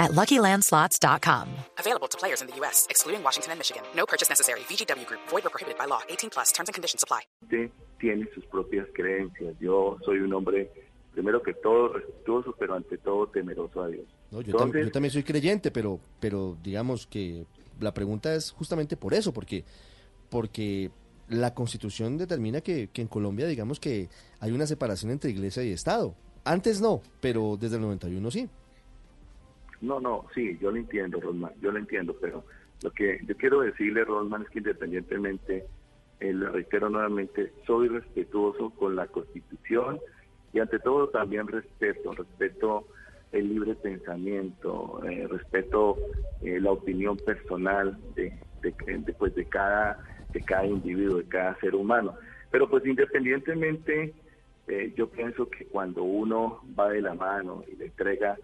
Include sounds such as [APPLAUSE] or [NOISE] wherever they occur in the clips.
at LuckyLandSlots.com. Available to players in the U.S., excluding Washington and Michigan. No purchase necessary. VGW Group. Void or prohibited by law. 18 plus. Terms and conditions apply. Tiene sus propias creencias. Yo soy un hombre, primero que todo, respetuoso, pero ante todo temeroso a Dios. No, yo, tam- yo también soy creyente, pero, pero digamos que la pregunta es justamente por eso, porque, porque la Constitución determina que, que en Colombia, digamos que hay una separación entre iglesia y Estado. Antes no, pero desde el 91 sí. No, no, sí, yo lo entiendo, Rosman, yo lo entiendo, pero lo que yo quiero decirle, Rosman, es que independientemente, eh, reitero nuevamente, soy respetuoso con la Constitución y ante todo también respeto, respeto el libre pensamiento, eh, respeto eh, la opinión personal de, pues, de, cada, de cada individuo, de cada ser humano. Pero pues independientemente, eh, yo pienso que cuando uno va de la mano y le entrega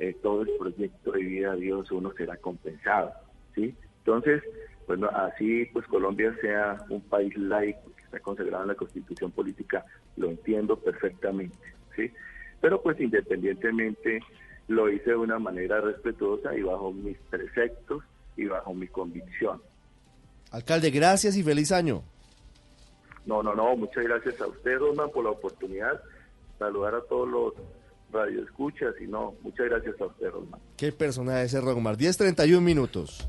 eh, todo el proyecto de vida a Dios, uno será compensado, ¿sí? Entonces, bueno, así pues Colombia sea un país laico que está consagrado en la Constitución política, lo entiendo perfectamente, ¿sí? Pero pues independientemente lo hice de una manera respetuosa y bajo mis preceptos y bajo mi convicción. Alcalde, gracias y feliz año. No, no, no, muchas gracias a usted, Rosman, por la oportunidad. Saludar a todos los radioescuchas y no, muchas gracias a usted, Rosman. Qué personaje ese Rogmar. 10.31 minutos.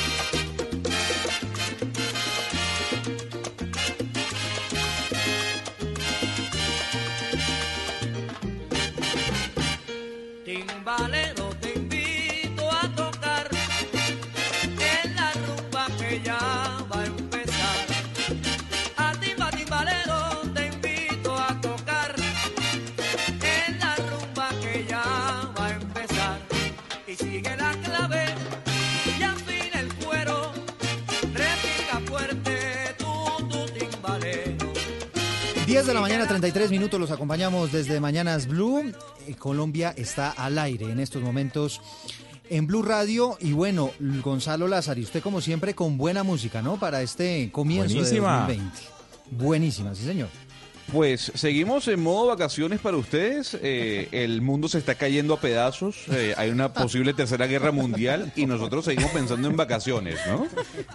10 de la mañana, 33 minutos, los acompañamos desde Mañanas Blue. Eh, Colombia está al aire en estos momentos en Blue Radio. Y bueno, Gonzalo Lázaro, usted como siempre con buena música, ¿no? Para este comienzo Buenísima. de 2020. Buenísima, sí señor. Pues seguimos en modo vacaciones para ustedes. Eh, el mundo se está cayendo a pedazos. eh, hay una posible tercera guerra mundial y nosotros seguimos pensando en vacaciones, ¿no?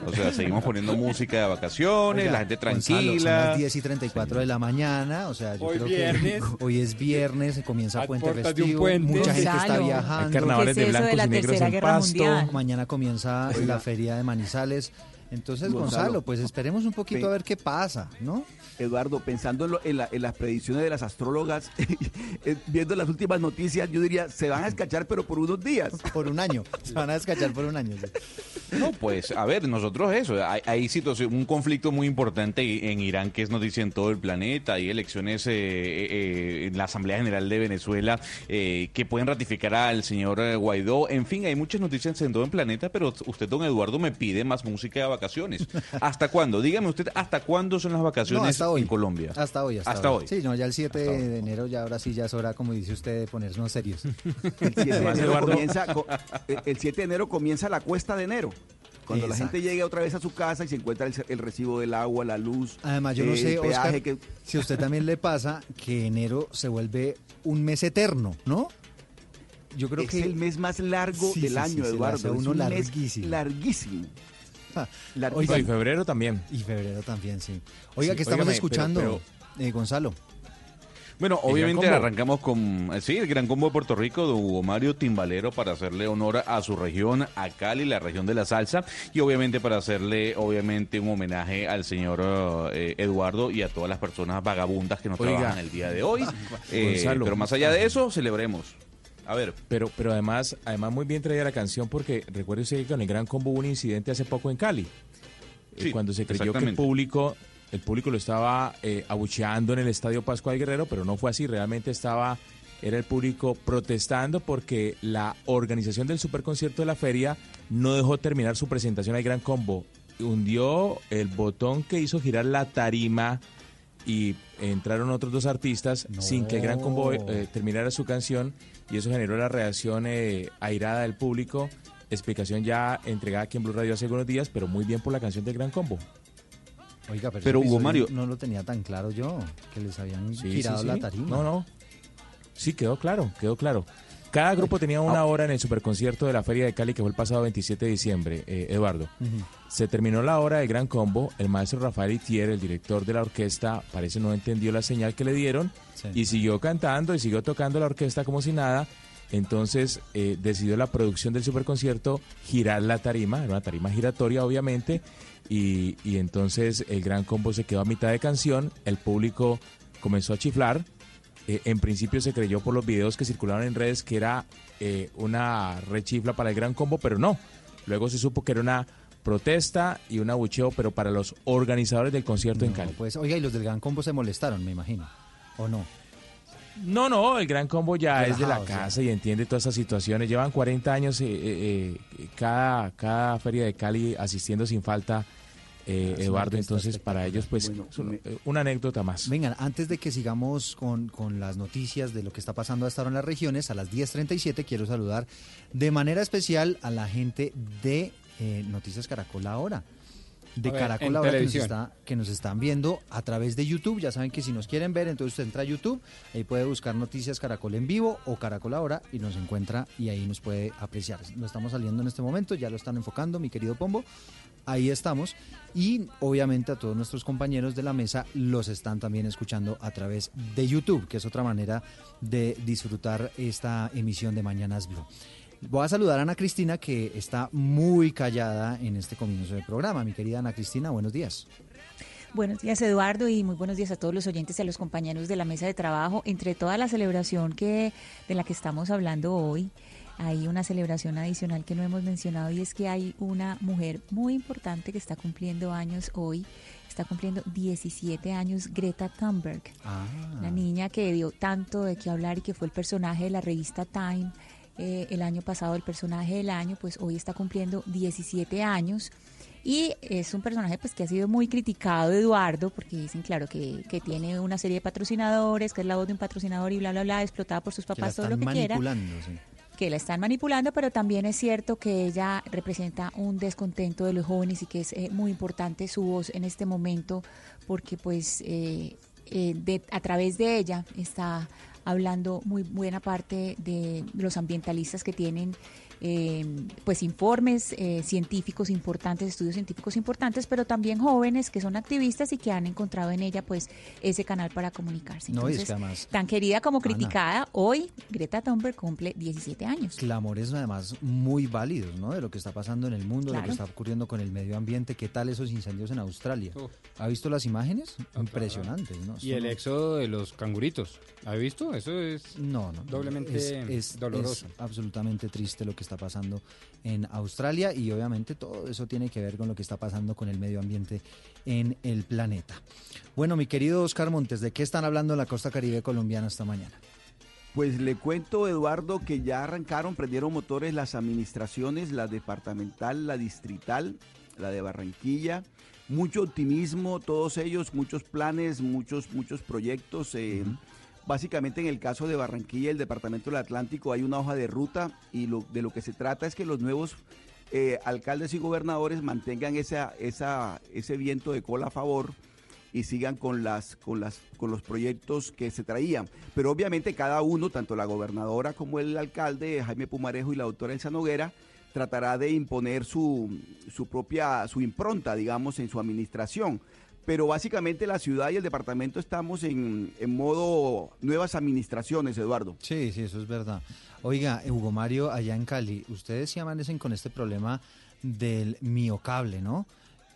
O sea, seguimos poniendo música de vacaciones, Oiga, la gente Gonzalo, son tranquila. las 10 y 34 de la mañana, o sea, yo Hoy creo viernes. que hoy es viernes, se comienza A puente de festivo, puente. mucha gente está Gonzalo. viajando. Hay carnavales ¿Qué es de eso de blancos la y negros Tercera en Guerra pasto. Mundial? Mañana comienza la feria de Manizales. Entonces, Gonzalo, Gonzalo, pues esperemos un poquito a ver qué pasa, ¿no? Eduardo, pensando en, lo- en la- en las predicciones de las astrólogas, [LAUGHS] eh, viendo las últimas noticias, yo diría, se van a escachar, pero por unos días. [LAUGHS] Por un año. Se van a descachar por un año. sí. No, pues, a ver, nosotros eso, hay, hay situación, un conflicto muy importante en Irán que es noticia en todo el planeta, hay elecciones eh, eh, en la Asamblea General de Venezuela eh, que pueden ratificar al señor eh, Guaidó, en fin, hay muchas noticias en todo el planeta, pero usted, don Eduardo, me pide más música de vacaciones. ¿Hasta cuándo? Dígame usted, ¿hasta cuándo son las vacaciones No, hasta hoy. en Colombia? Hasta hoy, hasta, Hasta hoy. Sí, no, ya el 7 Hasta hoy. de enero, ya ahora sí, ya es hora, como dice usted, de ponernos serios. [LAUGHS] [LAUGHS] El 7 de Además, enero Eduardo- comienza, co- eh, el 7 de enero comienza la cuesta de enero. Cuando la gente llegue otra vez a su casa y se encuentra el, el recibo del agua, la luz, Además, yo no eh, sé, el peaje Oscar, que... si a usted también le pasa que enero se vuelve un mes eterno, ¿no? Yo creo es que el mes más largo Sí, del sí, año, sí, se le Eduardo. Es un mes larguísimo. No, [LAUGHS] y febrero también. Y febrero también, sí. Oiga, Sí, que estamos óigame, escuchando, pero- eh, Gonzalo. Bueno, obviamente arrancamos con, eh, sí, el gran combo de Puerto Rico de Hugo Mario Timbalero para hacerle honor a su región, a Cali, la región de la salsa, y obviamente para hacerle, obviamente, un homenaje al señor eh, Eduardo y a todas las personas vagabundas que nos Oiga. trabajan el día de hoy. [LAUGHS] Eh, Gonzalo. pero más allá de eso, celebremos. A ver, Pero, pero además, además muy bien traída la canción porque recuerde usted que con el Gran Combo hubo un incidente hace poco en Cali. Eh, Sí, cuando se creyó que el público, el público lo estaba eh, abucheando en el Estadio Pascual Guerrero, pero no fue así, realmente estaba, era el público protestando porque la organización del superconcierto de la feria no dejó terminar su presentación al Gran Combo. Hundió el botón que hizo girar la tarima y entraron otros dos artistas sin que el Gran Combo eh, terminara su canción y eso generó la reacción eh, airada del público. Explicación ya entregada aquí en Blue Radio hace algunos días, pero muy bien por la canción del Gran Combo. Oiga, pero, Hugo Mario- No lo tenía tan claro yo, que les habían Sí, girado sí, sí. la tarima. No, no. Sí, quedó claro, quedó claro. Cada grupo tenía una hora en el superconcierto de la Feria de Cali que fue el pasado 27 de diciembre, eh, Eduardo. Se terminó la hora del Gran Combo, el maestro Rafael Itier, el director de la orquesta, parece no entendió la señal que le dieron Sí. y siguió cantando y siguió tocando la orquesta como si nada. Entonces eh, decidió la producción del superconcierto girar la tarima, era una tarima giratoria obviamente, y, y entonces el Gran Combo se quedó a mitad de canción, el público comenzó a chiflar. Eh, en principio se creyó por los videos que circularon en redes que era eh, una rechifla para el Gran Combo, pero no. Luego se supo que era una protesta y un abucheo, pero para los organizadores del concierto en Cali. pues, oiga, y los del Gran Combo se molestaron, me imagino. ¿O no? No, no, el Gran Combo ya es de la casa y entiende todas esas situaciones. Llevan 40 años eh, cada, cada feria de Cali asistiendo sin falta, eh, Eduardo. Entonces, para ellos, pues, Bueno, es un- me- eh, una anécdota más. Vengan, antes de que sigamos con, con las noticias de lo que está pasando hasta ahora en las regiones, a las 10.37 quiero saludar de manera especial a la gente de eh, Noticias Caracol ahora. De ver, Caracol ahora que nos, está, que nos están viendo a través de YouTube. Ya saben que si nos quieren ver, entonces usted entra a YouTube, ahí puede buscar Noticias Caracol en vivo o Caracol ahora y nos encuentra y ahí nos puede apreciar. No estamos saliendo en este momento, ya lo están enfocando, mi querido Pombo. Ahí estamos. Y obviamente a todos nuestros compañeros de la mesa los están también escuchando a través de YouTube, que es otra manera de disfrutar esta emisión de Mañanas Blue. Voy a saludar a Ana Cristina, que está muy callada en este comienzo del programa. Mi querida Ana Cristina, buenos días. Buenos días Eduardo y muy buenos días a todos los oyentes y a los compañeros de la mesa de trabajo. Entre toda la celebración que de la que estamos hablando hoy, hay una celebración adicional que no hemos mencionado y es que hay una mujer muy importante que está cumpliendo años hoy. Está cumpliendo 17 años Greta Thunberg, una niña que dio tanto de qué hablar y que fue el personaje de la revista Time eh, el año pasado, el personaje del año, pues hoy está cumpliendo 17 años. Y es un personaje pues que ha sido muy criticado, Eduardo, porque dicen, claro, que, que tiene una serie de patrocinadores, que es la voz de un patrocinador y bla, bla, bla, explotada por sus Que la papás, todo lo que quiera sí. Que la están manipulando, pero también es cierto que ella representa un descontento de los jóvenes y que es eh, muy importante su voz en este momento porque pues eh, eh, de- a través de ella está hablando muy buena parte de los ambientalistas que tienen eh, pues informes eh, científicos importantes, estudios científicos importantes, pero también jóvenes que son activistas y que han encontrado en ella pues ese canal para comunicarse. No, y es que además- tan querida como Ana. criticada, hoy Greta Thunberg cumple 17 años. Clamores además muy válidos, ¿no? De lo que está pasando en el mundo, de lo que está ocurriendo con el medio ambiente. ¿Qué tal esos incendios en Australia? ¿Ha visto las imágenes? Impresionantes, ¿no? Y el éxodo de los canguritos. ¿Ha visto? Eso es No, no. doblemente es, es- doloroso. es absolutamente triste lo que está pasando en Australia y obviamente todo eso tiene que ver con lo que está pasando con el medio ambiente en el planeta. Bueno, mi querido Oscar Montes, ¿de qué están hablando en la costa caribe colombiana esta mañana? Pues le cuento, Eduardo, que ya arrancaron, prendieron motores las administraciones, la departamental, la distrital, la de Barranquilla. Mucho optimismo, todos ellos, muchos planes, muchos, muchos proyectos. eh, Básicamente en el caso de Barranquilla, el Departamento del Atlántico, hay una hoja de ruta y lo, de lo que se trata es que los nuevos eh, alcaldes y gobernadores mantengan esa, esa, ese viento de cola a favor y sigan con las con las con los proyectos que se traían. Pero obviamente cada uno, tanto la gobernadora como el alcalde, Jaime Pumarejo y la doctora Elsa Noguera, tratará de imponer su, su propia, su impronta, digamos, en su administración. Pero básicamente la ciudad y el departamento estamos en, en modo nuevas administraciones, Eduardo. Sí, sí, eso es verdad. Oiga, Hugo Mario, allá en Cali, ustedes sí amanecen con este problema del miocable, ¿no?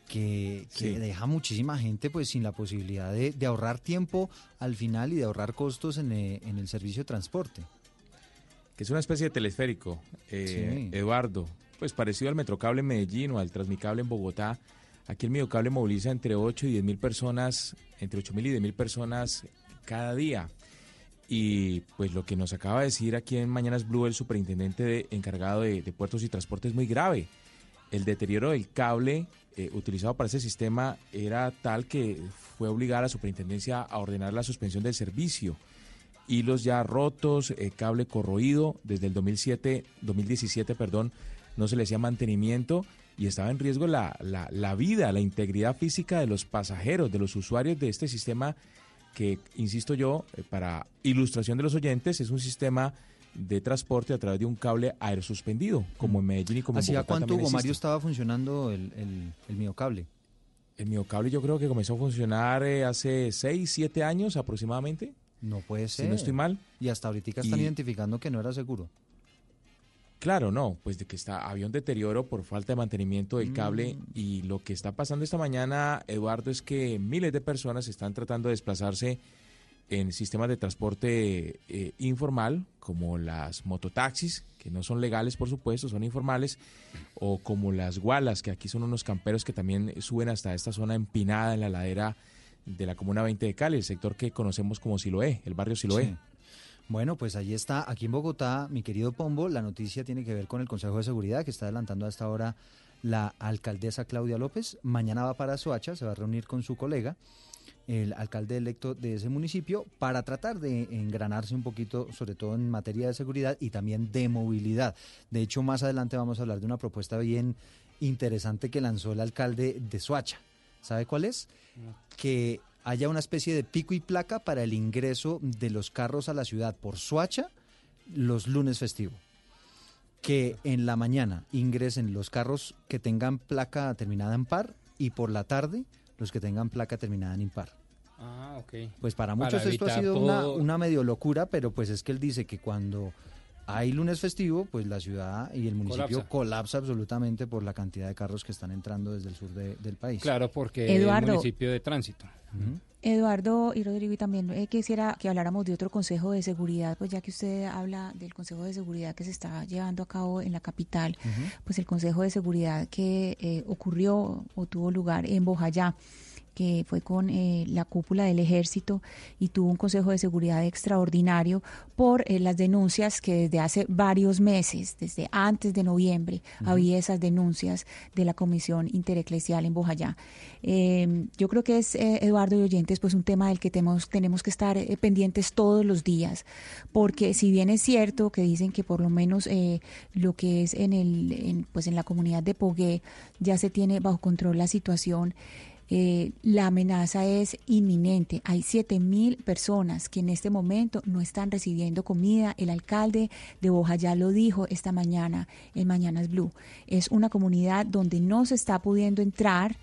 Que, que Sí. deja muchísima gente pues sin la posibilidad de, de ahorrar tiempo al final y de ahorrar costos en, eh, en el servicio de transporte. que es una especie de telesférico, eh, Sí. Eduardo, pues parecido al Metrocable en Medellín o al Transmicable en Bogotá. Aquí el Miocable moviliza entre 8 y 10 mil personas, entre 8 mil y 10 mil personas cada día. Y pues lo que nos acaba de decir aquí en Mañanas Blue el superintendente de- encargado de, de puertos y transporte es muy grave. El deterioro del cable eh, utilizado para ese sistema era tal que fue obligada a la superintendencia a ordenar la suspensión del servicio hilos ya rotos, eh, cable corroído, desde el 2007, 2017, perdón, no se le hacía mantenimiento y estaba en riesgo la, la, la vida, la integridad física de los pasajeros, de los usuarios de este sistema que, insisto yo, eh, para ilustración de los oyentes, es un sistema de transporte a través de un cable aerosuspendido, como en Medellín y como en ¿Hacía cuánto, Hugo Mario, estaba funcionando el, el, el miocable? El miocable yo creo que comenzó a funcionar eh, hace 6, 7 años aproximadamente. No puede Si ser. no estoy mal. Y hasta ahorita están Y- identificando que no era seguro. Claro, no, pues de que está había un deterioro por falta de mantenimiento del cable Mm. y lo que está pasando esta mañana, Eduardo, es que miles de personas están tratando de desplazarse en sistemas de transporte eh, informal, como las mototaxis, que no son legales, por supuesto, son informales, o como las gualas, que aquí son unos camperos que también suben hasta esta zona empinada en la ladera de la Comuna 20 de Cali, el sector que conocemos como Siloé, el barrio Siloé. Sí. Bueno, pues allí está, aquí en Bogotá, mi querido Pombo, la noticia tiene que ver con el Consejo de Seguridad que está adelantando hasta ahora la alcaldesa Claudia López. Mañana va para Soacha, se va a reunir con su colega, el alcalde electo de ese municipio, para tratar de engranarse un poquito, sobre todo en materia de seguridad y también de movilidad. De hecho, más adelante vamos a hablar de una propuesta bien interesante que lanzó el alcalde de Soacha. ¿Sabe cuál es? que haya una especie de pico y placa para el ingreso de los carros a la ciudad por Suacha los lunes festivos. Que en la mañana ingresen los carros que tengan placa terminada en par y por la tarde los que tengan placa terminada en impar. Ah, ok. Pues para muchos esto ha sido una, una medio locura, pero pues es que él dice que cuando hay lunes festivo, pues la ciudad y el municipio Colapsa. colapsa, absolutamente por la cantidad de carros que están entrando desde el sur de- del país. Claro, porque Eduardo. es municipio de tránsito. Eduardo y Rodrigo, y también eh, quisiera que habláramos de otro consejo de seguridad, pues ya que usted habla del consejo de seguridad que se está llevando a cabo en la capital, pues el consejo de seguridad que eh, ocurrió o tuvo lugar en Bojayá que fue con eh, la cúpula del ejército y tuvo un consejo de seguridad extraordinario por eh, las denuncias que desde hace varios meses, desde antes de noviembre, había esas denuncias de la Comisión Intereclesial en Bojayá. Eh, yo creo que es, eh, Eduardo y oyentes, pues un tema del que tenemos, tenemos que estar eh, pendientes todos los días, porque si bien es cierto que dicen que por lo menos eh, lo que es en, el, en, pues en la comunidad de Pogué ya se tiene bajo control la situación, Eh, la amenaza es inminente. Hay 7 mil personas que en este momento no están recibiendo comida. El alcalde de Bojayá lo dijo esta mañana en Mañanas Blue. Es una comunidad donde no se está pudiendo entrar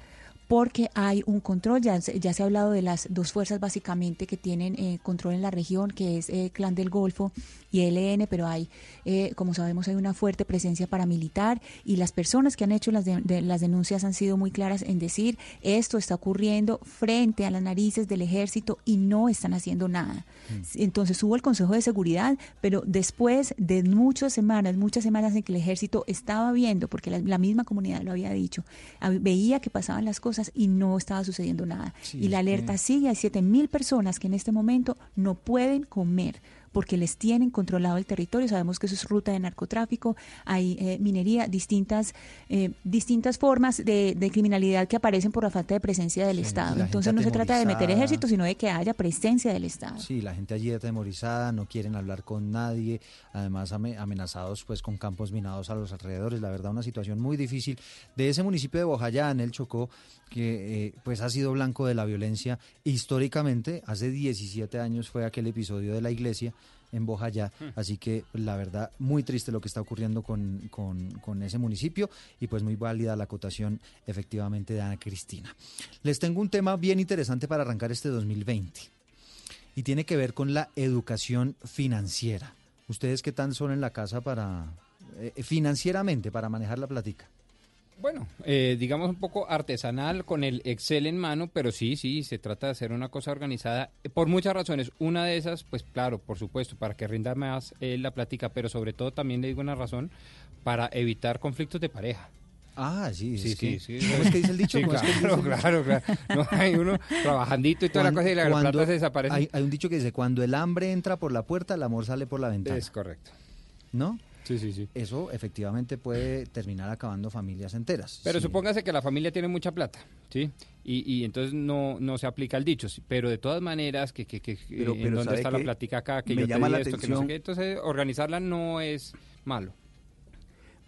porque hay un control, ya, se- ya se ha hablado de las dos fuerzas básicamente que tienen eh, control en la región, que es eh, Clan del Golfo y ELN, pero hay, eh, como sabemos, hay una fuerte presencia paramilitar y las personas que han hecho las, de- de- las denuncias han sido muy claras en decir esto está ocurriendo frente a las narices del ejército y no están haciendo nada. Entonces hubo el Consejo de Seguridad, pero después de muchas semanas, muchas semanas en que el ejército estaba viendo, porque la, la misma comunidad lo había dicho, veía que pasaban las cosas y no estaba sucediendo nada. Sí, y la que- alerta sigue, hay 7 mil personas que en este momento no pueden comer porque les tienen controlado el territorio. Sabemos que eso es ruta de narcotráfico, hay eh, minería, distintas, eh, distintas formas de, de criminalidad que aparecen por la falta de presencia del Sí, Estado. Entonces no se trata de meter ejército, sino de que haya presencia del Estado. Sí, la gente allí atemorizada, no quieren hablar con nadie, además ame- amenazados pues con campos minados a los alrededores, la verdad una situación muy difícil de ese municipio de Bojayá, en el Chocó, que eh, pues ha sido blanco de la violencia históricamente, hace 17 años fue aquel episodio de la iglesia en Bojayá, así que la verdad muy triste lo que está ocurriendo con, con- con ese municipio y pues muy válida la acotación efectivamente de Ana Cristina. Les tengo un tema bien interesante para arrancar este 2020 y tiene que ver con la educación financiera. ¿Ustedes qué tan son en la casa para eh, financieramente para manejar la plática? Bueno, eh, digamos un poco artesanal con el Excel en mano, pero sí, sí, se trata de hacer una cosa organizada eh, por muchas razones. Una de esas, pues claro, por supuesto, para que rinda más eh, la plática, pero sobre todo también le digo una razón para evitar conflictos de pareja. Ah, sí, Sí, es que- sí, sí. ¿Cómo es que dice el dicho? Sí, ¿Cómo es que dice claro, el dicho? claro, claro. No, hay uno trabajandito y toda la cosa y la plata se desaparece. Hay, hay un dicho que dice, cuando el hambre entra por la puerta, el amor sale por la ventana. Es correcto. ¿No? Sí, sí, sí. Eso efectivamente puede terminar acabando familias enteras. Pero Sí. supóngase que la familia tiene mucha plata, ¿sí? Y, y entonces no, no se aplica el dicho. sí, Pero de todas maneras, que, que, que Pero- eh, pero ¿en dónde ¿sabe está la plática acá? Que Me yo llama la esto, que no sé atención. qué. Entonces, organizarla no es malo.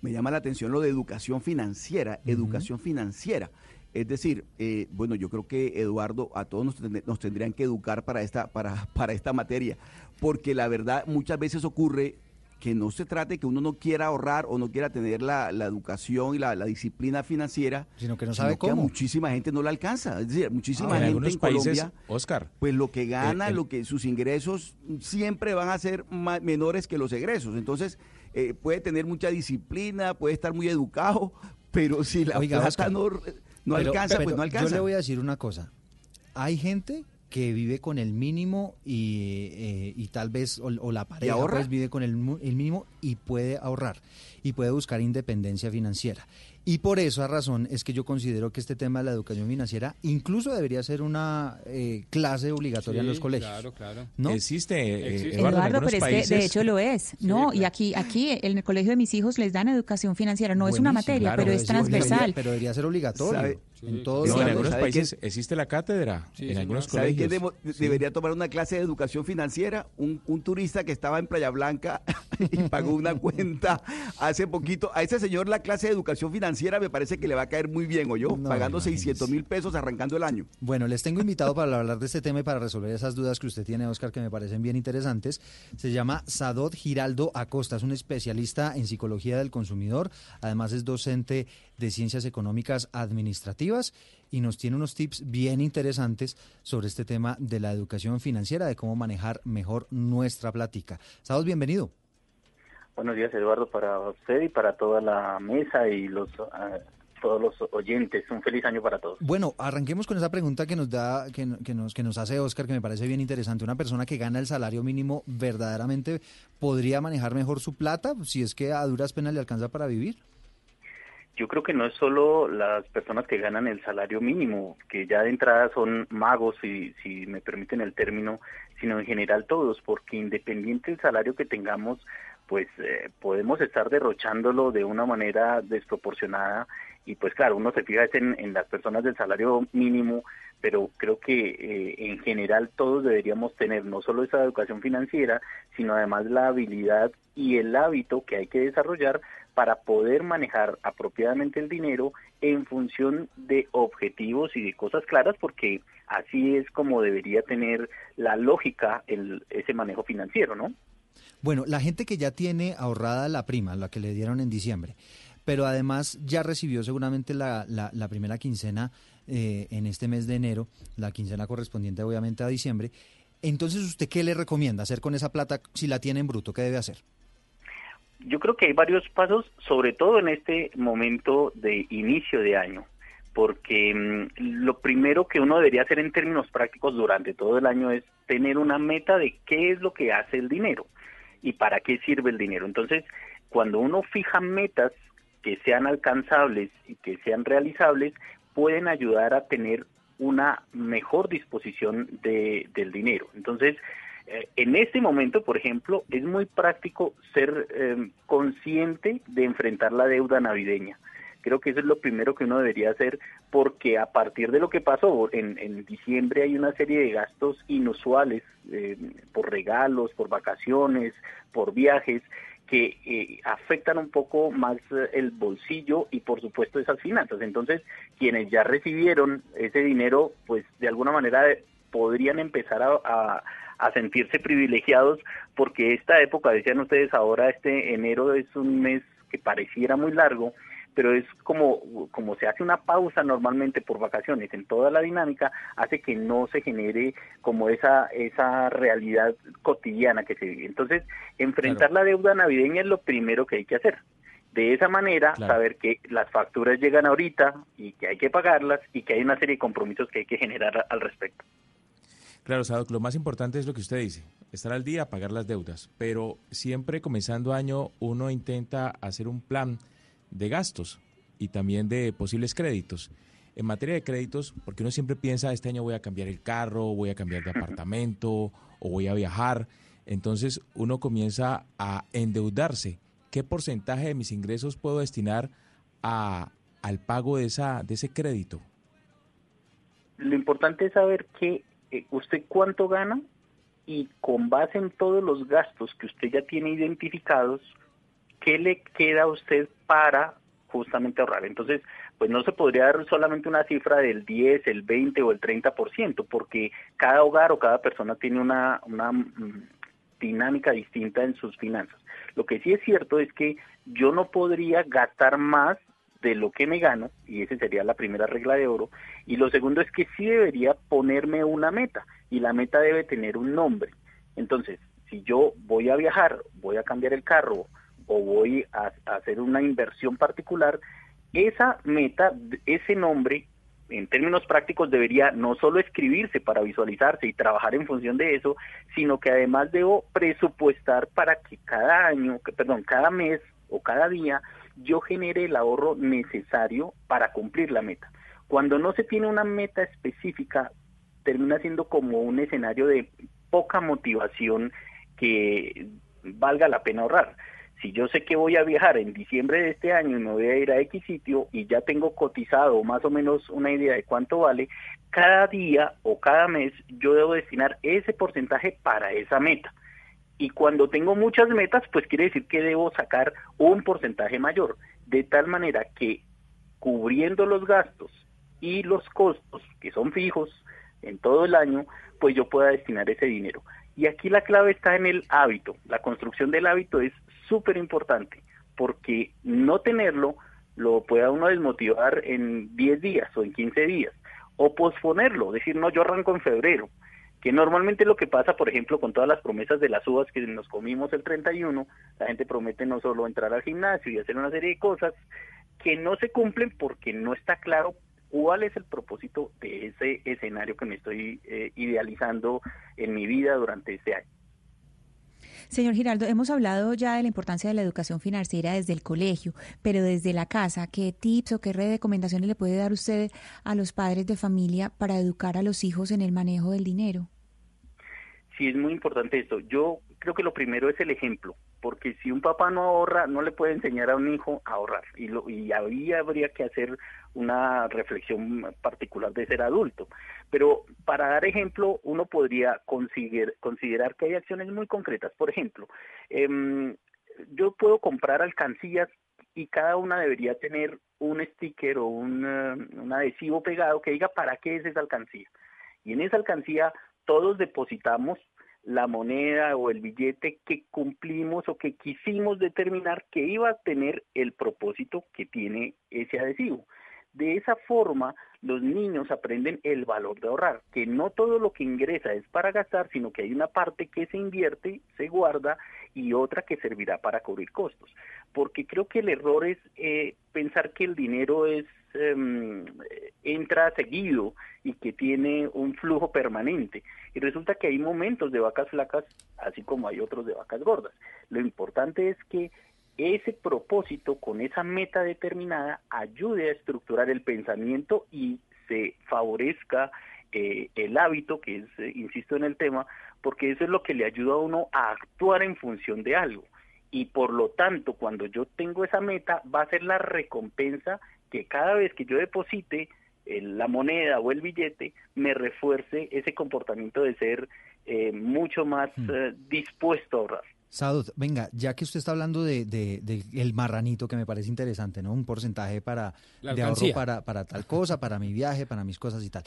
me llama la atención lo de educación financiera, educación financiera. Es decir, eh, bueno, yo creo que Eduardo, a todos nos, nos tendrían que educar para esta, para, para esta materia, porque la verdad muchas veces ocurre que no se trate que uno no quiera ahorrar o no quiera tener la, la educación y la, la disciplina financiera, Sino que no sino sabe que a cómo. muchísima gente no la alcanza. Es decir, muchísima Ah, en gente en países, Colombia Oscar, pues lo que gana, el- lo que sus ingresos siempre van a ser menores que los egresos. Entonces, eh, puede tener mucha disciplina, puede estar muy educado, pero si la Oiga, plata Oscar, no, no Pero- alcanza, pero pues no alcanza. Yo le voy a decir una cosa. Hay gente que vive con el mínimo y, eh, y tal vez, o, o la pareja pues vive con el, el mínimo y puede ahorrar y puede buscar independencia financiera. Y por esa razón es que yo considero que este tema de la educación financiera incluso debería ser una eh, clase obligatoria en los colegios. Claro, claro. ¿no? existe, eh, Existe. Eduardo, en Eduardo, pero es que de países- hecho lo es, ¿no? Y aquí, aquí en el colegio de mis hijos les dan educación financiera, no es una materia, claro, pero es debería- transversal. Pero debería ser obligatorio. ¿Sabe? En todos No, en algunos ¿sabe países existe la cátedra, Sí, en algunos. ¿Sabe colegios. debo- debería tomar una clase de educación financiera? Un, un turista que estaba en Playa Blanca [LAUGHS] y pagó una cuenta hace poquito. A ese señor la clase de educación financiera me parece que le va a caer muy bien, ¿o yo? No, Pagando imagínese. 600 mil pesos arrancando el año. Bueno, les tengo invitado para hablar de este tema y para resolver esas dudas que usted tiene, Oscar, que me parecen bien interesantes. Se llama Sadot Giraldo Acosta, es un especialista en psicología del consumidor, además es docente de ciencias económicas administrativas y nos tiene unos tips bien interesantes sobre este tema de la educación financiera, de cómo manejar mejor nuestra plática. Sadot, bienvenido. Buenos días, Eduardo, para usted y para toda la mesa y los ah, todos los oyentes. Un feliz año para todos. Bueno, arranquemos con esa pregunta que nos da, que, que nos, que nos hace Oscar, que me parece bien interesante. Una persona que gana el salario mínimo verdaderamente podría manejar mejor su plata, si es que a duras penas le alcanza para vivir. Yo creo que no es solo las personas que ganan el salario mínimo, que ya de entrada son magos, si, si me permiten el término, sino en general todos, porque independiente del salario que tengamos, pues eh, podemos estar derrochándolo de una manera desproporcionada y pues claro, uno se fija en, en las personas del salario mínimo, pero creo que eh, en general todos deberíamos tener no solo esa educación financiera, sino además la habilidad y el hábito que hay que desarrollar para poder manejar apropiadamente el dinero en función de objetivos y de cosas claras, porque así es como debería tener la lógica el, ese manejo financiero, ¿no? Bueno, la gente que ya tiene ahorrada la prima, la que le dieron en diciembre, pero además ya recibió seguramente la, la, la primera quincena eh, en este mes de enero, la quincena correspondiente obviamente a diciembre. Entonces, ¿usted qué le recomienda hacer con esa plata si la tiene en bruto? ¿Qué debe hacer? Yo creo que hay varios pasos, sobre todo en este momento de inicio de año, porque mm, lo primero que uno debería hacer en términos prácticos durante todo el año es tener una meta de qué es lo que hace el dinero y para qué sirve el dinero. Entonces, cuando uno fija metas que sean alcanzables y que sean realizables, pueden ayudar a tener una mejor disposición de, del dinero. Entonces, eh, en este momento, por ejemplo, es muy práctico ser eh, consciente de enfrentar la deuda navideña. Creo que eso es lo primero que uno debería hacer porque a partir de lo que pasó en, en diciembre hay una serie de gastos inusuales eh, por regalos, por vacaciones, por viajes que eh, afectan un poco más eh, el bolsillo y por supuesto esas finanzas. Entonces, quienes ya recibieron ese dinero, pues de alguna manera podrían empezar a, a sentirse privilegiados porque esta época, decían ustedes ahora, este enero es un mes que pareciera muy largo, pero es como, como se hace una pausa normalmente por vacaciones en toda la dinámica, hace que no se genere como esa, esa realidad cotidiana que se vive. Entonces, enfrentar la deuda navideña es lo primero que hay que hacer. De esa manera, saber que las facturas llegan ahorita y que hay que pagarlas y que hay una serie de compromisos que hay que generar al respecto. Claro, Sadok, lo más importante es lo que usted dice, estar al día, pagar las deudas, pero siempre comenzando año uno intenta hacer un plan de gastos y también de posibles créditos. En materia de créditos, porque uno siempre piensa, este año voy a cambiar el carro, voy a cambiar de apartamento o voy a viajar, entonces uno comienza a endeudarse. ¿Qué porcentaje de mis ingresos puedo destinar a, al pago de, esa, de ese crédito? Lo importante es saber que eh, usted cuánto gana y con base en todos los gastos que usted ya tiene identificados, ¿qué le queda a usted para justamente ahorrar? Entonces, pues no se podría dar solamente una cifra del 10, el 20 o el 30%, porque cada hogar o cada persona tiene una, una mm, dinámica distinta en sus finanzas. Lo que sí es cierto es que yo no podría gastar más de lo que me gano, y esa sería la primera regla de oro, y lo segundo es que sí debería ponerme una meta, y la meta debe tener un nombre. Entonces, si yo voy a viajar, voy a cambiar el carro, o voy a, hacer una inversión particular, esa meta, ese nombre, en términos prácticos, debería no solo escribirse para visualizarse y trabajar en función de eso, sino que además debo presupuestar para que cada año, perdón, cada mes o cada día yo genere el ahorro necesario para cumplir la meta. Cuando no se tiene una meta específica, termina siendo como un escenario de poca motivación que valga la pena ahorrar. Si yo sé que voy a viajar en diciembre de este año y me voy a ir a X sitio y ya tengo cotizado más o menos una idea de cuánto vale, cada día o cada mes yo debo destinar ese porcentaje para esa meta. Y cuando tengo muchas metas, pues quiere decir que debo sacar un porcentaje mayor, de tal manera que cubriendo los gastos y los costos, que son fijos en todo el año, pues yo pueda destinar ese dinero. Y aquí la clave está en el hábito. La construcción del hábito es súper importante, porque no tenerlo lo puede uno desmotivar en 10 días o en 15 días, o posponerlo, decir, no, yo arranco en febrero, que normalmente lo que pasa, por ejemplo, con todas las promesas de las uvas que nos comimos el 31, la gente promete no solo entrar al gimnasio y hacer una serie de cosas que no se cumplen porque no está claro cuál es el propósito de ese escenario que me estoy eh, idealizando en mi vida durante este año. Señor Giraldo, hemos hablado ya de la importancia de la educación financiera desde el colegio, pero desde la casa, ¿qué tips o qué recomendaciones le puede dar usted a los padres de familia para educar a los hijos en el manejo del dinero? Sí, es muy importante esto. Yo creo que lo primero es el ejemplo, porque si un papá no ahorra, no le puede enseñar a un hijo a ahorrar. Y, lo, y ahí habría que hacer una reflexión particular de ser adulto. Pero para dar ejemplo, uno podría considerar, que hay acciones muy concretas. Por ejemplo, em, yo puedo comprar alcancías y cada una debería tener un sticker o un, eh, un adhesivo pegado que diga para qué es esa alcancía. Y en esa alcancía todos depositamos la moneda o el billete que cumplimos o que quisimos determinar que iba a tener el propósito que tiene ese adhesivo. De esa forma, los niños aprenden el valor de ahorrar, que no todo lo que ingresa es para gastar, sino que hay una parte que se invierte, se guarda y otra que servirá para cubrir costos. Porque creo que el error es eh, pensar que el dinero es em, entra seguido y que tiene un flujo permanente. Y resulta que hay momentos de vacas flacas, así como hay otros de vacas gordas. Lo importante es que ese propósito con esa meta determinada ayude a estructurar el pensamiento y se favorezca eh, el hábito, que es, eh, insisto en el tema, porque eso es lo que le ayuda a uno a actuar en función de algo. Y por lo tanto, cuando yo tengo esa meta, va a ser la recompensa que cada vez que yo deposite eh, la moneda o el billete, me refuerce ese comportamiento de ser mucho más dispuesto a ahorrar. Sadot, venga, ya que usted está hablando de, de, el marranito, que me parece interesante, ¿no? Un porcentaje para de ahorro para, para tal cosa, para mi viaje, para mis cosas y tal.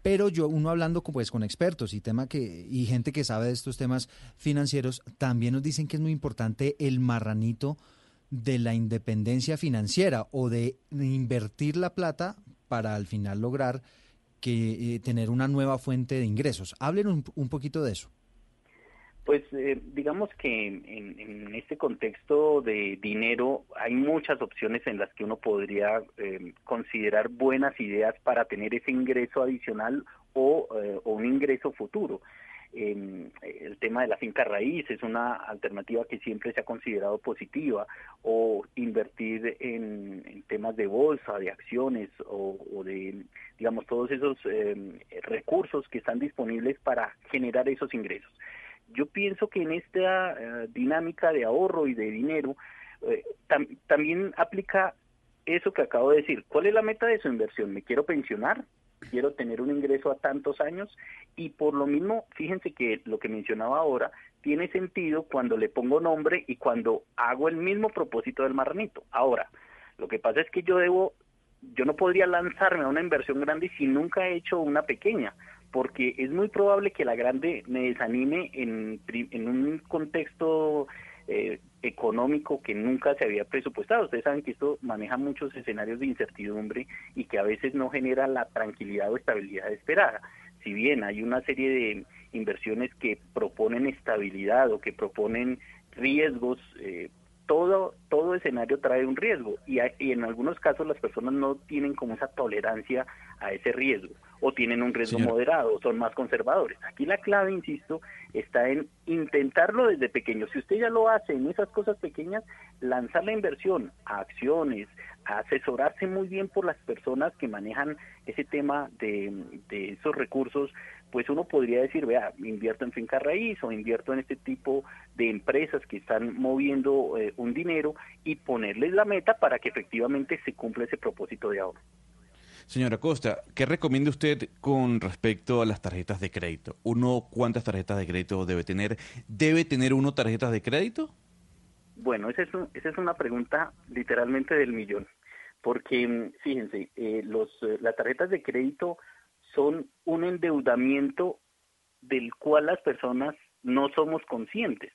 Pero yo, uno hablando con, pues, con expertos y tema que, y gente que sabe de estos temas financieros, también nos dicen que es muy importante el marranito de la independencia financiera o de invertir la plata para al final lograr que eh, tener una nueva fuente de ingresos. Hablen un, un poquito de eso. Pues eh, digamos que en, este contexto de dinero hay muchas opciones en las que uno podría eh, considerar buenas ideas para tener ese ingreso adicional o, eh, un ingreso futuro. Em, el tema de la finca raíz es una alternativa que siempre se ha considerado positiva o invertir en, temas de bolsa, de acciones o, o de, digamos, todos esos em, recursos que están disponibles para generar esos ingresos yo pienso que en esta eh, dinámica de ahorro y de dinero eh, también aplica eso que acabo de decir. ¿Cuál es la meta de su inversión? ¿Me quiero pensionar? ¿Quiero tener un ingreso a tantos años? Y por lo mismo, fíjense que lo que mencionaba ahora tiene sentido cuando le pongo nombre y cuando hago el mismo propósito del marranito. Ahora, lo que pasa es que yo debo, yo no podría lanzarme a una inversión grande si nunca he hecho una pequeña porque es muy probable que la grande me desanime en, en un contexto eh, económico que nunca se había presupuestado. Ustedes saben que esto maneja muchos escenarios de incertidumbre y que a veces no genera la tranquilidad o estabilidad esperada. Si bien hay una serie de inversiones que proponen estabilidad o que proponen riesgos, eh, todo, todo escenario trae un riesgo y, y, en algunos casos las personas no tienen como esa tolerancia a ese riesgo o tienen un riesgo moderado, son más conservadores. Aquí la clave, insisto, está en intentarlo desde pequeño. Si usted ya lo hace en esas cosas pequeñas, lanzar la inversión a acciones, a asesorarse muy bien por las personas que manejan ese tema de, de esos recursos, pues uno podría decir, vea, invierto en finca raíz o invierto en este tipo de empresas que están moviendo eh, un dinero y ponerles la meta para que efectivamente se cumpla ese propósito de ahorro. Señora Costa, ¿qué recomienda usted con respecto a las tarjetas de crédito? ¿Uno cuántas tarjetas de crédito debe tener? ¿Debe tener uno tarjetas de crédito? Bueno, esa es, esa es una pregunta literalmente del millón, porque mm, fíjense, eh, los, eh, las tarjetas de crédito son un endeudamiento del cual las personas no somos conscientes.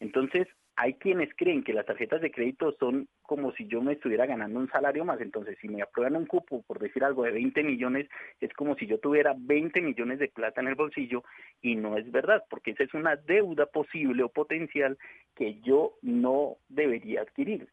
Entonces, hay quienes creen que las tarjetas de crédito son como si yo me estuviera ganando un salario más. Entonces, si me aprueban un cupo, por decir algo, de 20 millones, es como si yo tuviera 20 millones de plata en el bolsillo y no es verdad, porque esa es una deuda posible o potencial que yo no debería adquirir.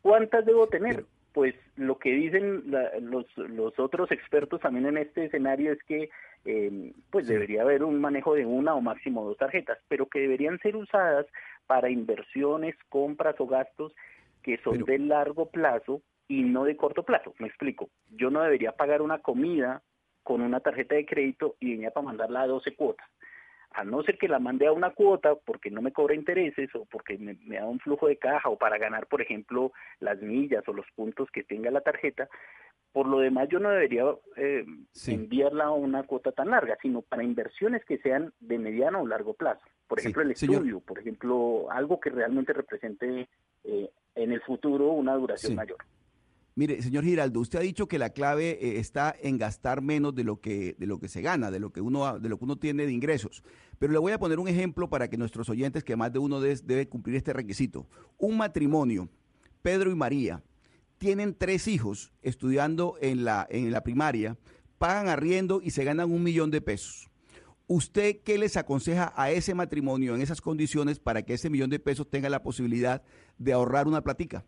¿Cuántas debo tener? Pues lo que dicen los, los otros expertos también en este escenario es que eh, pues debería haber un manejo de una o máximo dos tarjetas, pero que deberían ser usadas para inversiones, compras o gastos que son de largo plazo y no de corto plazo. Me explico. Yo no debería pagar una comida con una tarjeta de crédito y venía para mandarla a 12 cuotas. A no ser que la mande a una cuota porque no me cobra intereses o porque me, da un flujo de caja o para ganar, por ejemplo, las millas o los puntos que tenga la tarjeta, por lo demás, yo no debería eh, enviarla a una cuota tan larga, sino para inversiones que sean de mediano o largo plazo. Por ejemplo, el estudio, por ejemplo, algo que realmente represente eh, en el futuro una duración Sí. mayor. Mire, señor Giraldo, usted ha dicho que la clave eh, está en gastar menos de lo que de lo que se gana, de lo que uno de lo que uno tiene de ingresos. Pero le voy a poner un ejemplo para que nuestros oyentes, que más de uno des- debe cumplir este requisito. Un matrimonio, Pedro y María, tienen tres hijos estudiando en la en la primaria, pagan arriendo y se ganan un millón de pesos. ¿Usted qué les aconseja a ese matrimonio en esas condiciones para que ese millón de pesos tenga la posibilidad de ahorrar una platica?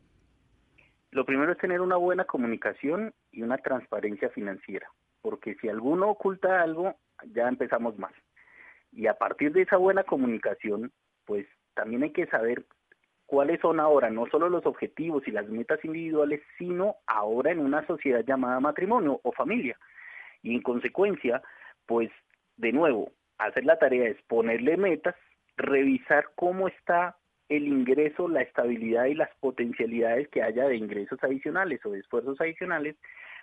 Lo primero es tener una buena comunicación y una transparencia financiera, porque si alguno oculta algo, ya empezamos mal. Y a partir de esa buena comunicación, pues también hay que saber cuáles son ahora no solo los objetivos y las metas individuales, sino ahora en una sociedad llamada matrimonio o familia. Y en consecuencia, pues de nuevo, hacer la tarea es ponerle metas, revisar cómo está el ingreso, la estabilidad y las potencialidades que haya de ingresos adicionales o de esfuerzos adicionales,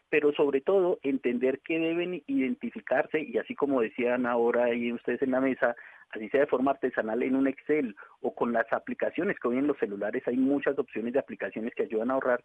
pero sobre todo entender que deben identificarse y así como decían ahora ahí ustedes en la mesa, así sea de forma artesanal en un Excel o con las aplicaciones que hoy en los celulares hay muchas opciones de aplicaciones que ayudan a ahorrar,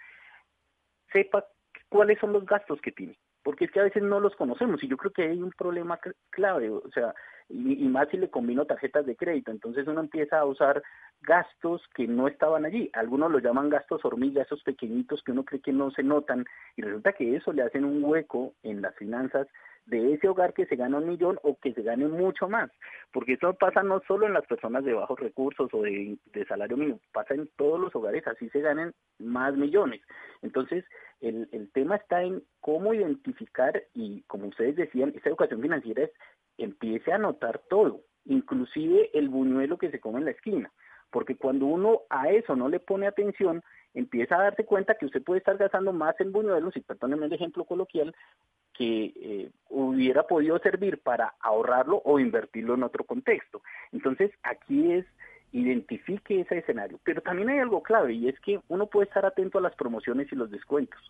sepa cuáles son los gastos que tiene, porque es que a veces no los conocemos y yo creo que hay un problema cl- clave, o sea, y, y más si le combino tarjetas de crédito, entonces uno empieza a usar gastos que no estaban allí, algunos lo llaman gastos hormiga, esos pequeñitos que uno cree que no se notan y resulta que eso le hacen un hueco en las finanzas de ese hogar que se gana un millón o que se gane mucho más, porque eso pasa no solo en las personas de bajos recursos o de, de salario mínimo, pasa en todos los hogares, así se ganen más millones. Entonces, el, el tema está en cómo identificar y, como ustedes decían, esta educación financiera es empiece a anotar todo, inclusive el buñuelo que se come en la esquina, porque cuando uno a eso no le pone atención, empieza a darse cuenta que usted puede estar gastando más en buñuelos, y perdónenme el ejemplo coloquial, que eh, hubiera podido servir para ahorrarlo o invertirlo en otro contexto. Entonces, aquí es identifique ese escenario. Pero también hay algo clave y es que uno puede estar atento a las promociones y los descuentos.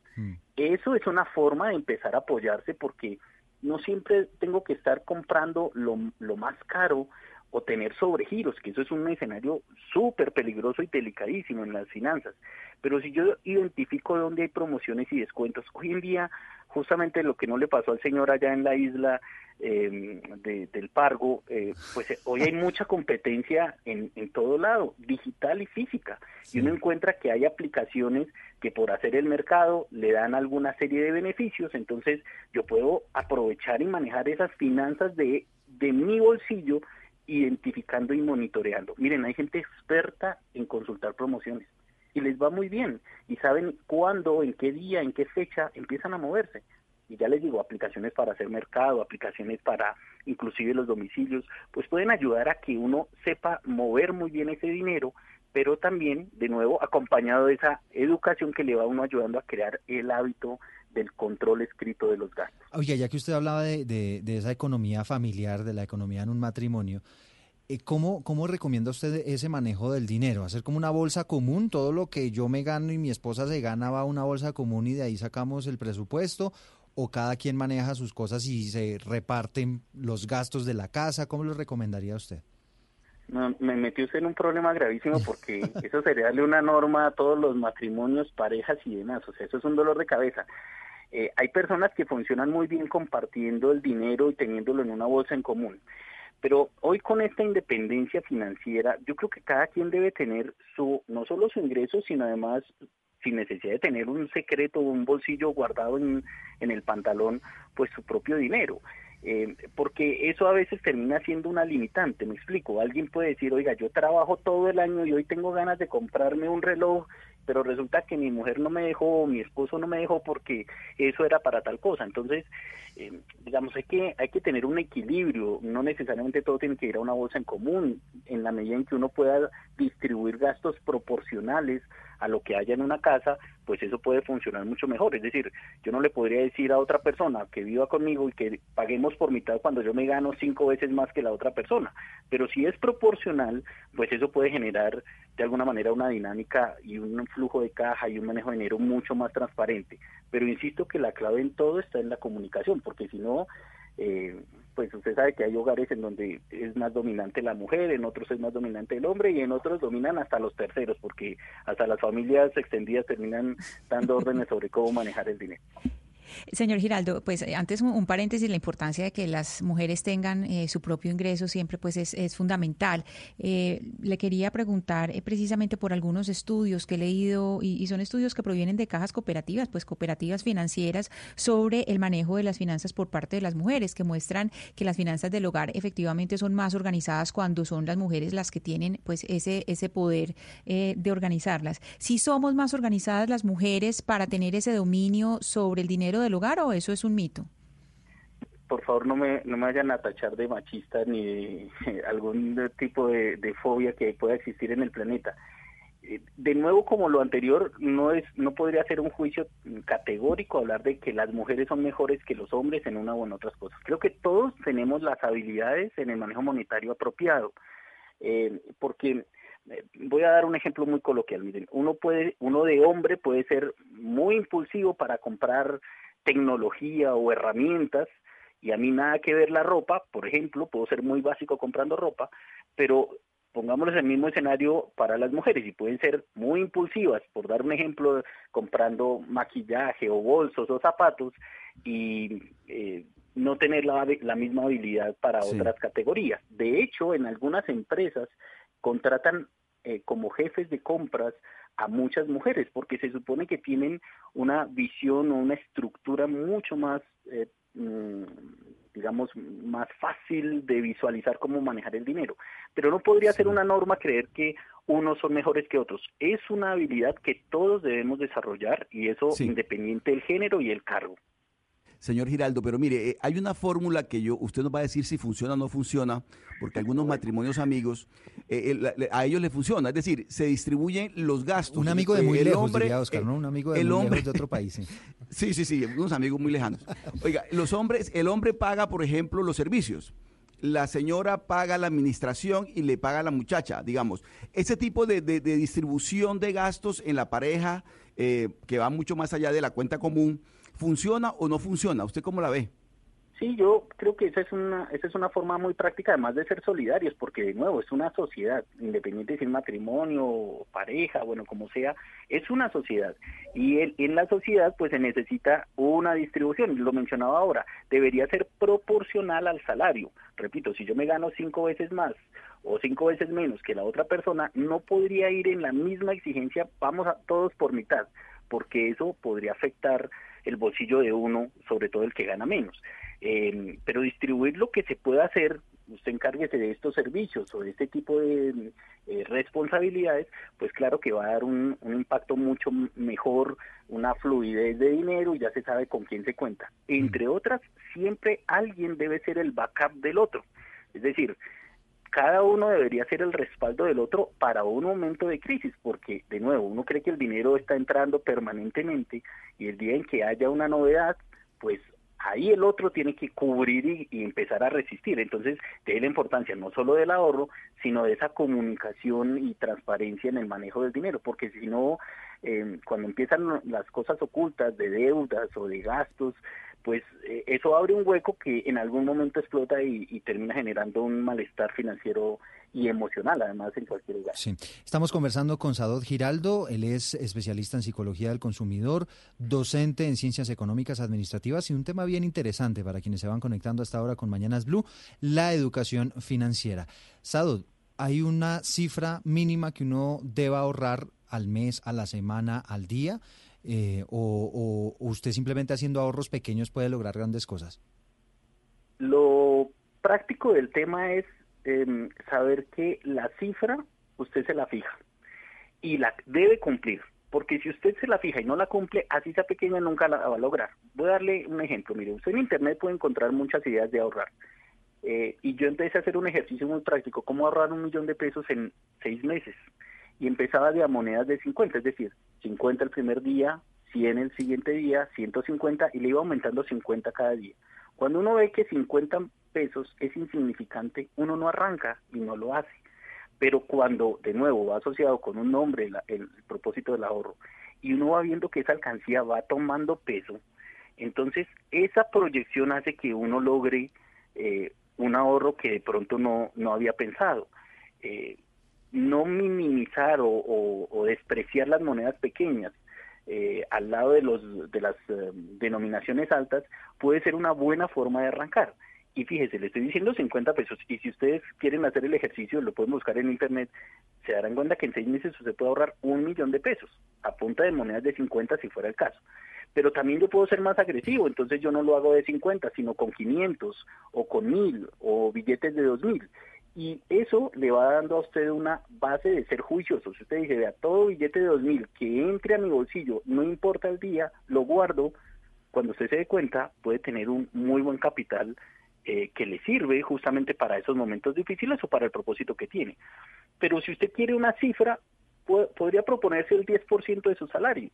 Eso es una forma de empezar a apoyarse porque no siempre tengo que estar comprando lo, lo más caro o tener sobregiros, que eso es un escenario súper peligroso y delicadísimo en las finanzas. Pero si yo identifico dónde hay promociones y descuentos, hoy en día justamente lo que no le pasó al señor allá en la isla eh, de- del Pargo, eh, pues eh, hoy hay mucha competencia en, en todo lado, digital y física, y uno encuentra que hay aplicaciones que por hacer el mercado le dan alguna serie de beneficios, entonces yo puedo aprovechar y manejar esas finanzas de, de mi bolsillo identificando y monitoreando. Miren, hay gente experta en consultar promociones y les va muy bien y saben cuándo, en qué día, en qué fecha empiezan a moverse. Y ya les digo, aplicaciones para hacer mercado, aplicaciones para inclusive los domicilios, pues pueden ayudar a que uno sepa mover muy bien ese dinero, pero también, de nuevo, acompañado de esa educación que le va uno ayudando a crear el hábito del control escrito de los gastos. Oiga, ya que usted hablaba de, de- de esa economía familiar, de la economía en un matrimonio, eh, ¿cómo, ¿cómo recomienda usted ese manejo del dinero? ¿Hacer como una bolsa común? ¿Todo lo que yo me gano y mi esposa se gana va a una bolsa común y de ahí sacamos el presupuesto? ¿O cada quien maneja sus cosas y se reparten los gastos de la casa? ¿Cómo lo recomendaría usted? Me metió usted en un problema gravísimo porque [LAUGHS] eso sería darle una norma a todos los matrimonios, parejas y demás. O sea, eso es un dolor de cabeza. Eh, hay personas que funcionan muy bien compartiendo el dinero y teniéndolo en una bolsa en común. Pero hoy con esta independencia financiera, yo creo que cada quien debe tener su, no solo su ingreso, sino además sin necesidad de tener un secreto o un bolsillo guardado en, en el pantalón, pues su propio dinero. Eh, porque eso a veces termina siendo una limitante, me explico. Alguien puede decir, oiga, yo trabajo todo el año y hoy tengo ganas de comprarme un reloj, pero resulta que mi mujer no me dejó, mi esposo no me dejó porque eso era para tal cosa. Entonces, eh, digamos, hay que, hay que tener un equilibrio, no necesariamente todo tiene que ir a una bolsa en común, en la medida en que uno pueda distribuir gastos proporcionales a lo que haya en una casa, pues eso puede funcionar mucho mejor. Es decir, yo no le podría decir a otra persona que viva conmigo y que paguemos por mitad cuando yo me gano cinco veces más que la otra persona. Pero si es proporcional, pues eso puede generar de alguna manera una dinámica y un flujo de caja y un manejo de dinero mucho más transparente. Pero insisto que la clave en todo está en la comunicación, porque si no, eh, pues usted sabe que hay hogares en donde es más dominante la mujer, en otros es más dominante el hombre y en otros dominan hasta los terceros, porque hasta las familias extendidas terminan dando órdenes sobre cómo manejar el dinero. Señor Giraldo, pues eh, antes un, un paréntesis, la importancia de que las mujeres tengan eh, su propio ingreso siempre pues es, fundamental. Eh, le quería preguntar precisamente por algunos estudios que he leído y, y son estudios que provienen de cajas cooperativas, pues cooperativas financieras sobre el manejo de las finanzas por parte de las mujeres, que muestran que las finanzas del hogar efectivamente son más organizadas cuando son las mujeres las que tienen pues ese, ese poder de organizarlas. Si somos más organizadas las mujeres para tener ese dominio sobre el dinero del hogar o eso es un mito? Por favor, no me, no me vayan a tachar de machista ni de [LAUGHS] algún tipo de, fobia que pueda existir en el planeta. Eh, De nuevo, como lo anterior, no es, no podría ser un juicio categórico hablar de que las mujeres son mejores que los hombres en una o en otras cosas. Creo que todos tenemos las habilidades en el manejo monetario apropiado, eh, porque eh, voy a dar un ejemplo muy coloquial. Miren, uno puede, uno de hombre puede ser muy impulsivo para comprar tecnología o herramientas y a mí nada que ver la ropa, por ejemplo, puedo ser muy básico comprando ropa, pero pongámosles el mismo escenario para las mujeres y pueden ser muy impulsivas, por dar un ejemplo, comprando maquillaje o bolsos o zapatos y eh, no tener la, la misma habilidad para Sí. otras categorías. De hecho, en algunas empresas contratan eh, como jefes de compras a muchas mujeres porque se supone que tienen una visión o una estructura mucho más eh, mm, digamos más fácil de visualizar cómo manejar el dinero. Pero no podría ser una norma creer que unos son mejores que otros. Es una habilidad que todos debemos desarrollar y eso Sí. independiente del género y el cargo Señor Giraldo, pero mire, eh, hay una fórmula que yo, usted nos va a decir si funciona o no funciona, porque algunos matrimonios amigos, eh, eh, a ellos les funciona, es decir, se distribuyen los gastos. Un amigo de Eh, muy el lejos, hombre, diría Oscar, eh, ¿no? Un amigo de el muy hombre- lejos de otro país. sí. [LAUGHS] Sí, sí, sí, unos amigos muy lejanos. Oiga, los hombres, el hombre paga, por ejemplo, los servicios. La señora paga la administración y le paga a la muchacha, digamos. Ese tipo de, de- de distribución de gastos en la pareja, eh, que va mucho más allá de la cuenta común, ¿funciona o no funciona? ¿Usted cómo la ve? Sí, yo creo que esa es una esa es una forma muy práctica, además de ser solidarios, porque de nuevo es una sociedad, independiente si es matrimonio, pareja, bueno, como sea, es una sociedad. Y el- en la sociedad pues se necesita una distribución, lo mencionaba ahora, debería ser proporcional al salario. Repito, si yo me gano cinco veces más o cinco veces menos que la otra persona, no podría ir en la misma exigencia, vamos a todos por mitad, porque eso podría afectar el bolsillo de uno, sobre todo el que gana menos. Eh, pero distribuir lo que se pueda hacer, usted encárguese de estos servicios o de este tipo de eh, responsabilidades, pues claro que va a dar un, un impacto mucho mejor, una fluidez de dinero y ya se sabe con quién se cuenta. Entre otras, siempre alguien debe ser el backup del otro. Es decir, cada uno debería ser el respaldo del otro para un momento de crisis, porque de nuevo, uno cree que el dinero está entrando permanentemente y el día en que haya una novedad, pues ahí el otro tiene que cubrir y, empezar a resistir. Entonces, de la importancia no solo del ahorro, sino de esa comunicación y transparencia en el manejo del dinero, porque si no, eh, cuando empiezan las cosas ocultas de deudas o de gastos, pues eh, eso abre un hueco que en algún momento explota y, y termina generando un malestar financiero y emocional, además, en cualquier lugar. Sí. Estamos conversando con Sadot Giraldo, él es especialista en psicología del consumidor, docente en ciencias económicas administrativas y un tema bien interesante para quienes se van conectando hasta ahora con Mañanas Blue, la educación financiera. Sadot, ¿hay una cifra mínima que uno deba ahorrar al mes, a la semana, al día? Eh, o, usted simplemente haciendo ahorros pequeños puede lograr grandes cosas? Lo práctico del tema es em, saber que la cifra usted se la fija y la debe cumplir. Porque si usted se la fija y no la cumple, así sea pequeña, nunca la va a lograr. Voy a darle un ejemplo. Mire, usted en Internet puede encontrar muchas ideas de ahorrar. Eh, y yo empecé a hacer un ejercicio muy práctico, cómo ahorrar un millón de pesos en seis meses. Y empezaba de a monedas de 50, es decir, 50 el primer día, 100 el siguiente día, 150 y le iba aumentando 50 cada día. Cuando uno ve que 50 pesos es insignificante, uno no arranca y no lo hace. Pero cuando, de nuevo, va asociado con un nombre el, propósito del ahorro y uno va viendo que esa alcancía va tomando peso, entonces esa proyección hace que uno logre eh, un ahorro que de pronto no, no había pensado. Eh, no minimizar o, o- despreciar las monedas pequeñas eh, al lado de, los, de las eh, denominaciones altas puede ser una buena forma de arrancar. Y fíjese, le estoy diciendo 50 pesos. Y si ustedes quieren hacer el ejercicio, lo pueden buscar en internet, se darán cuenta que en seis meses usted puede ahorrar un millón de pesos a punta de monedas de 50 si fuera el caso. Pero también yo puedo ser más agresivo, entonces yo no lo hago de 50, sino con 500 o con 1000 o billetes de 2000. Y eso le va dando a usted una base de ser juicioso. Si usted dice, vea, todo billete de 2000 que entre a mi bolsillo, no importa el día, lo guardo, cuando usted se dé cuenta, puede tener un muy buen capital eh, que le sirve justamente para esos momentos difíciles o para el propósito que tiene. Pero si usted quiere una cifra, po- podría proponerse el 10% de su salario,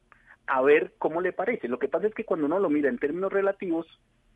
a ver cómo le parece. Lo que pasa es que cuando uno lo mira en términos relativos,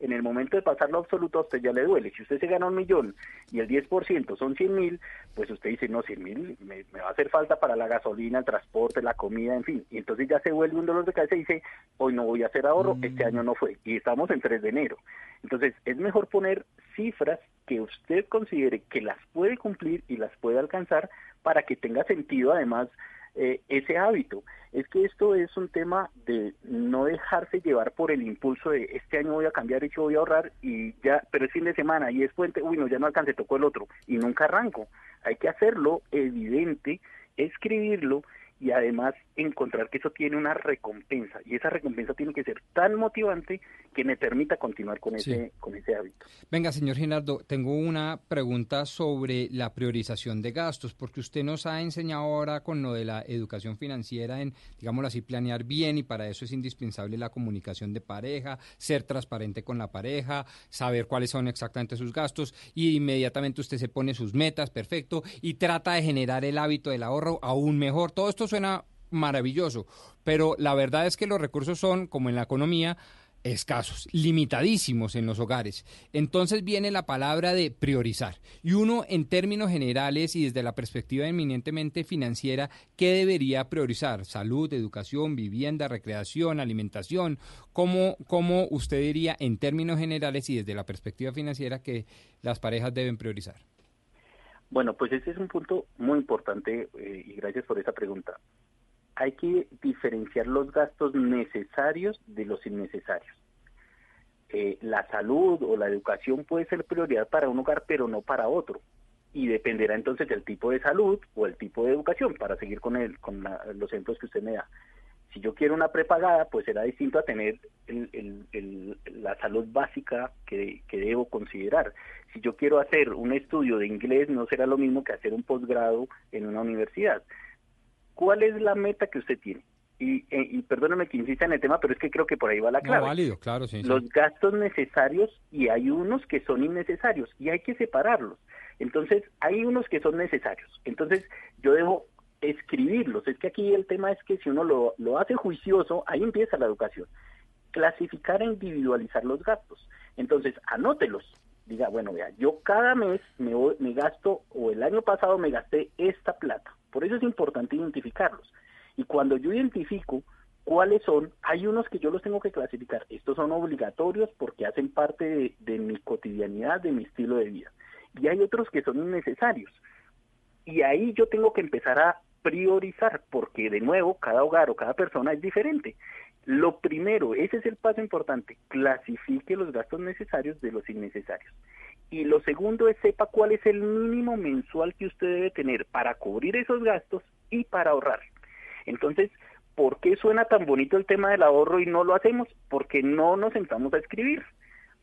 en el momento de pasarlo absoluto a usted ya le duele. Si usted se gana un millón y el 10% son 100 mil, pues usted dice, no, 100 mil me, me va a hacer falta para la gasolina, el transporte, la comida, en fin. Y entonces ya se vuelve un dolor de cabeza y dice, hoy no voy a hacer ahorro, este año no fue. Y estamos en 3 de enero. Entonces es mejor poner cifras que usted considere que las puede cumplir y las puede alcanzar para que tenga sentido además eh, ese hábito. Es que esto es un tema de no dejarse llevar por el impulso de este año voy a cambiar y yo voy a ahorrar y ya, pero es fin de semana y es puente, uy, no, ya no alcancé, tocó el otro y nunca arranco. Hay que hacerlo evidente, escribirlo y además encontrar que eso tiene una recompensa y esa recompensa tiene que ser tan motivante que me permita continuar con Sí. ese con ese hábito. Venga, señor Ginardo, tengo una pregunta sobre la priorización de gastos, porque usted nos ha enseñado ahora con lo de la educación financiera en, digámoslo así, planear bien y para eso es indispensable la comunicación de pareja, ser transparente con la pareja, saber cuáles son exactamente sus gastos y inmediatamente usted se pone sus metas, perfecto, y trata de generar el hábito del ahorro aún mejor. Todo esto suena maravilloso, pero la verdad es que los recursos son, como en la economía, escasos, limitadísimos en los hogares. Entonces viene la palabra de priorizar. Y uno, en términos generales y desde la perspectiva eminentemente financiera, ¿qué debería priorizar? Salud, educación, vivienda, recreación, alimentación. ¿Cómo, cómo usted diría, en términos generales y desde la perspectiva financiera, que las parejas deben priorizar? Bueno, pues ese es un punto muy importante eh, y gracias por esa pregunta. Hay que diferenciar los gastos necesarios de los innecesarios. Eh, la salud o la educación puede ser prioridad para un hogar, pero no para otro. Y dependerá entonces del tipo de salud o el tipo de educación, para seguir con, el, con la- los ejemplos que usted me da. Si yo quiero una prepagada, pues será distinto a tener el- el- el- la salud básica que, que debo considerar. Si yo quiero hacer un estudio de inglés, no será lo mismo que hacer un posgrado en una universidad. ¿Cuál es la meta que usted tiene? Y, eh, y perdóneme que insista en el tema, pero es que creo que por ahí va la No, clave válido, claro, sí. sí. los gastos necesarios y hay unos que son innecesarios y hay que separarlos. Entonces, hay unos que son necesarios. Entonces, yo debo escribirlos. Es que aquí el tema es que si uno lo, lo hace juicioso, ahí empieza la educación. Clasificar e individualizar los gastos. Entonces, anótelos. Diga, bueno, vea, yo cada mes me, me gasto, o el año pasado me gasté esta plata. Por eso es importante identificarlos. Y cuando yo identifico cuáles son, hay unos que yo los tengo que clasificar. Estos son obligatorios porque hacen parte de, de mi cotidianidad, de mi estilo de vida. Y hay otros que son innecesarios. Y ahí yo tengo que empezar a priorizar, porque de nuevo, cada hogar o cada persona es diferente. Lo primero, ese es el paso importante, clasifique los gastos necesarios de los innecesarios. Y lo segundo es sepa cuál es el mínimo mensual que usted debe tener para cubrir esos gastos y para ahorrar. Entonces, ¿por qué suena tan bonito el tema del ahorro y no lo hacemos? Porque no nos sentamos a escribir.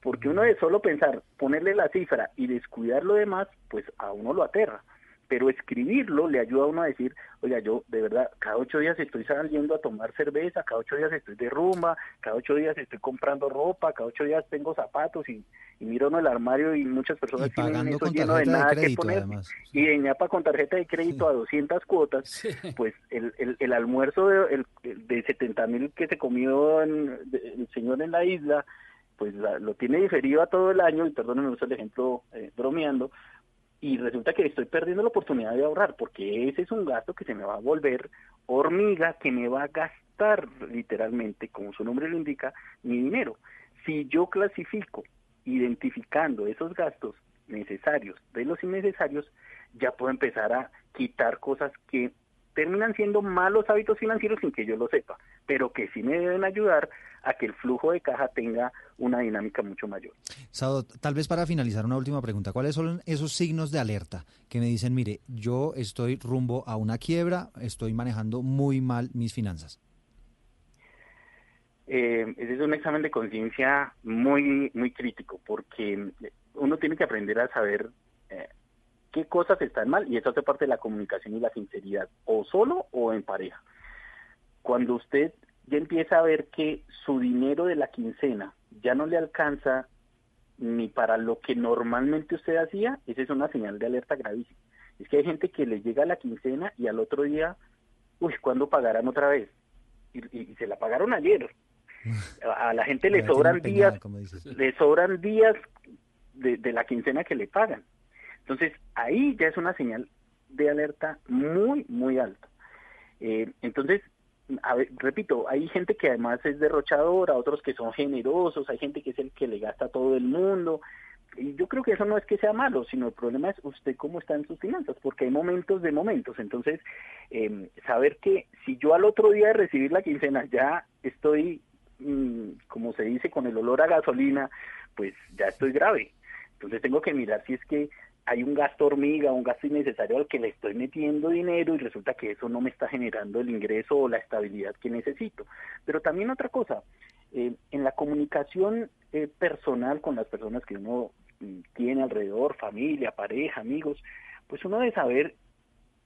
Porque uno de solo pensar, ponerle la cifra y descuidar lo demás, pues a uno lo aterra. Pero escribirlo le ayuda a uno a decir, oiga, yo de verdad, cada ocho días estoy saliendo a tomar cerveza, cada ocho días estoy de rumba, cada ocho días estoy comprando ropa, cada ocho días tengo zapatos y, y miro en el armario y muchas personas Y tienen eso con lleno de nada que poner. además. Y de ñapa con tarjeta de crédito a 200 cuotas, pues el, el, el almuerzo de, el- el de 70 mil que se comió en- de- el señor en la isla, pues la- lo tiene diferido a todo el año, y perdónenme uso el ejemplo eh, bromeando, y resulta que estoy perdiendo la oportunidad de ahorrar, porque ese es un gasto que se me va a volver hormiga, que me va a gastar literalmente, como su nombre lo indica, mi dinero. Si yo clasifico identificando esos gastos necesarios de los innecesarios, ya puedo empezar a quitar cosas que terminan siendo malos hábitos financieros sin que yo lo sepa, pero que sí me deben ayudar a que el flujo de caja tenga una dinámica mucho mayor. Sado, tal vez para finalizar una última pregunta, ¿cuáles son esos signos de alerta que me dicen, mire, yo estoy rumbo a una quiebra, estoy manejando muy mal mis finanzas? Eh, ese es un examen de conciencia muy, muy crítico porque uno tiene que aprender a saber eh, qué cosas están mal y eso hace parte de la comunicación y la sinceridad, o solo o en pareja. Cuando usted ya empieza a ver que su dinero de la quincena ya no le alcanza ni para lo que normalmente usted hacía, esa es una señal de alerta gravísima. Es que hay gente que le llega la quincena y al otro día, uy, ¿cuándo pagarán otra vez? Y, y se la pagaron ayer. A la gente le sobran días, le sobran días de la quincena que le pagan. Entonces, ahí ya es una señal de alerta muy, muy alta. Eh, entonces, a ver, repito, hay gente que además es derrochadora, otros que son generosos, hay gente que es el que le gasta a todo el mundo. Y yo creo que eso no es que sea malo, sino el problema es usted cómo está en sus finanzas, porque hay momentos de momentos. Entonces, eh, saber que si yo al otro día de recibir la quincena ya estoy, mm, como se dice, con el olor a gasolina, pues ya estoy grave. Entonces tengo que mirar si es que hay un gasto hormiga, un gasto innecesario al que le estoy metiendo dinero y resulta que eso no me está generando el ingreso o la estabilidad que necesito. Pero también otra cosa, eh, en la comunicación eh, personal con las personas que uno mm, tiene alrededor, familia, pareja, amigos, pues uno debe saber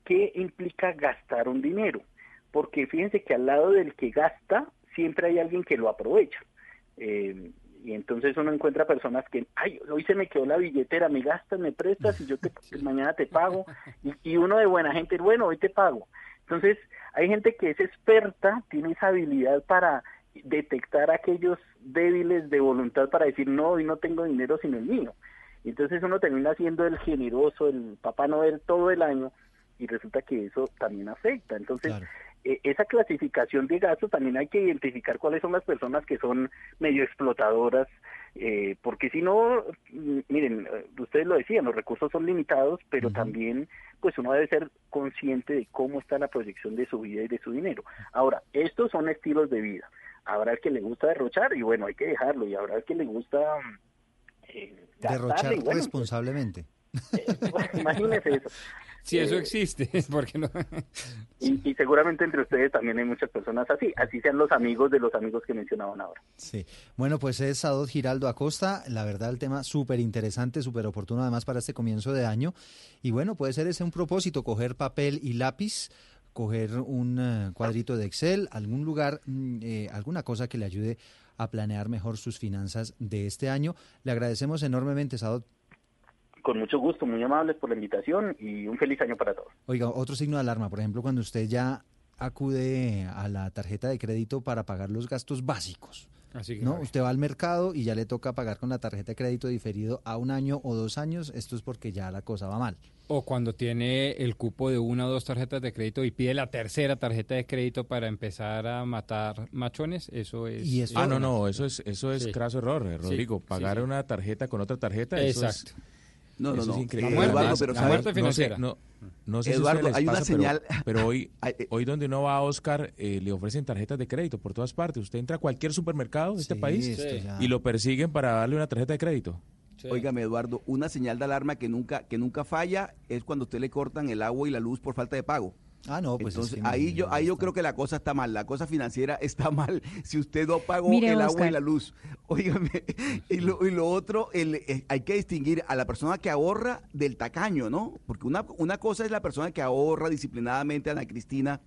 qué implica gastar un dinero. Porque fíjense que al lado del que gasta, siempre hay alguien que lo aprovecha. Eh, y entonces uno encuentra personas que, ay, hoy se me quedó la billetera, me gastas, me prestas y yo te, [LAUGHS] mañana te pago. [LAUGHS] Y, y uno de buena gente, bueno, hoy te pago. Entonces hay gente que es experta, tiene esa habilidad para detectar aquellos débiles de voluntad para decir, no, hoy no tengo dinero sino el mío. Y entonces uno termina siendo el generoso, el Papá Noel todo el año y resulta que eso también afecta. Entonces, esa clasificación de gastos también hay que identificar cuáles son las personas que son medio explotadoras, eh, porque si no, mm, miren, eh, ustedes lo decían, los recursos son limitados, pero también pues uno debe ser consciente de cómo está la proyección de su vida y de su dinero. Ahora, estos son estilos de vida. Habrá el que le gusta derrochar y bueno, hay que dejarlo, y habrá el que le gusta... Eh, Derrochar responsablemente. [LAUGHS] imagínese eso. Si eso Eh, existe, [LAUGHS] ¿por qué no? Y, y seguramente entre ustedes también hay muchas personas así, así sean los amigos de los amigos que mencionaban ahora. Sí. Bueno, pues es Sadot Giraldo Acosta. La verdad, el tema súper interesante, súper oportuno además para este comienzo de año. Y bueno, puede ser ese un propósito, coger papel y lápiz, coger un eh, cuadrito de Excel, algún lugar, mm, eh, alguna cosa que le ayude a planear mejor sus finanzas de este año. Le agradecemos enormemente, Sadot. Con mucho gusto, muy amables por la invitación y un feliz año para todos. Oiga, otro signo de alarma, por ejemplo, cuando usted ya acude a la tarjeta de crédito para pagar los gastos básicos. Así que ¿no? Usted va al mercado y ya le toca pagar con la tarjeta de crédito diferido a un año o dos años. Esto es porque ya la cosa va mal. O cuando tiene el cupo de una o dos tarjetas de crédito y pide la tercera tarjeta de crédito para empezar a matar machones, eso es... ah, no, no, eso es, eso es Sí. craso error, Rodrigo. sí, Pagar sí. una tarjeta con otra tarjeta, eso es- No, no, eso es no. increíble. La muerte, Además, pero la ¿sabe? muerte No sé, financiera. No, no sé Eduardo, les hay una pasa, señal- Pero, hoy, [LAUGHS] hoy donde uno va a Oscar, eh, le ofrecen tarjetas de crédito por todas partes. Usted entra a cualquier supermercado de este Sí, país y lo persiguen para darle una tarjeta de crédito. Óigame, Eduardo, una señal de alarma que nunca, que nunca falla es cuando a usted le cortan el agua y la luz por falta de pago. Ah, no, pues es Entonces, que ahí yo, ahí yo creo que la cosa está mal, la cosa financiera [LAUGHS] está mal. Si usted no pagó Mire, el agua y la luz, [LAUGHS] óigame, y lo, y lo otro, el, eh, hay que distinguir a la persona que ahorra del tacaño, ¿no? Porque una, una cosa es la persona que ahorra disciplinadamente, Ana Cristina,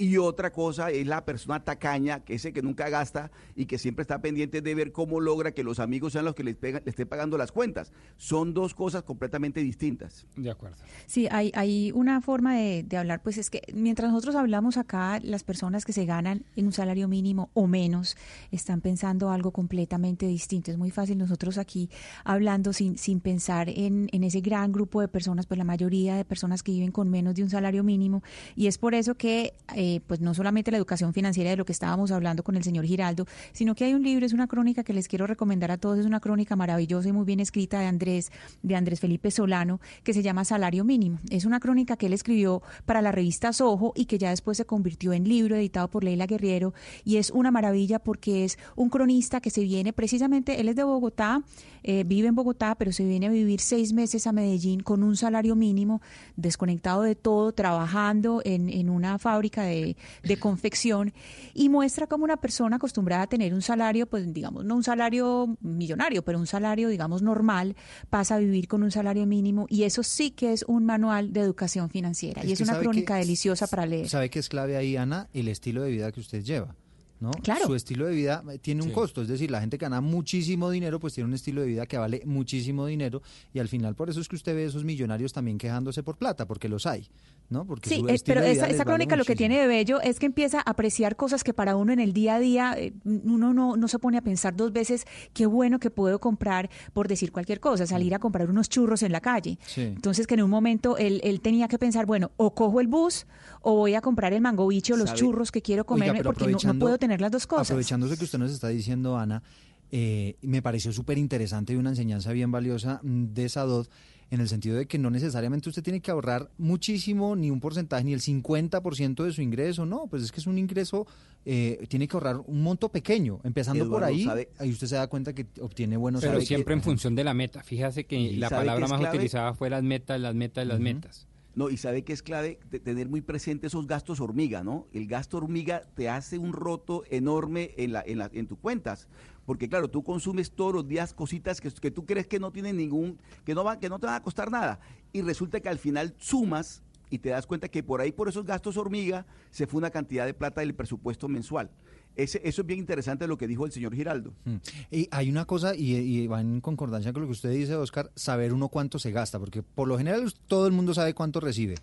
y otra cosa es la persona tacaña, que ese que nunca gasta y que siempre está pendiente de ver cómo logra que los amigos sean los que le estén pagando las cuentas. Son dos cosas completamente distintas. De acuerdo. Sí, hay, hay una forma de, de hablar, pues es que mientras nosotros hablamos acá, las personas que se ganan en un salario mínimo o menos están pensando algo completamente distinto. Es muy fácil nosotros aquí hablando sin, sin pensar en, en ese gran grupo de personas, pues la mayoría de personas que viven con menos de un salario mínimo. Y es por eso que eh, eh, pues no solamente la educación financiera de lo que estábamos hablando con el señor Giraldo, sino que hay un libro, es una crónica que les quiero recomendar a todos, es una crónica maravillosa y muy bien escrita de Andrés, de Andrés Felipe Solano, que se llama Salario Mínimo. Es una crónica que él escribió para la revista Soho y que ya después se convirtió en libro editado por Leila Guerriero y es una maravilla porque es un cronista que se viene precisamente, él es de Bogotá, eh, vive en Bogotá, pero se viene a vivir seis meses a Medellín con un salario mínimo, desconectado de todo, trabajando en, en una fábrica de, de confección y muestra como una persona acostumbrada a tener un salario, pues digamos, no un salario millonario, pero un salario, digamos, normal, pasa a vivir con un salario mínimo y eso sí que es un manual de educación financiera y es que una crónica que- deliciosa para leer. ¿Sabe qué es clave ahí, Ana? El estilo de vida que usted lleva. ¿No? Claro. Su estilo de vida eh, tiene un Sí. costo, es decir, la gente que gana muchísimo dinero, pues tiene un estilo de vida que vale muchísimo dinero y al final por eso es que usted ve esos millonarios también quejándose por plata, porque los hay, ¿no? Porque Sí, su eh, pero de esa, vida les esa vale crónica lo que tiene de bello es que empieza a apreciar cosas que para uno en el día a día eh, uno no, no se pone a pensar dos veces qué bueno que puedo comprar por decir cualquier cosa, salir a comprar unos churros en la calle. Sí. Entonces que en un momento él, él tenía que pensar, bueno, o cojo el bus o voy a comprar el mango bicho, los ¿Sabe? churros que quiero Oiga, pero porque no- no, puedo tener las dos cosas. Aprovechándose que usted nos está diciendo, Ana, eh, me pareció súper interesante y una enseñanza bien valiosa mm, de Sadot en el sentido de que no necesariamente usted tiene que ahorrar muchísimo, ni un porcentaje, ni el 50% de su ingreso, no, pues es que es un ingreso, eh, tiene que ahorrar un monto pequeño, empezando por ahí, ¿sabe? ahí usted se da cuenta que obtiene buenos Pero que- siempre en función de la meta. Fíjese que ¿Y la palabra más clave? utilizada fue las metas, las metas, las metas. No, y sabe que es clave tener muy presente esos gastos hormiga, ¿no? El gasto hormiga te hace un roto enorme en, la, en, la, en tus cuentas. Porque claro, tú consumes todos los días cositas que, que tú crees que no tienen ningún, que no, va, que no te van a costar nada. Y resulta que al final sumas y te das cuenta que por ahí, por esos gastos hormiga, se fue una cantidad de plata del presupuesto mensual. Ese, eso es bien interesante lo que dijo el señor Giraldo. Mm. Y hay una cosa, y, y va en concordancia con lo que usted dice, Oscar, saber uno cuánto se gasta, porque por lo general todo el mundo sabe cuánto recibe,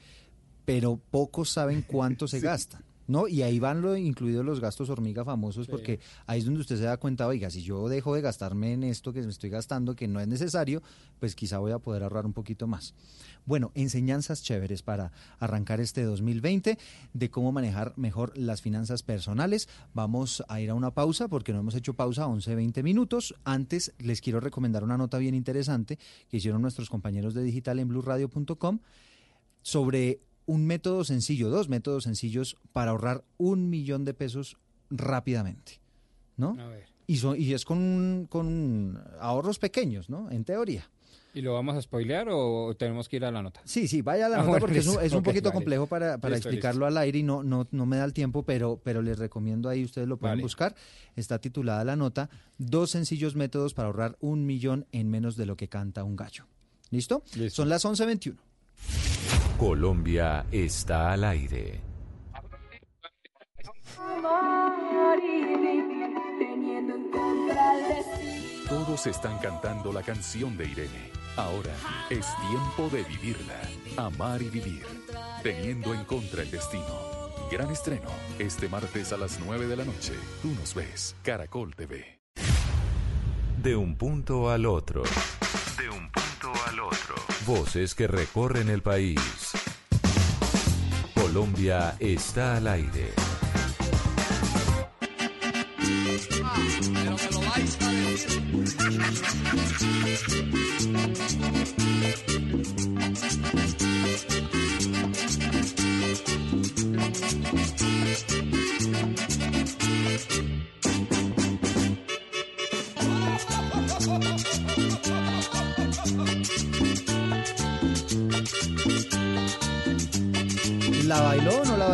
pero pocos saben cuánto se [LAUGHS] Sí. gastan. ¿No? Y ahí van lo, incluidos los gastos hormiga famosos, porque ahí es donde usted se da cuenta, oiga, si yo dejo de gastarme en esto que me estoy gastando, que no es necesario, pues quizá voy a poder ahorrar un poquito más. Bueno, enseñanzas chéveres para arrancar este 2020 de cómo manejar mejor las finanzas personales. Vamos a ir a una pausa porque no hemos hecho pausa 11, 20 minutos. Antes les quiero recomendar una nota bien interesante que hicieron nuestros compañeros de digital en blueradio.com sobre un método sencillo, dos métodos sencillos para ahorrar un millón de pesos rápidamente. ¿No? A ver. Y, son- y es con, con ahorros pequeños, ¿no? En teoría. ¿Y lo vamos a spoilear o tenemos que ir a la nota? Sí, sí, vaya a la Ah, nota bueno, porque es un, es poquito vale. complejo para, para Listo, explicarlo al aire y no, no, no me da el tiempo, pero, pero les recomiendo ahí, ustedes lo pueden Vale. buscar. Está titulada la nota, dos sencillos métodos para ahorrar un millón en menos de lo que canta un gallo. ¿Listo? Son las 11.21. Colombia está al aire. Todos están cantando la canción de Irene. Ahora es tiempo de vivirla. Amar y vivir. Teniendo en contra el destino. Gran estreno. Este martes a las 9 de la noche. Tú nos ves. Caracol TV. De un punto al otro. Otro. Voces que recorren el país. Colombia está al aire.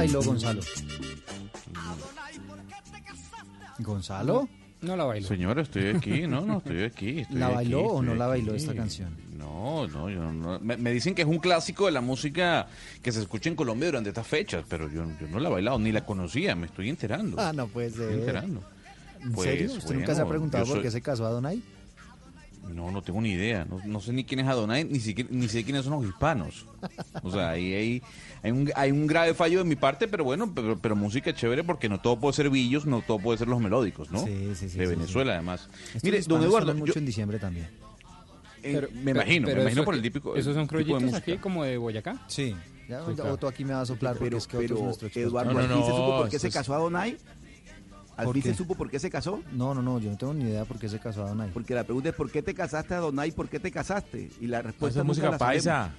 Bailó Gonzalo? ¿Gonzalo? No la bailó. Señor, estoy aquí, no, no, estoy aquí. estoy ¿La bailó aquí, o no la bailó aquí. esta canción? No, no, yo no. Me, me dicen que es un clásico de la música que se escucha en Colombia durante estas fechas, pero yo, yo no la he bailado, ni la conocía, me estoy enterando. Ah, no puede Me estoy ser. enterando. ¿En Pues, serio? ¿Usted nunca se ha preguntado por qué se casó a Donay? No, no tengo ni idea. No, no sé ni quién es Adonai, ni, siquiera, ni sé quiénes son los hispanos. O sea, ahí hay, hay, un, hay un grave fallo de mi parte, pero bueno, pero, pero música chévere porque no todo puede ser villos, no todo puede ser los melódicos, ¿no? Sí, sí, sí, De sí, Venezuela, además. Estos Mire, don Eduardo, mucho yo- en diciembre también. eh, me imagino, me imagino por el típico. ¿Esos son música. aquí como de Boyacá? Sí. Ya. Otto aquí me va a soplar porque Pero, es que pero. Eduardo, No, no, ¿al fin se no, supo por qué se casó a Donay? ¿Al ¿Por fin qué? se supo por qué se casó? No, no, no, yo no tengo ni idea por qué se casó a Donay. Porque la pregunta es ¿por qué te casaste a Donay? ¿Por qué te casaste? Y la Pues respuesta es música la paisa.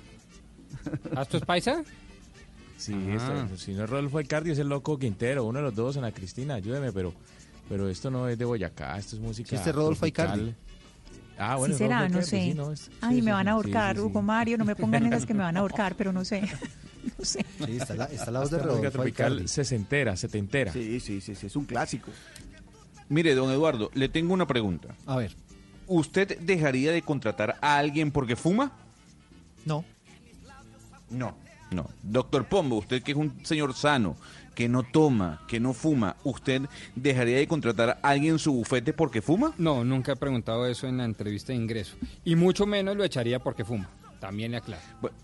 ¿Ah, ¿Esto es paisa? Sí, Ah. esto- si no es Rodolfo Icardi, es el loco Quintero, uno de los dos, Ana Cristina, ayúdeme, pero, pero esto no es de Boyacá, esto es música. Sí, este es Rodolfo tropical. Icardi. Ah, bueno, sí será, no sé. sí, no, es- Ay, sí, me van a ahorcar, sí, sí. Hugo Mario, no me pongan esas que me van a [LAUGHS] ahorcar, pero no sé. [LAUGHS] [LAUGHS] No sé. Sí, está la, está la voz de Esta música Rodolfo tropical sesentera, setentera. Sí, sí, sí, sí, es un clásico. Mire, don Eduardo, le tengo una pregunta. A ver, ¿Usted dejaría de contratar a alguien porque fuma? no. No. No. Doctor Pombo, usted que es un señor sano, que no toma, que no fuma, ¿usted dejaría de contratar a alguien en su bufete porque fuma? No, nunca he preguntado eso en la entrevista de ingreso. Y mucho menos lo echaría porque fuma. También le aclaro. Bueno,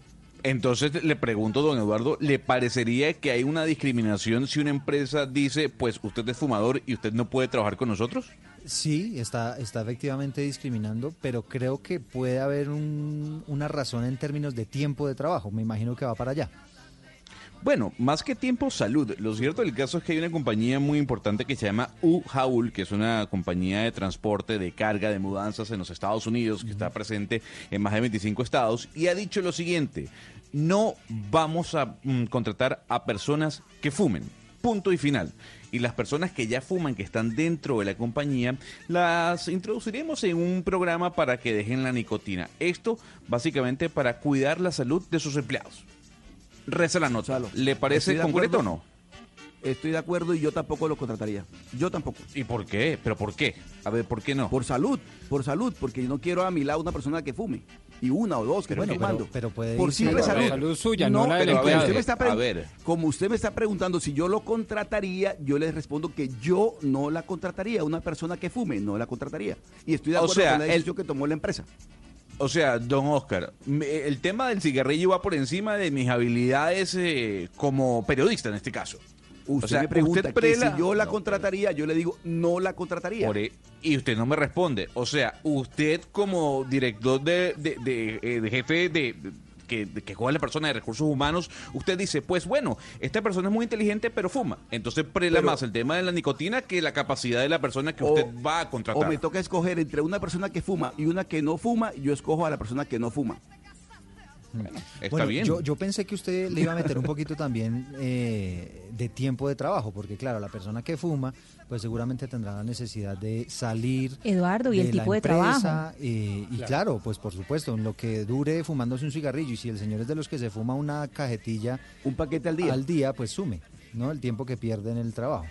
Entonces le pregunto, don Eduardo, ¿le parecería que hay una discriminación si una empresa dice, pues usted es fumador y usted no puede trabajar con nosotros? Sí, está, está efectivamente discriminando, pero creo que puede haber un- una razón en términos de tiempo de trabajo. Me imagino que va para allá. Bueno, más que tiempo, salud. Lo cierto del caso es que hay una compañía muy importante que se llama U-Haul, que es una compañía de transporte, de carga, de mudanzas en los Estados Unidos, que está presente en más de 25 estados, y ha dicho lo siguiente, no vamos a mm, contratar a personas que fumen. Punto y final. Y las personas que ya fuman, que están dentro de la compañía, las introduciremos en un programa para que dejen la nicotina. Esto básicamente para cuidar la salud de sus empleados. Reza la nota. Gonzalo, ¿Le parece concreto o no? Estoy de acuerdo y yo tampoco lo contrataría. Yo tampoco. ¿Y por qué? ¿Pero por qué? A ver, ¿por qué no? Por salud, por salud, porque yo no quiero a mi lado una persona que fume. Y una o dos que Bueno, estén fumando. pero- pero puede por simple Pero, a salud. suya, no la del pero a ver, empleado. usted me está A ver. Como usted me está preguntando si yo lo contrataría, yo le respondo que yo no la contrataría. Una persona que fume, no la contrataría. Y estoy de O acuerdo sea, con la el- decisión que tomó la empresa. O sea, don Oscar, el tema del cigarrillo va por encima de mis habilidades eh, como periodista en este caso. Usted o sea, me pregunta usted que si yo la No, contrataría, yo le digo no la contrataría. Por e- y usted no me responde. O sea, usted como director de, de, de, eh, de jefe de- que, que juega la persona de recursos humanos, usted dice, pues bueno, esta persona es muy inteligente pero fuma. Entonces prela Pero- más el tema de la nicotina que la capacidad de la persona que O- usted va a contratar. O me toca escoger entre una persona que fuma y una que no fuma, yo escojo a la persona que no fuma. Está Bueno, bien. Yo, yo pensé que usted le iba a meter un poquito también eh, de tiempo de trabajo, porque claro, la persona que fuma, pues seguramente tendrá la necesidad de salir. Eduardo, y el la tipo de trabajo. eh, y claro. pues por supuesto, en lo que dure fumándose un cigarrillo, y si el señor es de los que se fuma una cajetilla Un paquete al día. al día, pues sume, ¿no? El tiempo que pierde en el trabajo.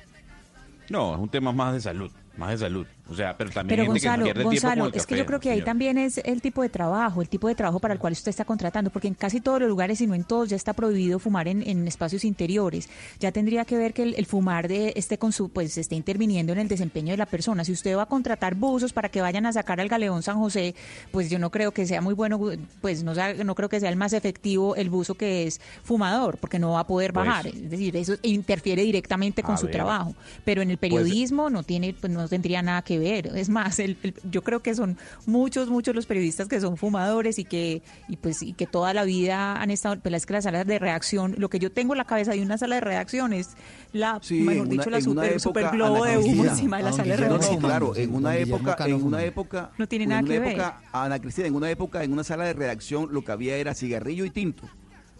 No, es un tema más de salud, más de salud. O sea, pero también Pero gente Gonzalo, que pierde tiempo Gonzalo, con el es que yo creo que ahí también es el tipo de trabajo, el tipo de trabajo para el cual usted está contratando, porque en casi todos los lugares, y no en todos, ya está prohibido fumar en, en espacios interiores. Ya tendría que ver que el, el fumar de esté con su, pues esté interviniendo en el desempeño de la persona. Si usted va a contratar buzos para que vayan a sacar al galeón San José, pues yo no creo que sea muy bueno, pues no, no creo que sea el más efectivo el buzo que es fumador, porque no va a poder Pues, bajar. Es decir, eso interfiere directamente con su trabajo. Pero en el Pues, periodismo no tiene, pues no tendría nada que ver. Es más, el- el- yo creo que son muchos, muchos los periodistas que son fumadores y que, y pues, y que toda la vida han estado, pero es que las salas de reacción, lo que yo tengo en la cabeza de una sala de reacción es la, Sí, mejor una- dicho, la super, globo de humo encima de la sala de No, no, reacción. fumando, claro, en una época, en una época, No tiene en nada una que ver. época, Ana Cristina, en una época, en una sala de redacción, lo que había era cigarrillo y tinto.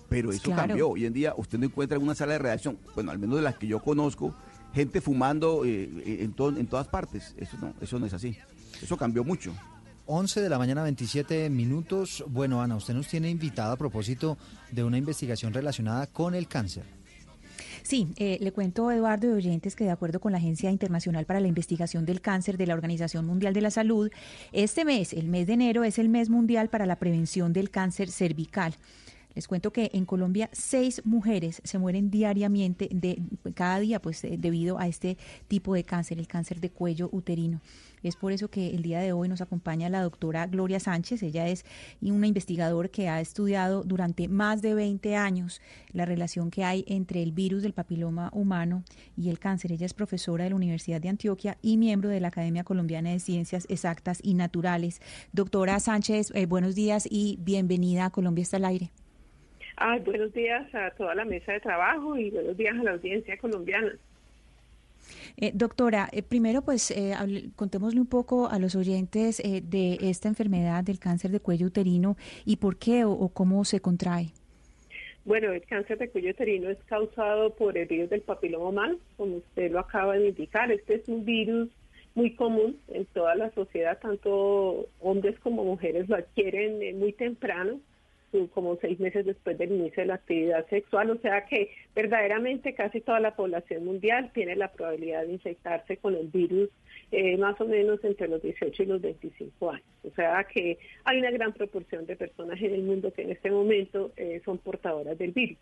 Pero eso Claro. cambió. Hoy en día usted no encuentra en una sala de redacción, bueno, al menos de las que yo conozco, gente fumando eh, en, to- en todas partes. Eso no, eso no es así. Eso cambió mucho. 11 de la mañana, 27 minutos. Bueno, Ana, usted nos tiene invitada a propósito de una investigación relacionada con el cáncer. Sí, eh, le cuento, Eduardo y oyentes, que de acuerdo con la Agencia Internacional para la Investigación del Cáncer de la Organización Mundial de la Salud, este mes, el mes de enero, es el mes mundial para la prevención del cáncer cervical. Les cuento que en Colombia seis mujeres se mueren diariamente, de, cada día, pues eh, debido a este tipo de cáncer, el cáncer de cuello uterino. Es por eso que el día de hoy nos acompaña la doctora Gloria Sánchez. Ella es una investigadora que ha estudiado durante más de 20 años la relación que hay entre el virus del papiloma humano y el cáncer. Ella es profesora de la Universidad de Antioquia y miembro de la Academia Colombiana de Ciencias Exactas y Naturales. Doctora Sánchez, eh, buenos días y bienvenida a Colombia está al aire. Ay, buenos días a toda la mesa de trabajo y buenos días a la audiencia colombiana. Eh, doctora, eh, primero pues eh, hable- contémosle un poco a los oyentes eh, de esta enfermedad del cáncer de cuello uterino y por qué o, o cómo se contrae. Bueno, el cáncer de cuello uterino es causado por el virus del papiloma humano, como usted lo acaba de indicar. Este es un virus muy común en toda la sociedad, tanto hombres como mujeres lo adquieren eh, muy temprano, como seis meses después del inicio de la actividad sexual, o sea que verdaderamente casi toda la población mundial tiene la probabilidad de infectarse con el virus eh, más o menos entre los 18 y los 25 años. O sea que hay una gran proporción de personas en el mundo que en este momento eh, son portadoras del virus.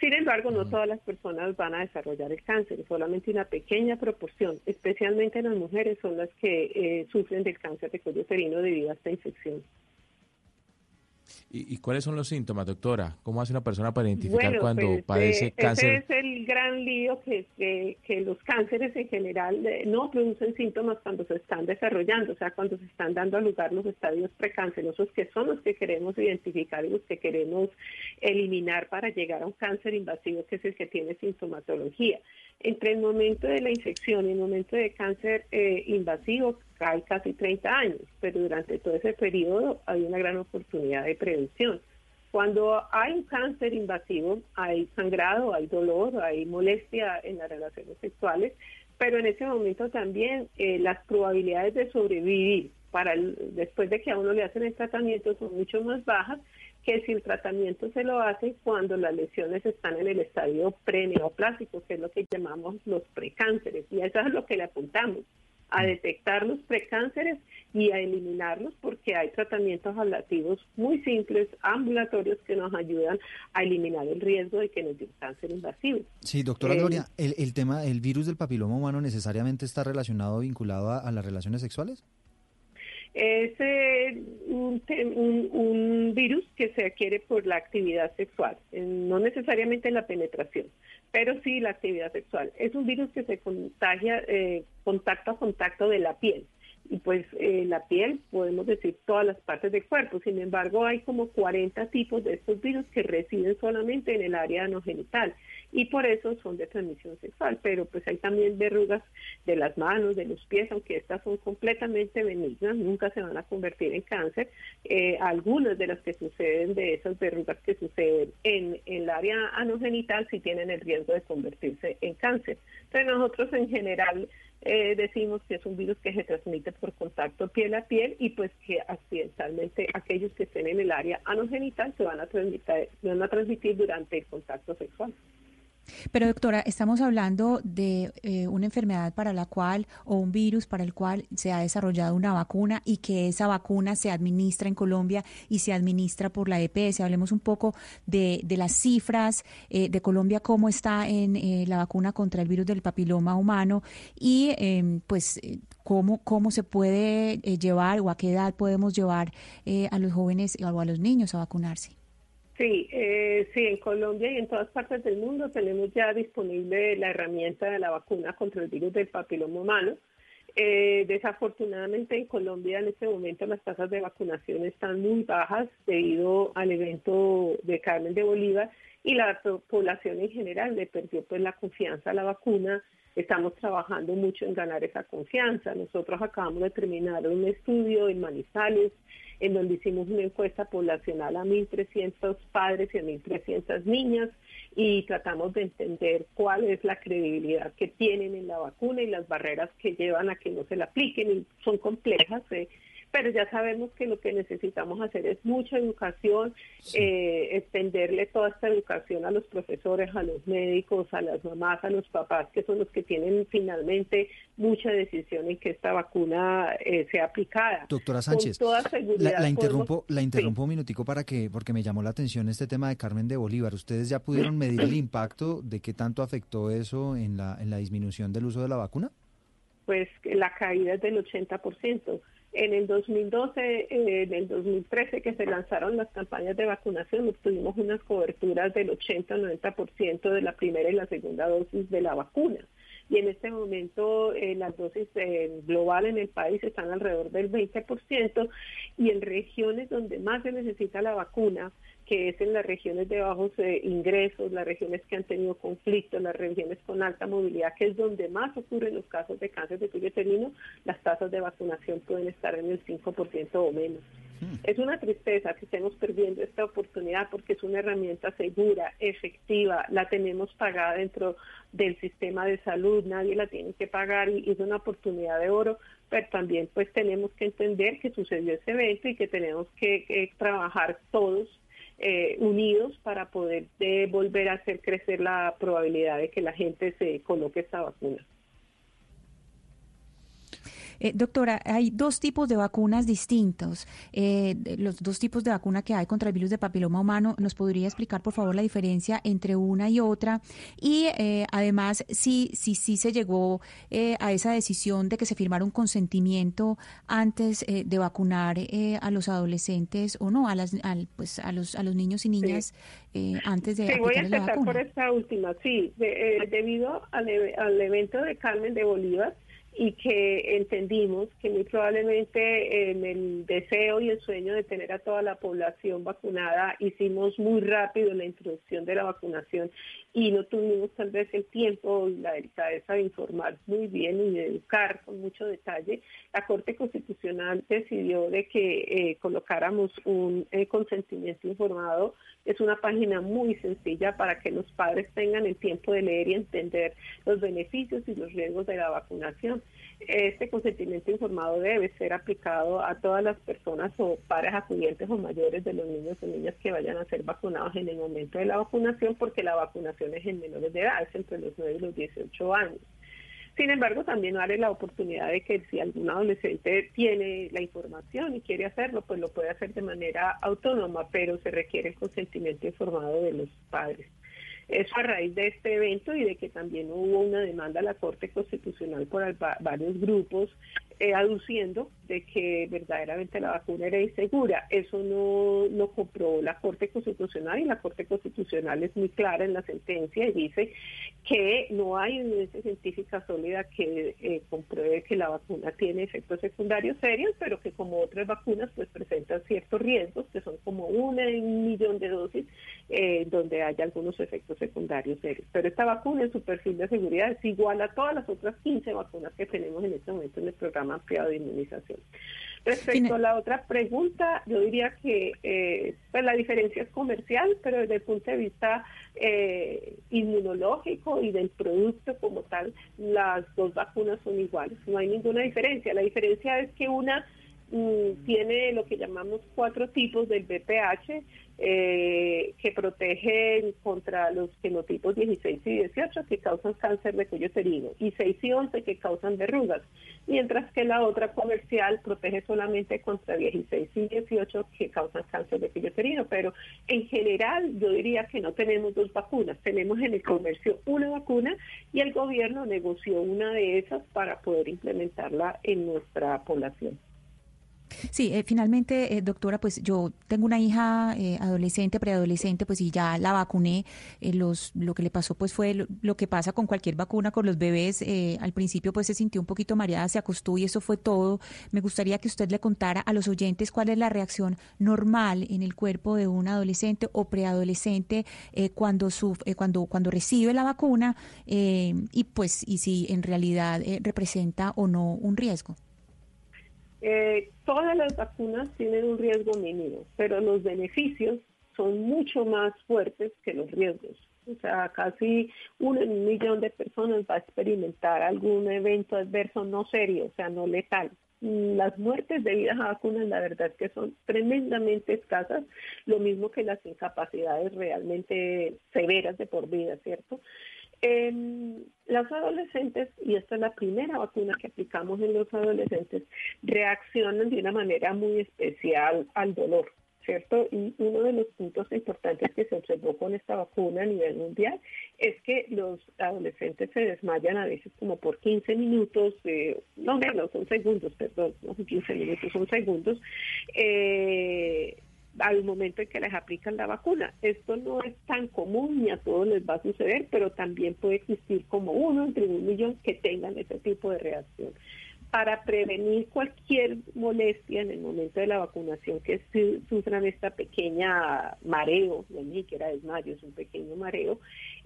Sin embargo, no todas las personas van a desarrollar el cáncer, solamente una pequeña proporción, especialmente las mujeres, son las que eh, sufren del cáncer de cuello uterino debido a esta infección. ¿Y, y cuáles son los síntomas, doctora? ¿Cómo hace una persona para identificar Bueno, cuando pues, padece eh, cáncer? Ese es el gran lío que, que, que los cánceres en general eh, no producen síntomas cuando se están desarrollando, o sea, cuando se están dando a lugar los estadios precancerosos, que son los que queremos identificar y los que queremos eliminar para llegar a un cáncer invasivo, que es el que tiene sintomatología. Entre el momento de la infección y el momento de cáncer eh, invasivo hay casi 30 años, pero durante todo ese periodo hay una gran oportunidad de prevención. Cuando hay un cáncer invasivo, hay sangrado, hay dolor, hay molestia en las relaciones sexuales, pero en ese momento también eh, las probabilidades de sobrevivir para después de que a uno le hacen el tratamiento son mucho más bajas que si el tratamiento se lo hace cuando las lesiones están en el estadio preneoplásico, que es lo que llamamos los precánceres, y eso es lo que le apuntamos a detectar los precánceres y a eliminarlos porque hay tratamientos ablativos muy simples, ambulatorios, que nos ayudan a eliminar el riesgo de que nos dé un cáncer invasivo. Sí, doctora Eh, Gloria, el, el tema, el virus del papiloma humano necesariamente está relacionado o vinculado a, a las relaciones sexuales? Es eh, un, un- un virus que se adquiere por la actividad sexual, eh, no necesariamente la penetración, pero sí la actividad sexual. Es un virus que se contagia eh, contacto a contacto de la piel. Y pues eh, la piel, podemos decir todas las partes del cuerpo. Sin embargo, hay como 40 tipos de estos virus que residen solamente en el área anogenital y por eso son de transmisión sexual. Pero pues hay también verrugas de las manos, de los pies, aunque estas son completamente benignas, nunca se van a convertir en cáncer. Eh, algunas de las que suceden de esas verrugas que suceden en, el área anogenital sí tienen el riesgo de convertirse en cáncer. Entonces nosotros en general eh, decimos que es un virus que se transmite por contacto piel a piel y pues que accidentalmente aquellos que estén en el área anogenital se van a transmitir, van a transmitir durante el contacto sexual. Pero doctora, estamos hablando de eh, una enfermedad para la cual o un virus para el cual se ha desarrollado una vacuna y que esa vacuna se administra en Colombia y se administra por la EPS. Hablemos un poco de, de las cifras eh, de Colombia, cómo está en eh, la vacuna contra el virus del papiloma humano y eh, pues eh, cómo, cómo se puede llevar o a qué edad podemos llevar a los jóvenes o a los niños a vacunarse. Sí, eh, sí, en Colombia y en todas partes del mundo tenemos ya disponible la herramienta de la vacuna contra el virus del papiloma humano. Eh, desafortunadamente en Colombia en este momento las tasas de vacunación están muy bajas debido al evento de Carmen de Bolívar y la po- población en general le perdió pues la confianza a la vacuna. Estamos trabajando mucho en ganar esa confianza. Nosotros acabamos de terminar un estudio en Manizales en donde hicimos una encuesta poblacional a 1.300 padres y a 1.300 niñas y tratamos de entender cuál es la credibilidad que tienen en la vacuna y las barreras que llevan a que no se la apliquen y son complejas. eh, pero ya sabemos que lo que necesitamos hacer es mucha educación, eh, extenderle toda esta educación a los profesores, a los médicos, a las mamás, a los papás, que son los que tienen finalmente mucha decisión en que esta vacuna eh, sea aplicada. Doctora Sánchez, Con toda seguridad la, la interrumpo, podemos- la interrumpo un minutico para que, porque me llamó la atención este tema de Carmen de Bolívar. ¿Ustedes ya pudieron medir el impacto de qué tanto afectó eso en la, en la disminución del uso de la vacuna? pues la caída es del 80%. En el 2012, eh, en el 2013 que se lanzaron las campañas de vacunación, obtuvimos unas coberturas del 80-90% de la primera y la segunda dosis de la vacuna. Y en este momento eh, las dosis eh, global en el país están alrededor del 20% y en regiones donde más se necesita la vacuna, que es en las regiones de bajos eh, ingresos, las regiones que han tenido conflictos, las regiones con alta movilidad, que es donde más ocurren los casos de cáncer de cuello uterino, las tasas de vacunación pueden estar en el 5% o menos. Es una tristeza que estemos perdiendo esta oportunidad porque es una herramienta segura, efectiva, la tenemos pagada dentro del sistema de salud, nadie la tiene que pagar y es una oportunidad de oro, pero también pues tenemos que entender que sucedió ese evento y que tenemos que, que trabajar todos eh, unidos para poder eh, volver a hacer crecer la probabilidad de que la gente se coloque esta vacuna. Eh, doctora, hay dos tipos de vacunas distintos. Eh, los dos tipos de vacuna que hay contra el virus de papiloma humano, ¿nos podría explicar, por favor, la diferencia entre una y otra? Y eh, además, si sí si, se llegó a esa decisión de que se firmara un consentimiento antes de vacunar a los adolescentes o no, a, las, pues, a, los, a los niños y niñas antes de sí, voy a empezar por esta última. Sí, debido al, al evento de Carmen de Bolívar, y que entendimos que muy probablemente en el deseo y el sueño de tener a toda la población vacunada hicimos muy rápido la introducción de la vacunación y no tuvimos tal vez el tiempo y la delicadeza de informar muy bien y de educar con mucho detalle. La Corte Constitucional decidió de que eh, colocáramos un eh, consentimiento informado. Es una página muy sencilla para que los padres tengan el tiempo de leer y entender los beneficios y los riesgos de la vacunación. Este consentimiento informado debe ser aplicado a todas las personas o padres acudientes o mayores de los niños o niñas que vayan a ser vacunados en el momento de la vacunación, porque la vacunación es en menores de edad, es entre los 9 y los 18 años. Sin embargo, también vale la oportunidad de que si algún adolescente tiene la información y quiere hacerlo, pues lo puede hacer de manera autónoma, pero se requiere el consentimiento informado de los padres. Eso a raíz de este evento y de que también hubo una demanda a la Corte Constitucional por varios grupos eh, aduciendo de que verdaderamente la vacuna era insegura. Eso no lo comprobó la Corte Constitucional y la Corte Constitucional es muy clara en la sentencia y dice que no hay evidencia científica sólida que eh, compruebe que la vacuna tiene efectos secundarios serios, pero que como otras vacunas pues presentan ciertos riesgos, que son como una en un millón de dosis, eh, donde hay algunos efectos secundarios serios. Pero esta vacuna en su perfil de seguridad es igual a todas las otras 15 vacunas que tenemos en este momento en el programa ampliado de inmunización. Respecto a la otra pregunta, yo diría que eh, pues la diferencia es comercial, pero desde el punto de vista eh, inmunológico y del producto como tal, las dos vacunas son iguales. No hay ninguna diferencia. La diferencia es que una tiene lo que llamamos cuatro tipos del BPH, eh, que protegen contra los genotipos 16 y 18 que causan cáncer de cuello uterino y 6 y 11 que causan verrugas, mientras que la otra comercial protege solamente contra 16 y 18 que causan cáncer de cuello uterino. Pero en general yo diría que no tenemos dos vacunas, tenemos en el comercio una vacuna y el gobierno negoció una de esas para poder implementarla en nuestra población. Sí, eh, finalmente, eh, doctora, pues yo tengo una hija eh, adolescente, preadolescente, pues y ya la vacuné. los, lo que le pasó, pues fue lo, que pasa con cualquier vacuna, con los bebés. al principio, pues se sintió un poquito mareada, se acostó y eso fue todo. Me gustaría que usted le contara a los oyentes cuál es la reacción normal en el cuerpo de un adolescente o preadolescente cuando, cuando, cuando recibe la vacuna y pues y si en realidad representa o no un riesgo. Eh, todas las vacunas tienen un riesgo mínimo, pero los beneficios son mucho más fuertes que los riesgos. O sea, casi uno en un millón de personas va a experimentar algún evento adverso no serio, o sea, no letal. Las muertes debidas a vacunas, la verdad es que son tremendamente escasas, lo mismo que las incapacidades realmente severas de por vida, ¿cierto? En los adolescentes, y esta es la primera vacuna que aplicamos en los adolescentes, reaccionan de una manera muy especial al dolor, ¿cierto? Y uno de los puntos importantes que se observó con esta vacuna a nivel mundial es que los adolescentes se desmayan a veces como por 15 minutos, eh, no menos, son segundos, perdón, no son 15 minutos, son segundos. Eh, al momento en que les aplican la vacuna. Esto no es tan común ni a todos les va a suceder, pero también puede existir como uno entre un millón que tengan ese tipo de reacción. para prevenir cualquier molestia en el momento de la vacunación, que su- sufran esta pequeña mareo, no ni siquiera desmayo, es un pequeño mareo,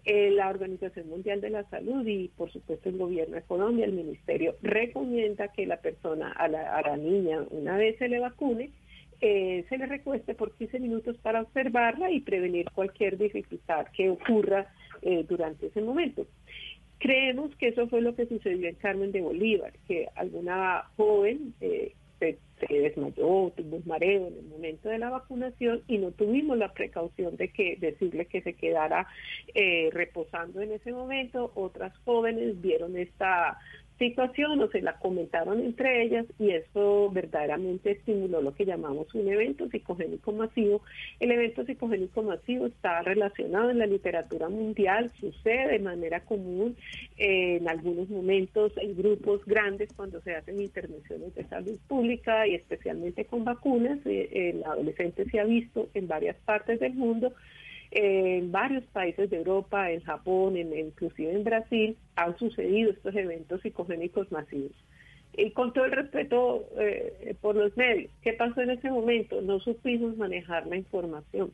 eh, la Organización Mundial de la Salud y por supuesto el gobierno de Colombia, el ministerio, recomienda que la persona, a la, a la niña, una vez se le vacune, eh, se le recueste por 15 minutos para observarla y prevenir cualquier dificultad que ocurra eh, durante ese momento. Creemos que eso fue lo que sucedió en Carmen de Bolívar, que alguna joven eh, se, desmayó, tuvo un mareo en el momento de la vacunación y no tuvimos la precaución de que decirle que se quedara eh, reposando en ese momento. Otras jóvenes vieron esta situación o se la comentaron entre ellas y eso verdaderamente estimuló lo que llamamos un evento psicogénico masivo. El evento psicogénico masivo está relacionado en la literatura mundial, sucede de manera común eh, en algunos momentos en grupos grandes cuando se hacen intervenciones de salud pública y especialmente con vacunas. Eh, el adolescente se ha visto en varias partes del mundo en varios países de Europa, en Japón, en, inclusive en Brasil, han sucedido estos eventos psicogénicos masivos. Y con todo el respeto eh, por los medios, ¿qué pasó en ese momento? No supimos manejar la información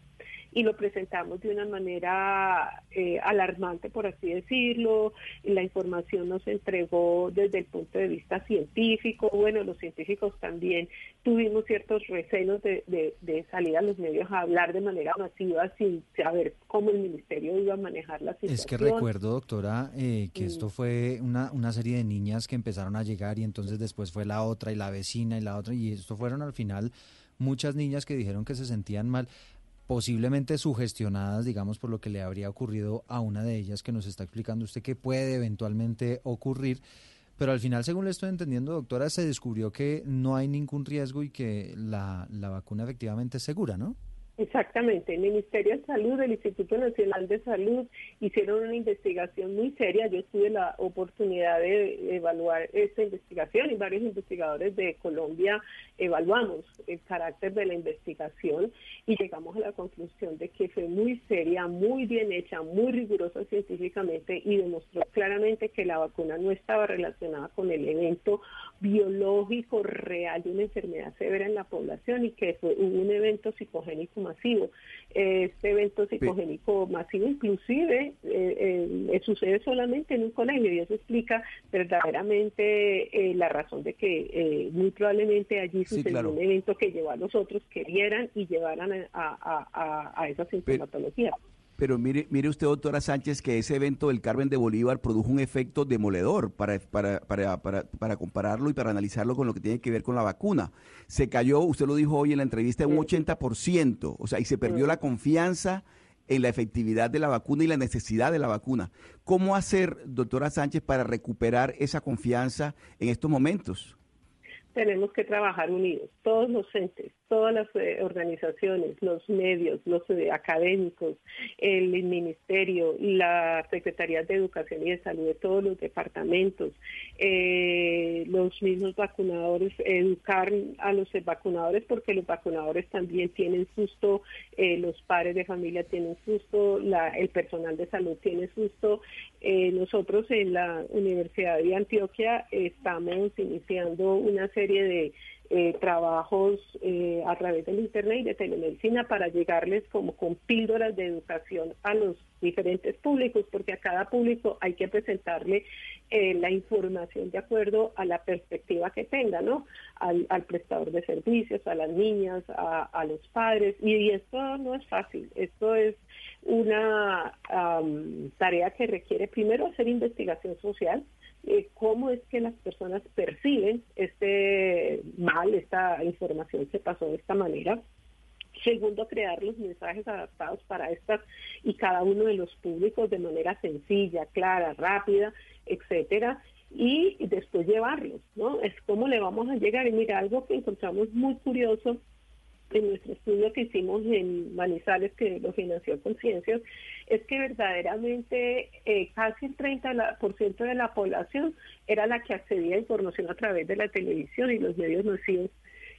y lo presentamos de una manera eh, alarmante, por así decirlo. La información nos entregó desde el punto de vista científico. Bueno, los científicos también tuvimos ciertos recelos de, de, de salir a los medios a hablar de manera masiva sin saber cómo el ministerio iba a manejar la situación. Es que recuerdo, doctora, eh, que Mm. esto fue una, una serie de niñas que empezaron a llegar y entonces después fue la otra y la vecina y la otra y esto fueron al final muchas niñas que dijeron que se sentían mal, posiblemente sugestionadas, digamos, por lo que le habría ocurrido a una de ellas que nos está explicando usted que puede eventualmente ocurrir. Pero al final, según le estoy entendiendo, doctora, se descubrió que no hay ningún riesgo y que la, la vacuna efectivamente es segura, ¿no? Exactamente, el Ministerio de Salud, el Instituto Nacional de Salud hicieron una investigación muy seria. Yo tuve la oportunidad de evaluar esta investigación y varios investigadores de Colombia evaluamos el carácter de la investigación y llegamos a la conclusión de que fue muy seria, muy bien hecha, muy rigurosa científicamente y demostró claramente que la vacuna no estaba relacionada con el evento biológico real de una enfermedad severa en la población y que fue un evento psicogénico masivo. Este evento psicogénico masivo inclusive eh, eh, sucede solamente en un colegio y eso explica verdaderamente eh, la razón de que eh, muy probablemente allí Sí, sucedió claro. un evento que llevó a los otros que vieran y llevaran a, a, a, a esa sintomatología. Pero mire, mire usted, doctora Sánchez, que ese evento del Carmen de Bolívar produjo un efecto demoledor para, para, para, para, para compararlo y para analizarlo con lo que tiene que ver con la vacuna. Se cayó, usted lo dijo hoy en la entrevista, en un 80%, o sea, y se perdió la confianza en la efectividad de la vacuna y la necesidad de la vacuna. ¿Cómo hacer, doctora Sánchez, para recuperar esa confianza en estos momentos? tenemos que trabajar unidos, todos los entes, todas las eh, organizaciones, los medios, los eh, académicos, el ministerio, la Secretaría de Educación y de Salud de todos los departamentos, eh, los mismos vacunadores, educar a los vacunadores porque los vacunadores también tienen susto, los padres de familia tienen susto, la, el personal de salud tiene susto. Nosotros en la Universidad de Antioquia estamos iniciando una serie de eh, trabajos eh, a través del Internet y de telemedicina para llegarles como con píldoras de educación a los diferentes públicos, porque a cada público hay que presentarle eh, la información de acuerdo a la perspectiva que tenga, ¿no? Al, al prestador de servicios, a las niñas, a, los padres. Y, y, esto no es fácil, esto es una um, tarea que requiere primero hacer investigación social, eh, cómo es que las personas perciben este mal, esta información se pasó de esta manera. Segundo, crear los mensajes adaptados para estas y cada uno de los públicos de manera sencilla, clara, rápida, etcétera. Y después llevarlos, ¿no? Es cómo le vamos a llegar. Y mira, algo que encontramos muy curioso en nuestro estudio que hicimos en Manizales, que lo financió Conciencias, es que verdaderamente eh, casi el 30% de la población era la que accedía a información a través de la televisión y los medios masivos.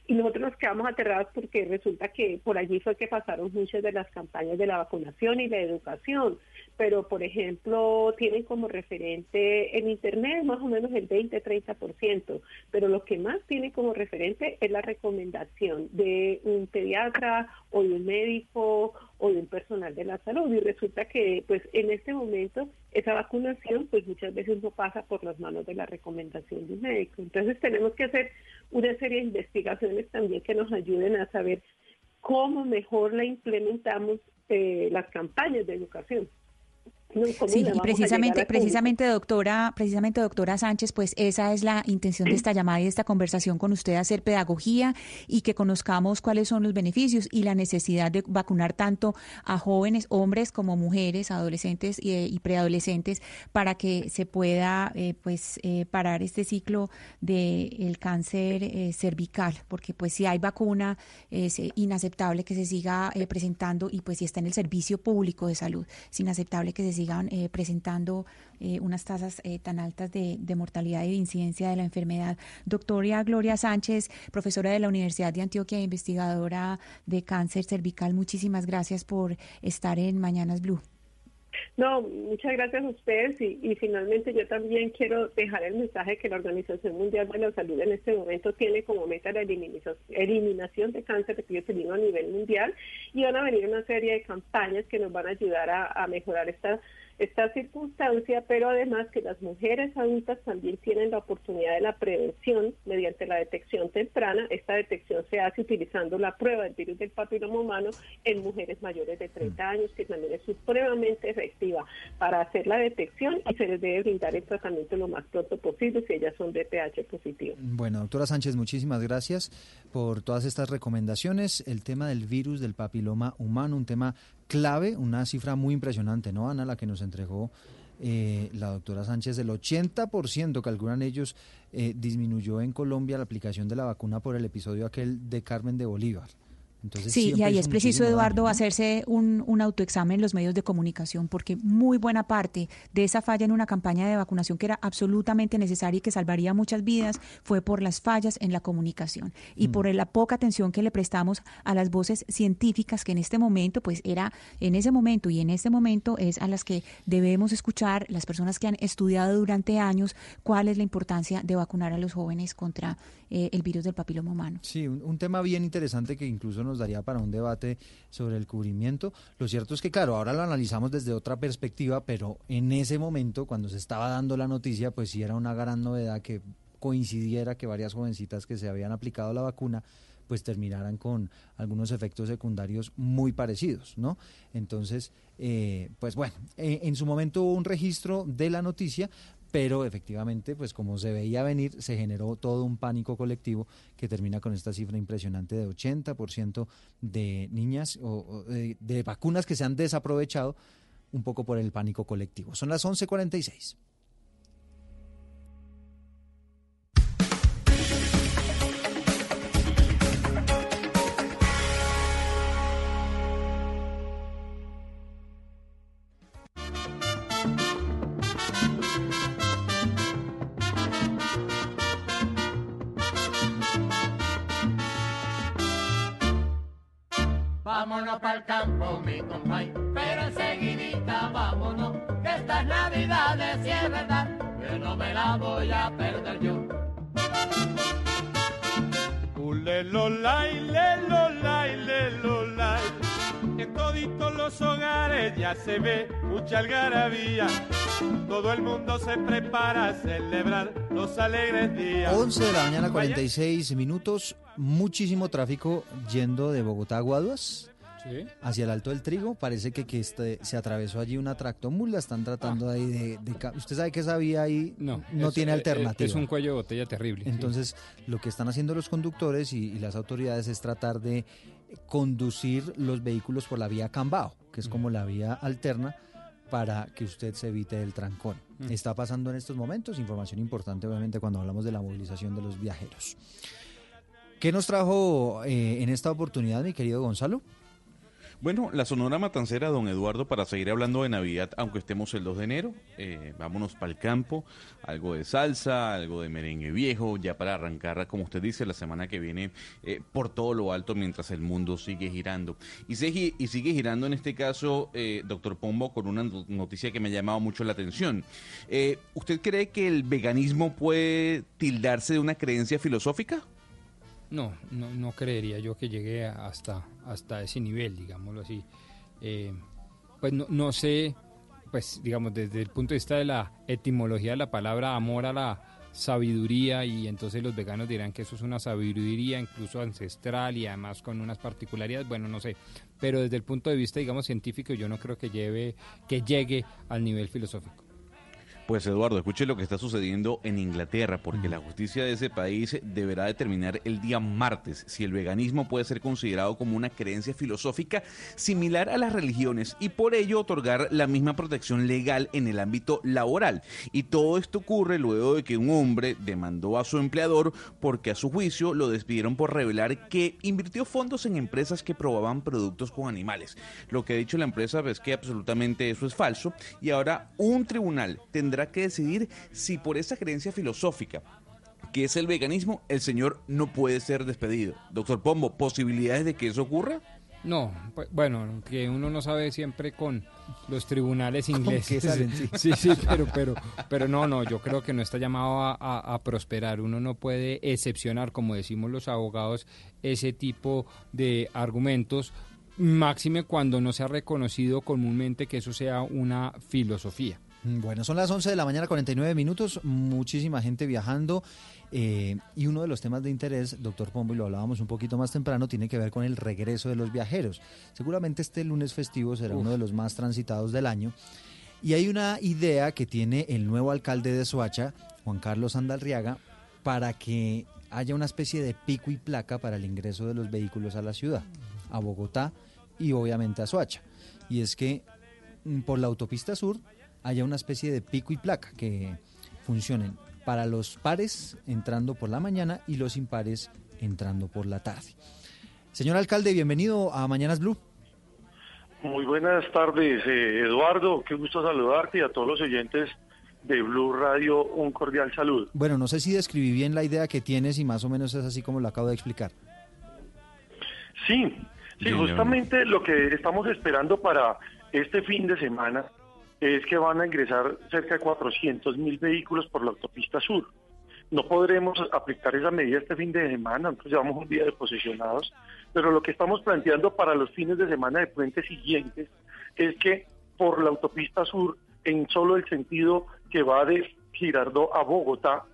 Y nosotros nos quedamos aterrados porque resulta que por allí fue que pasaron muchas de las campañas de la vacunación y la educación. Pero por ejemplo tienen como referente en internet más o menos el 20-30%, pero lo que más tiene como referente es la recomendación de un pediatra o de un médico o de un personal de la salud y resulta que pues en este momento esa vacunación pues muchas veces no pasa por las manos de la recomendación de un médico. Entonces tenemos que hacer una serie de investigaciones también que nos ayuden a saber cómo mejor la implementamos eh, las campañas de educación. Sí, y precisamente, precisamente doctora, precisamente doctora Sánchez, pues esa es la intención de esta llamada y de esta conversación con usted, hacer pedagogía y que conozcamos cuáles son los beneficios y la necesidad de vacunar tanto a jóvenes, hombres como mujeres, adolescentes y, preadolescentes, para que se pueda eh, pues eh, parar este ciclo del cáncer eh, cervical, porque pues si hay vacuna es inaceptable que se siga presentando y pues si está en el servicio público de salud, es inaceptable que se siga sigan eh, presentando eh, unas tasas eh, tan altas de, mortalidad y de incidencia de la enfermedad. Doctora Gloria Sánchez, profesora de la Universidad de Antioquia, investigadora de cáncer cervical, muchísimas gracias por estar en Mañanas Blue. No, muchas gracias a ustedes y, finalmente yo también quiero dejar el mensaje que la Organización Mundial de la Salud en este momento tiene como meta la eliminación, de cáncer de cuello uterino a nivel mundial y van a venir una serie de campañas que nos van a ayudar a, a mejorar esta esta circunstancia, pero además que las mujeres adultas también tienen la oportunidad de la prevención mediante la detección temprana. Esta detección se hace utilizando la prueba del virus del papiloma humano en mujeres mayores de 30 años, que también es supremamente efectiva para hacer la detección y se les debe brindar el tratamiento lo más pronto posible si ellas son de pH positivo. Bueno, doctora Sánchez, muchísimas gracias por todas estas recomendaciones. El tema del virus del papiloma humano, un tema clave, una cifra muy impresionante, ¿no, Ana? La que nos entregó eh, la doctora Sánchez, el 80%, calculan ellos, eh, disminuyó en Colombia la aplicación de la vacuna por el episodio aquel de Carmen de Bolívar sí, y ahí es preciso, Eduardo, hacerse un, un, autoexamen en los medios de comunicación, porque muy buena parte de esa falla en una campaña de vacunación que era absolutamente necesaria y que salvaría muchas vidas fue por las fallas en la comunicación y por mm. la poca atención que le prestamos a las voces científicas que en este momento, pues era en ese momento y en este momento es a las que debemos escuchar las personas que han estudiado durante años cuál es la importancia de vacunar a los jóvenes contra eh, el virus del papiloma humano. Sí, un, tema bien interesante que incluso nos nos daría para un debate sobre el cubrimiento. Lo cierto es que, claro, ahora lo analizamos desde otra perspectiva, pero en ese momento, cuando se estaba dando la noticia, pues sí era una gran novedad que coincidiera que varias jovencitas que se habían aplicado la vacuna pues terminaran con algunos efectos secundarios muy parecidos, ¿no? Entonces, eh, pues bueno, eh, en su momento hubo un registro de la noticia, pero efectivamente, pues como se veía venir, se generó todo un pánico colectivo que termina con esta cifra impresionante de 80% de niñas o, de, vacunas que se han desaprovechado un poco por el pánico colectivo. Son las 11:46. Vámonos para el campo, mi compay, pero enseguidita vámonos, que estas navidades si es verdad, que no me la voy a perder yo. Ulelolay, lelolay, lelolay, en toditos los hogares ya se ve mucha algarabía. Todo el mundo se prepara a celebrar los alegres días. 11 de la mañana, 46 minutos. Muchísimo tráfico yendo de Bogotá a Guaduas hacia el Alto del Trigo. Parece que, que este, se atravesó allí una tractomula. Están tratando ahí de, ¿Usted sabe que esa vía ahí no, no tiene eh, eh, alternativa? Es un cuello de botella terrible. Entonces, lo que están haciendo los conductores y, las autoridades es tratar de conducir los vehículos por la vía Cambao, que es como la vía alterna para que usted se evite el trancón. Está pasando en estos momentos, información importante obviamente cuando hablamos de la movilización de los viajeros. ¿Qué nos trajo eh, en esta oportunidad, mi querido Gonzalo? Bueno, la Sonora Matancera, don Eduardo, para seguir hablando de Navidad, aunque estemos el 2 de enero, eh, vámonos para el campo, algo de salsa, algo de merengue viejo, ya para arrancar, como usted dice, la semana que viene eh, por todo lo alto mientras el mundo sigue girando. Y, sigue, y sigue girando en este caso, eh, doctor Pombo, con una no- noticia que me ha llamado mucho la atención. Eh, ¿Usted cree que el veganismo puede tildarse de una creencia filosófica? No, no, no creería yo que llegue hasta, hasta ese nivel, digámoslo así. Eh, pues no, no sé, pues digamos, desde el punto de vista de la etimología de la palabra amor a la sabiduría y entonces los veganos dirán que eso es una sabiduría incluso ancestral y además con unas particularidades, bueno, no sé, pero desde el punto de vista, digamos, científico yo no creo que lleve, que llegue al nivel filosófico. Pues Eduardo, escuche lo que está sucediendo en Inglaterra, porque la justicia de ese país deberá determinar el día martes si el veganismo puede ser considerado como una creencia filosófica similar a las religiones y por ello otorgar la misma protección legal en el ámbito laboral. Y todo esto ocurre luego de que un hombre demandó a su empleador porque a su juicio lo despidieron por revelar que invirtió fondos en empresas que probaban productos con animales. Lo que ha dicho la empresa es que absolutamente eso es falso y ahora un tribunal tendrá que decidir si por esa creencia filosófica que es el veganismo, el señor no puede ser despedido. Doctor Pombo, ¿posibilidades de que eso ocurra? No, pues, bueno, que uno no sabe siempre con los tribunales ¿Con qué ingleses. Sí. [LAUGHS] Sí, sí, pero, pero, pero no, no, yo creo que no está llamado a, a- a prosperar. Uno no puede excepcionar, como decimos los abogados, ese tipo de argumentos, máxime cuando no se ha reconocido comúnmente que eso sea una filosofía. Mm, Bueno, son las 11 de la mañana, 49 minutos, muchísima gente viajando eh, y uno de los temas de interés, doctor Pombo, y lo hablábamos un poquito más temprano, tiene que ver con el regreso de los viajeros. Seguramente este lunes festivo será uno de los más transitados del año y hay una idea que tiene el nuevo alcalde de Soacha, Juan Carlos Andalriaga, para que haya una especie de pico y placa para el ingreso de los vehículos a la ciudad, a Bogotá y obviamente a Soacha. Y es que mm, por la autopista sur haya una especie de pico y placa que funcionen para los pares entrando por la mañana y los impares entrando por la tarde. Señor alcalde, bienvenido a Mañanas Blue. Muy buenas tardes, eh, Eduardo. Qué gusto saludarte y a todos los oyentes de Blue Radio un cordial saludo. Bueno, no sé si describí bien la idea que tienes y más o menos es así como lo acabo de explicar. Sí, sí, Bien, justamente lo que estamos esperando para este fin de semana es que van a ingresar cerca de 400 mil vehículos por la autopista sur. No podremos aplicar esa medida este fin de semana, entonces llevamos un día de posesionados, pero lo que estamos planteando para los fines de semana de puentes siguientes es que por la autopista sur, en solo el sentido que va de Girardó a Bogotá,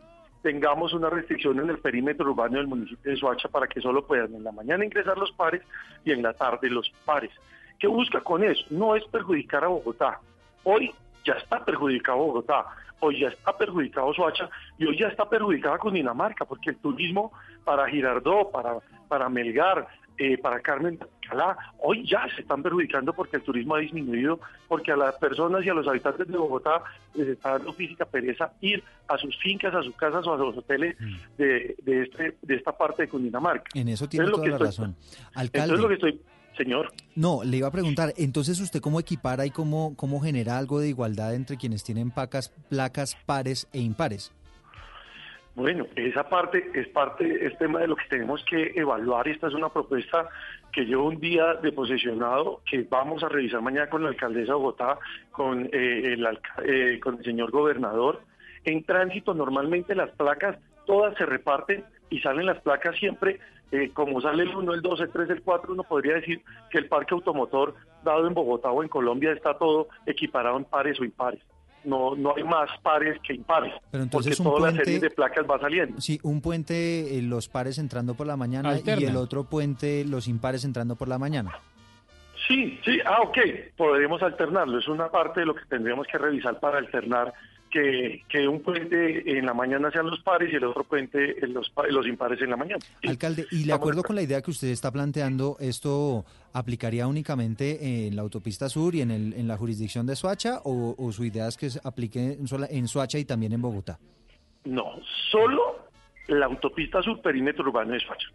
tengamos una restricción en el perímetro urbano del municipio de Soacha para que solo puedan en la mañana ingresar los pares y en la tarde los pares. ¿Qué busca con eso? No es perjudicar a Bogotá. Hoy ya está perjudicado Bogotá, hoy ya está perjudicado Soacha y hoy ya está perjudicada Cundinamarca, porque el turismo para Girardó, para, para Melgar, eh, para Carmen de Alcalá, hoy ya se están perjudicando porque el turismo ha disminuido, porque a las personas y a los habitantes de Bogotá les está dando física pereza ir a sus fincas, a sus casas o a los hoteles de, de, este, de esta parte de Cundinamarca. En eso tiene Entonces, toda lo la estoy- razón. Entonces Alcalde. lo que estoy, señor, No, le iba a preguntar, entonces usted cómo equipara y cómo, cómo genera algo de igualdad entre quienes tienen placas, placas pares e impares. Bueno, esa parte es parte, es tema de lo que tenemos que evaluar. Esta es una propuesta que llevo un día de posesionado, que vamos a revisar mañana con la alcaldesa de Bogotá, con, eh, el, eh, con el señor gobernador. En tránsito, normalmente las placas todas se reparten y salen las placas siempre, eh, como sale el 1, el 2, el 3, el 4, uno podría decir que el parque automotor dado en Bogotá o en Colombia está todo equiparado en pares o impares. No, no hay más pares que impares, Pero entonces porque toda la serie de placas va saliendo. Sí, un puente eh, los pares entrando por la mañana y el otro puente los impares entrando por la mañana. Sí, sí, ah, ok, podremos alternarlo. Es una parte de lo que tendríamos que revisar para alternar que, que un puente en la mañana sean los pares y el otro puente en los, pa- los impares en la mañana. Alcalde, y de acuerdo con la idea que usted está planteando, ¿esto aplicaría únicamente en la autopista sur y en, el, en la jurisdicción de Soacha o, o su idea es que se aplique en Soacha y también en Bogotá? No, solo la autopista sur perímetro urbano de Soacha.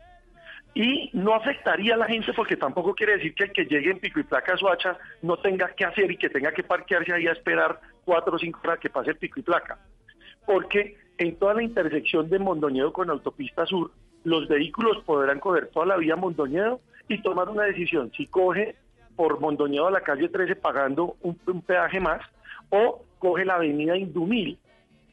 Y no afectaría a la gente porque tampoco quiere decir que el que llegue en pico y placa a Soacha no tenga que hacer y que tenga que parquearse ahí a esperar cuatro o cinco horas que pase el pico y placa. Porque en toda la intersección de Mondoñedo con Autopista Sur, los vehículos podrán coger toda la vía Mondoñedo y tomar una decisión. Si coge por Mondoñedo a la calle 13 pagando un, un peaje más o coge la avenida Indumil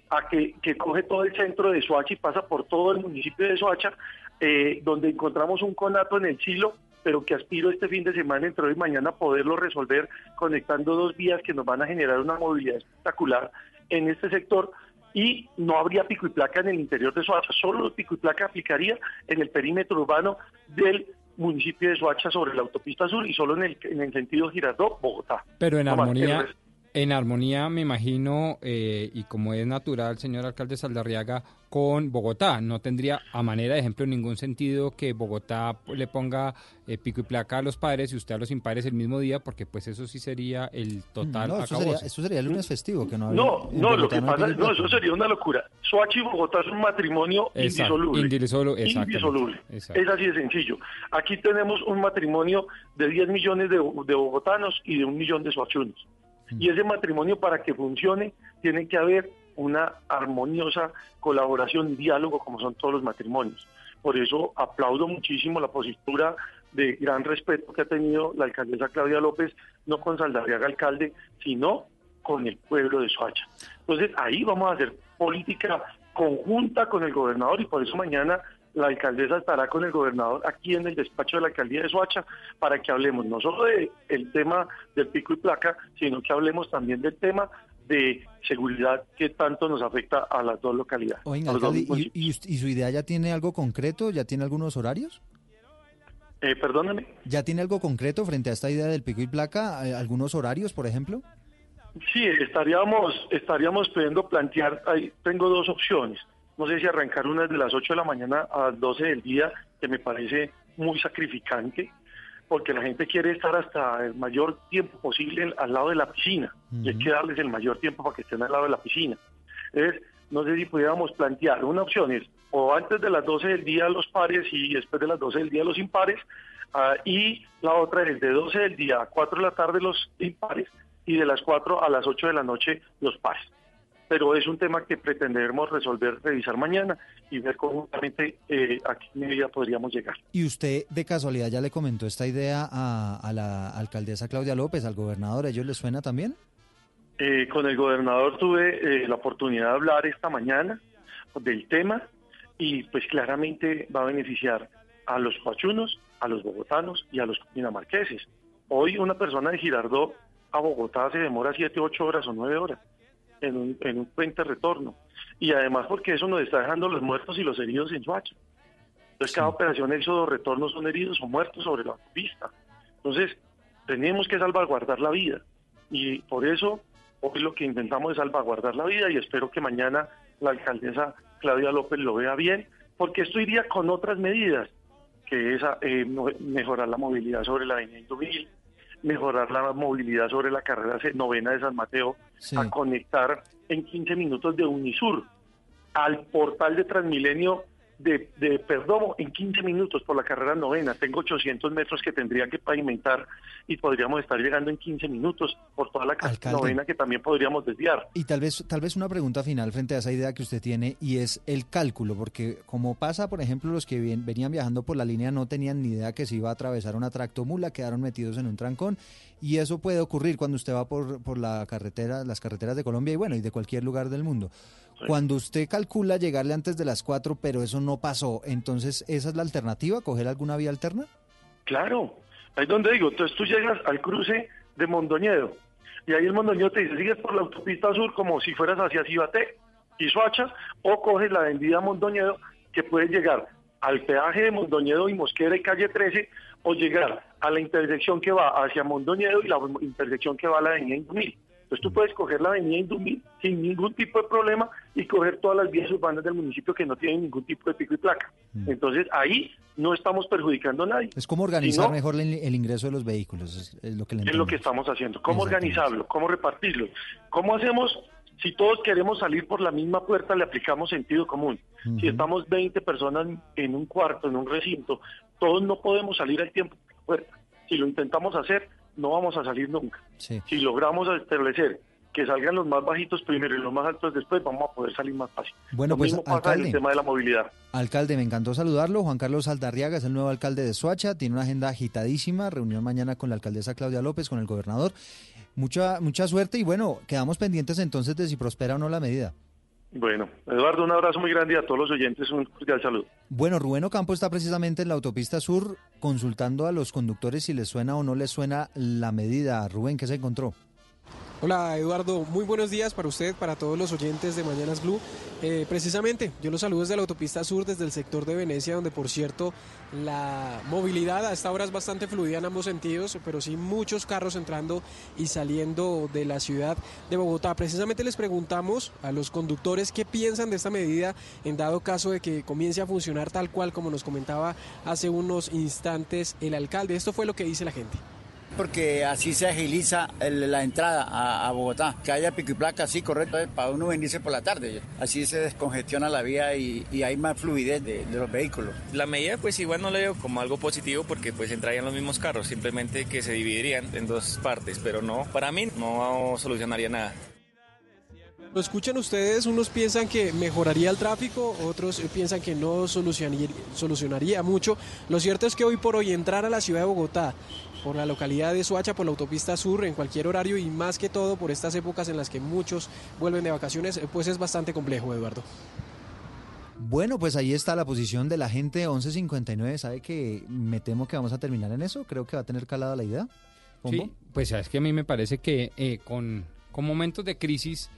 a que, que coge todo el centro de Soacha y pasa por todo el municipio de Soacha, eh, donde encontramos un conato en el Chilo, pero que aspiro este fin de semana, entre hoy y mañana, a poderlo resolver conectando dos vías que nos van a generar una movilidad espectacular en este sector y no habría pico y placa en el interior de Soacha, solo pico y placa aplicaría en el perímetro urbano del municipio de Soacha sobre la autopista sur y solo en el, en el sentido Girardot, Bogotá. Pero en No armonía, en armonía me imagino, eh, y como es natural, señor alcalde Saldarriaga, con Bogotá. No tendría, a manera de ejemplo, ningún sentido que Bogotá le ponga eh, pico y placa a los padres y usted a los impares el mismo día, porque pues eso sí sería el total No, eso sería, eso sería el lunes festivo, que no había- No, no, lo que hay pasa, no, eso sería una locura. Soacha y Bogotá es un matrimonio Exacto, indisoluble. indisoluble, Indisoluble. exacto. Es así de sencillo. Aquí tenemos un matrimonio de 10 millones de, de bogotanos y de un millón de soachunos. Y ese matrimonio para que funcione tiene que haber una armoniosa colaboración y diálogo como son todos los matrimonios. Por eso aplaudo muchísimo la postura de gran respeto que ha tenido la alcaldesa Claudia López, no con Saldarriaga alcalde, sino con el pueblo de Soacha. Entonces ahí vamos a hacer política conjunta con el gobernador y por eso mañana la alcaldesa estará con el gobernador aquí en el despacho de la alcaldía de Soacha para que hablemos no solo de el tema del pico y placa, sino que hablemos también del tema de seguridad que tanto nos afecta a las dos localidades. Oiga, dos alcalde, ¿y, municipios. y, usted- y su idea ya tiene algo concreto? ¿Ya tiene algunos horarios? Eh, perdóname. ¿Ya tiene algo concreto frente a esta idea del pico y placa? Eh, ¿Algunos horarios, por ejemplo? Sí, estaríamos, estaríamos pudiendo plantear, ahí tengo dos opciones. No sé si arrancar una de las 8 de la mañana a las 12 del día, que me parece muy sacrificante, porque la gente quiere estar hasta el mayor tiempo posible al lado de la piscina, y hay que darles el mayor tiempo para que estén al lado de la piscina. Entonces, no sé si pudiéramos plantear, una opción es o antes de las 12 del día los pares y después de las 12 del día los impares, ah, y la otra es de 12 del día a 4 de la tarde los impares y de las 4 a las 8 de la noche los pares. Pero es un tema que pretendemos resolver, revisar mañana y ver conjuntamente eh, a qué medida podríamos llegar. ¿Y usted de casualidad ya le comentó esta idea a, a la alcaldesa Claudia López, al gobernador? ¿A ellos les suena también? Eh, con el gobernador tuve eh, la oportunidad de hablar esta mañana del tema y pues claramente va a beneficiar a los coachunos, a los bogotanos y a los dinamarqueses. Hoy una persona de Girardot a Bogotá se demora 7, 8 horas o 9 horas en un, en un puente retorno. Y además porque eso nos está dejando los muertos y los heridos en Soacha. Entonces cada operación éxodo retorno son heridos o muertos sobre la pista. Entonces tenemos que salvaguardar la vida. Y por eso hoy lo que intentamos es salvaguardar la vida y espero que mañana la alcaldesa Claudia López lo vea bien, porque esto iría con otras medidas, que es eh, mejorar la movilidad sobre la avenida Indumil, mejorar la movilidad sobre la carrera novena de San Mateo, Sí. a conectar en 15 minutos de Unisur al portal de Transmilenio de, de Perdomo en 15 minutos por la carrera novena. Tengo 800 metros que tendría que pavimentar y podríamos estar llegando en 15 minutos por toda la carrera Alcalde. novena que también podríamos desviar. Y tal vez, tal vez una pregunta final frente a esa idea que usted tiene y es el cálculo, porque como pasa, por ejemplo, los que venían viajando por la línea no tenían ni idea que se iba a atravesar una tractomula, quedaron metidos en un trancón y eso puede ocurrir cuando usted va por, por la carretera, las carreteras de Colombia y bueno, y de cualquier lugar del mundo. Cuando usted calcula llegarle antes de las 4, pero eso no pasó, entonces esa es la alternativa, coger alguna vía alterna? Claro, ahí es donde digo, entonces tú llegas al cruce de Mondoñedo y ahí el Mondoñedo te dice, sigues por la autopista sur como si fueras hacia Cibaté y Soacha o coges la avenida Mondoñedo que puedes llegar al peaje de Mondoñedo y Mosquera y calle 13 o llegar a la intersección que va hacia Mondoñedo y la intersección que va a la avenida Indumil. Entonces tú puedes coger la avenida Indumil sin ningún tipo de problema y coger todas las vías urbanas del municipio que no tienen ningún tipo de pico y placa. Entonces ahí no estamos perjudicando a nadie. Es como organizar sino mejor el, el ingreso de los vehículos, es, lo que le es lo que estamos haciendo. ¿Cómo organizarlo? ¿Cómo repartirlo? ¿Cómo hacemos? Si todos queremos salir por la misma puerta, le aplicamos sentido común. Si estamos 20 personas en un cuarto, en un recinto, Todos no podemos salir al tiempo por la puerta. Si lo intentamos hacer, no vamos a salir nunca. Sí. Si logramos establecer que salgan los más bajitos primero y los más altos después, vamos a poder salir más fácil. Bueno, Lo pues, mismo pasa en alcalde. el tema de la movilidad. Alcalde, me encantó saludarlo. Juan Carlos Aldarriaga es el nuevo alcalde de Soacha. Tiene una agenda agitadísima. Reunión mañana con la alcaldesa Claudia López, con el gobernador. Mucha, mucha suerte y bueno, quedamos pendientes entonces de si prospera o no la medida. Bueno, Eduardo, un abrazo muy grande a todos los oyentes un cordial saludo. Bueno, Rubén Ocampo está precisamente en la autopista sur consultando a los conductores si les suena o no les suena la medida. Rubén, ¿qué se encontró? Hola Eduardo, muy buenos días para usted, para todos los oyentes de Mañanas Blue. Eh, precisamente, yo los saludo desde la autopista sur, desde el sector de Venecia, donde por cierto la movilidad a esta hora es bastante fluida en ambos sentidos, pero sí muchos carros entrando y saliendo de la ciudad de Bogotá. Precisamente les preguntamos a los conductores qué piensan de esta medida en dado caso de que comience a funcionar tal cual como nos comentaba hace unos instantes el alcalde. Esto fue lo que dice la gente. Porque así se agiliza el- la entrada a, a Bogotá. Que haya pico y placa, sí, correcto, eh, para uno venirse por la tarde. Así se descongestiona la vía y, y hay más fluidez de, de los vehículos. La medida pues igual no la veo como algo positivo porque pues entrarían los mismos carros, simplemente que se dividirían en dos partes, pero no, para mí no solucionaría nada. Lo escuchan ustedes, unos piensan que mejoraría el tráfico, otros piensan que no solucionaría, solucionaría mucho. Lo cierto es que hoy por hoy entrar a la ciudad de Bogotá por la localidad de Soacha, por la autopista sur, en cualquier horario y más que todo por estas épocas en las que muchos vuelven de vacaciones, eh, pues es bastante complejo, Eduardo. Bueno, pues ahí está la posición de la gente 1159. ¿Sabe que me temo que vamos a terminar en eso? Creo que va a tener calada la idea. ¿Pombo? Sí, pues es que a mí me parece que eh, con, con momentos de crisis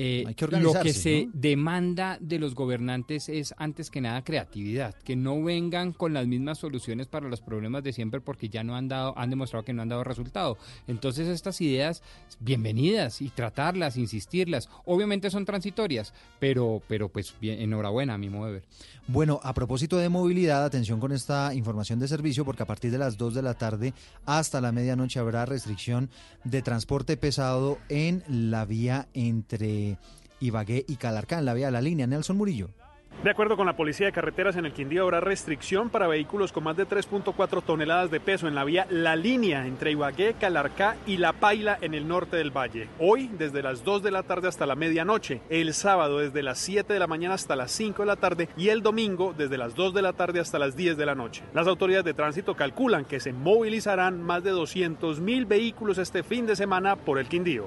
eh, Hay que lo que se ¿no? demanda de los gobernantes es antes que nada creatividad, que no vengan con las mismas soluciones para los problemas de siempre porque ya no han dado, han demostrado que no han dado resultado. Entonces estas ideas bienvenidas y tratarlas, insistirlas, obviamente son transitorias, pero, pero pues bien, enhorabuena a mi modo de ver. Bueno, a propósito de movilidad, atención con esta información de servicio, porque a partir de las 2 de la tarde hasta la medianoche habrá restricción de transporte pesado en la vía entre Ibagué y Calarcá, en la vía de la línea. Nelson Murillo. De acuerdo con la Policía de Carreteras, en el Quindío habrá restricción para vehículos con más de 3.4 toneladas de peso en la vía La Línea entre Ibagué, Calarcá y La Paila en el norte del valle. Hoy desde las 2 de la tarde hasta la medianoche, el sábado desde las 7 de la mañana hasta las 5 de la tarde y el domingo desde las 2 de la tarde hasta las 10 de la noche. Las autoridades de tránsito calculan que se movilizarán más de 200 mil vehículos este fin de semana por el Quindío.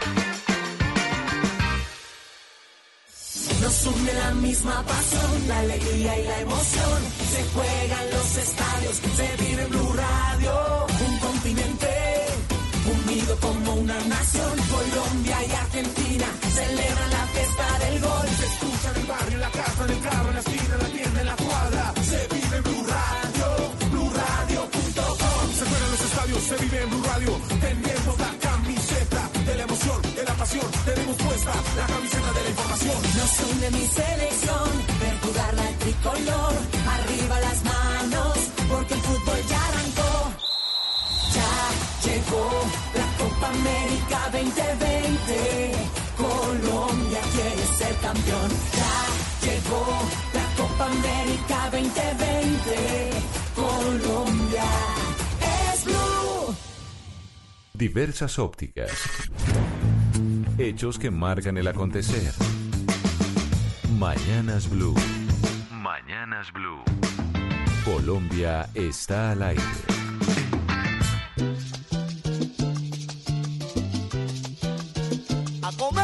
Nos une la misma pasión, la alegría y la emoción. Se juegan los estadios, se vive Blue Radio. Un continente unido como una nación. Colombia y Argentina celebran la fiesta del gol. Se escucha en el barrio, en la casa, en el carro, en la esquina, en la tienda, en la cuadra. Se vive en Blue Radio, BlueRadio.com. Se juegan los estadios, se vive en Blue Radio. Tenemos la camiseta de la emoción, de la pasión. Tenemos la camiseta de la información. Nos une mi selección, ver jugar la tricolor. Arriba las manos, porque el fútbol ya arrancó. Ya llegó la Copa América 2020. Colombia quiere ser campeón. Ya llegó la Copa América 2020. Colombia es blue. Diversas ópticas. Hechos que marcan el acontecer. Mañanas Blue. Mañanas Blue. Colombia está al aire. A comer.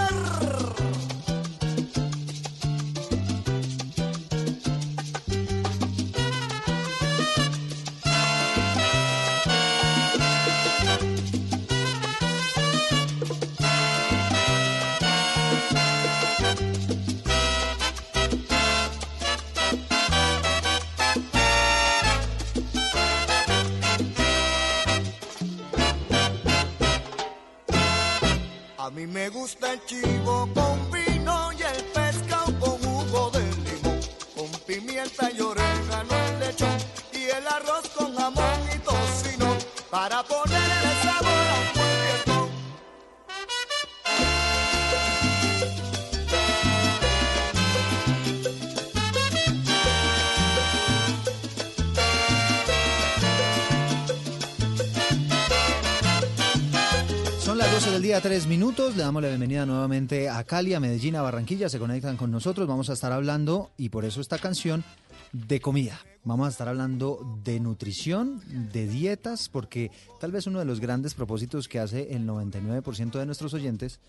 12 del día, 3 minutos. Le damos la bienvenida nuevamente a Cali, a Medellín, a Barranquilla. Se conectan con nosotros. Vamos a estar hablando, y por eso esta canción, de comida. Vamos a estar hablando de nutrición, de dietas, porque tal vez uno de los grandes propósitos que hace el 99% de nuestros oyentes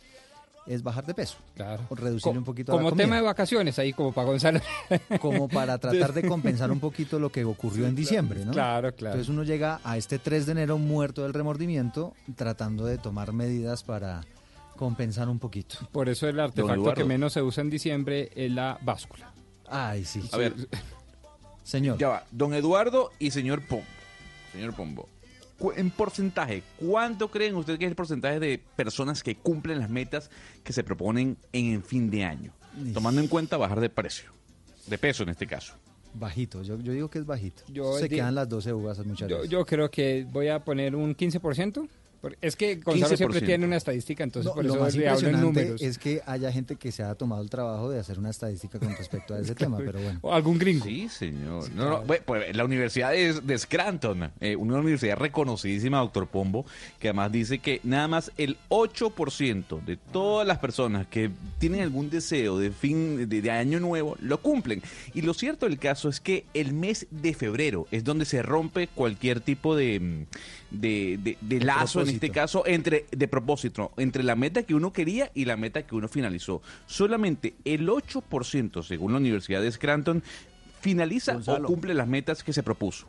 es bajar de peso. Claro. O reducir Co- un poquito Como la comida. tema de vacaciones, ahí como para Gonzalo. [LAUGHS] como para [LAUGHS] tratar de compensar un poquito lo que ocurrió en diciembre, ¿no? Claro, claro. Entonces uno llega a este 3 de enero muerto del remordimiento, tratando de tomar medidas para compensar un poquito. Por eso el artefacto que menos se usa en diciembre es la báscula. Ay, sí. A ver, señor. Ya va, don Eduardo y señor Pombo. Señor Pombo, en porcentaje, ¿cuánto creen ustedes que es el porcentaje de personas que cumplen las metas que se proponen en el fin de año? Tomando en cuenta bajar de precio, de peso en este caso. Bajito, yo, yo digo que es bajito. Yo Se quedan las 12 uvas muchas Yo, veces. yo creo que voy a poner un 15%. Es que Gonzalo siempre 15%. tiene una estadística, entonces No, por lo eso más le hablo en impresionante números. es que haya gente que se ha tomado el trabajo de hacer una estadística con respecto a ese [LAUGHS] tema, pero bueno. O algún gringo. Sí, señor. No, no, bueno, pues, la Universidad de, de Scranton, eh, una universidad reconocidísima, doctor Pombo, que además dice que nada más el 8% de todas las personas que tienen algún deseo de fin de, de año nuevo lo cumplen. Y lo cierto del caso es que el mes de febrero es donde se rompe cualquier tipo de, mm, de, de- de De lazo, en este caso, entre de propósito, entre la meta que uno quería y la meta que uno finalizó. Solamente el 8%, según la Universidad de Scranton, finaliza Gonzalo. o cumple las metas que se propuso.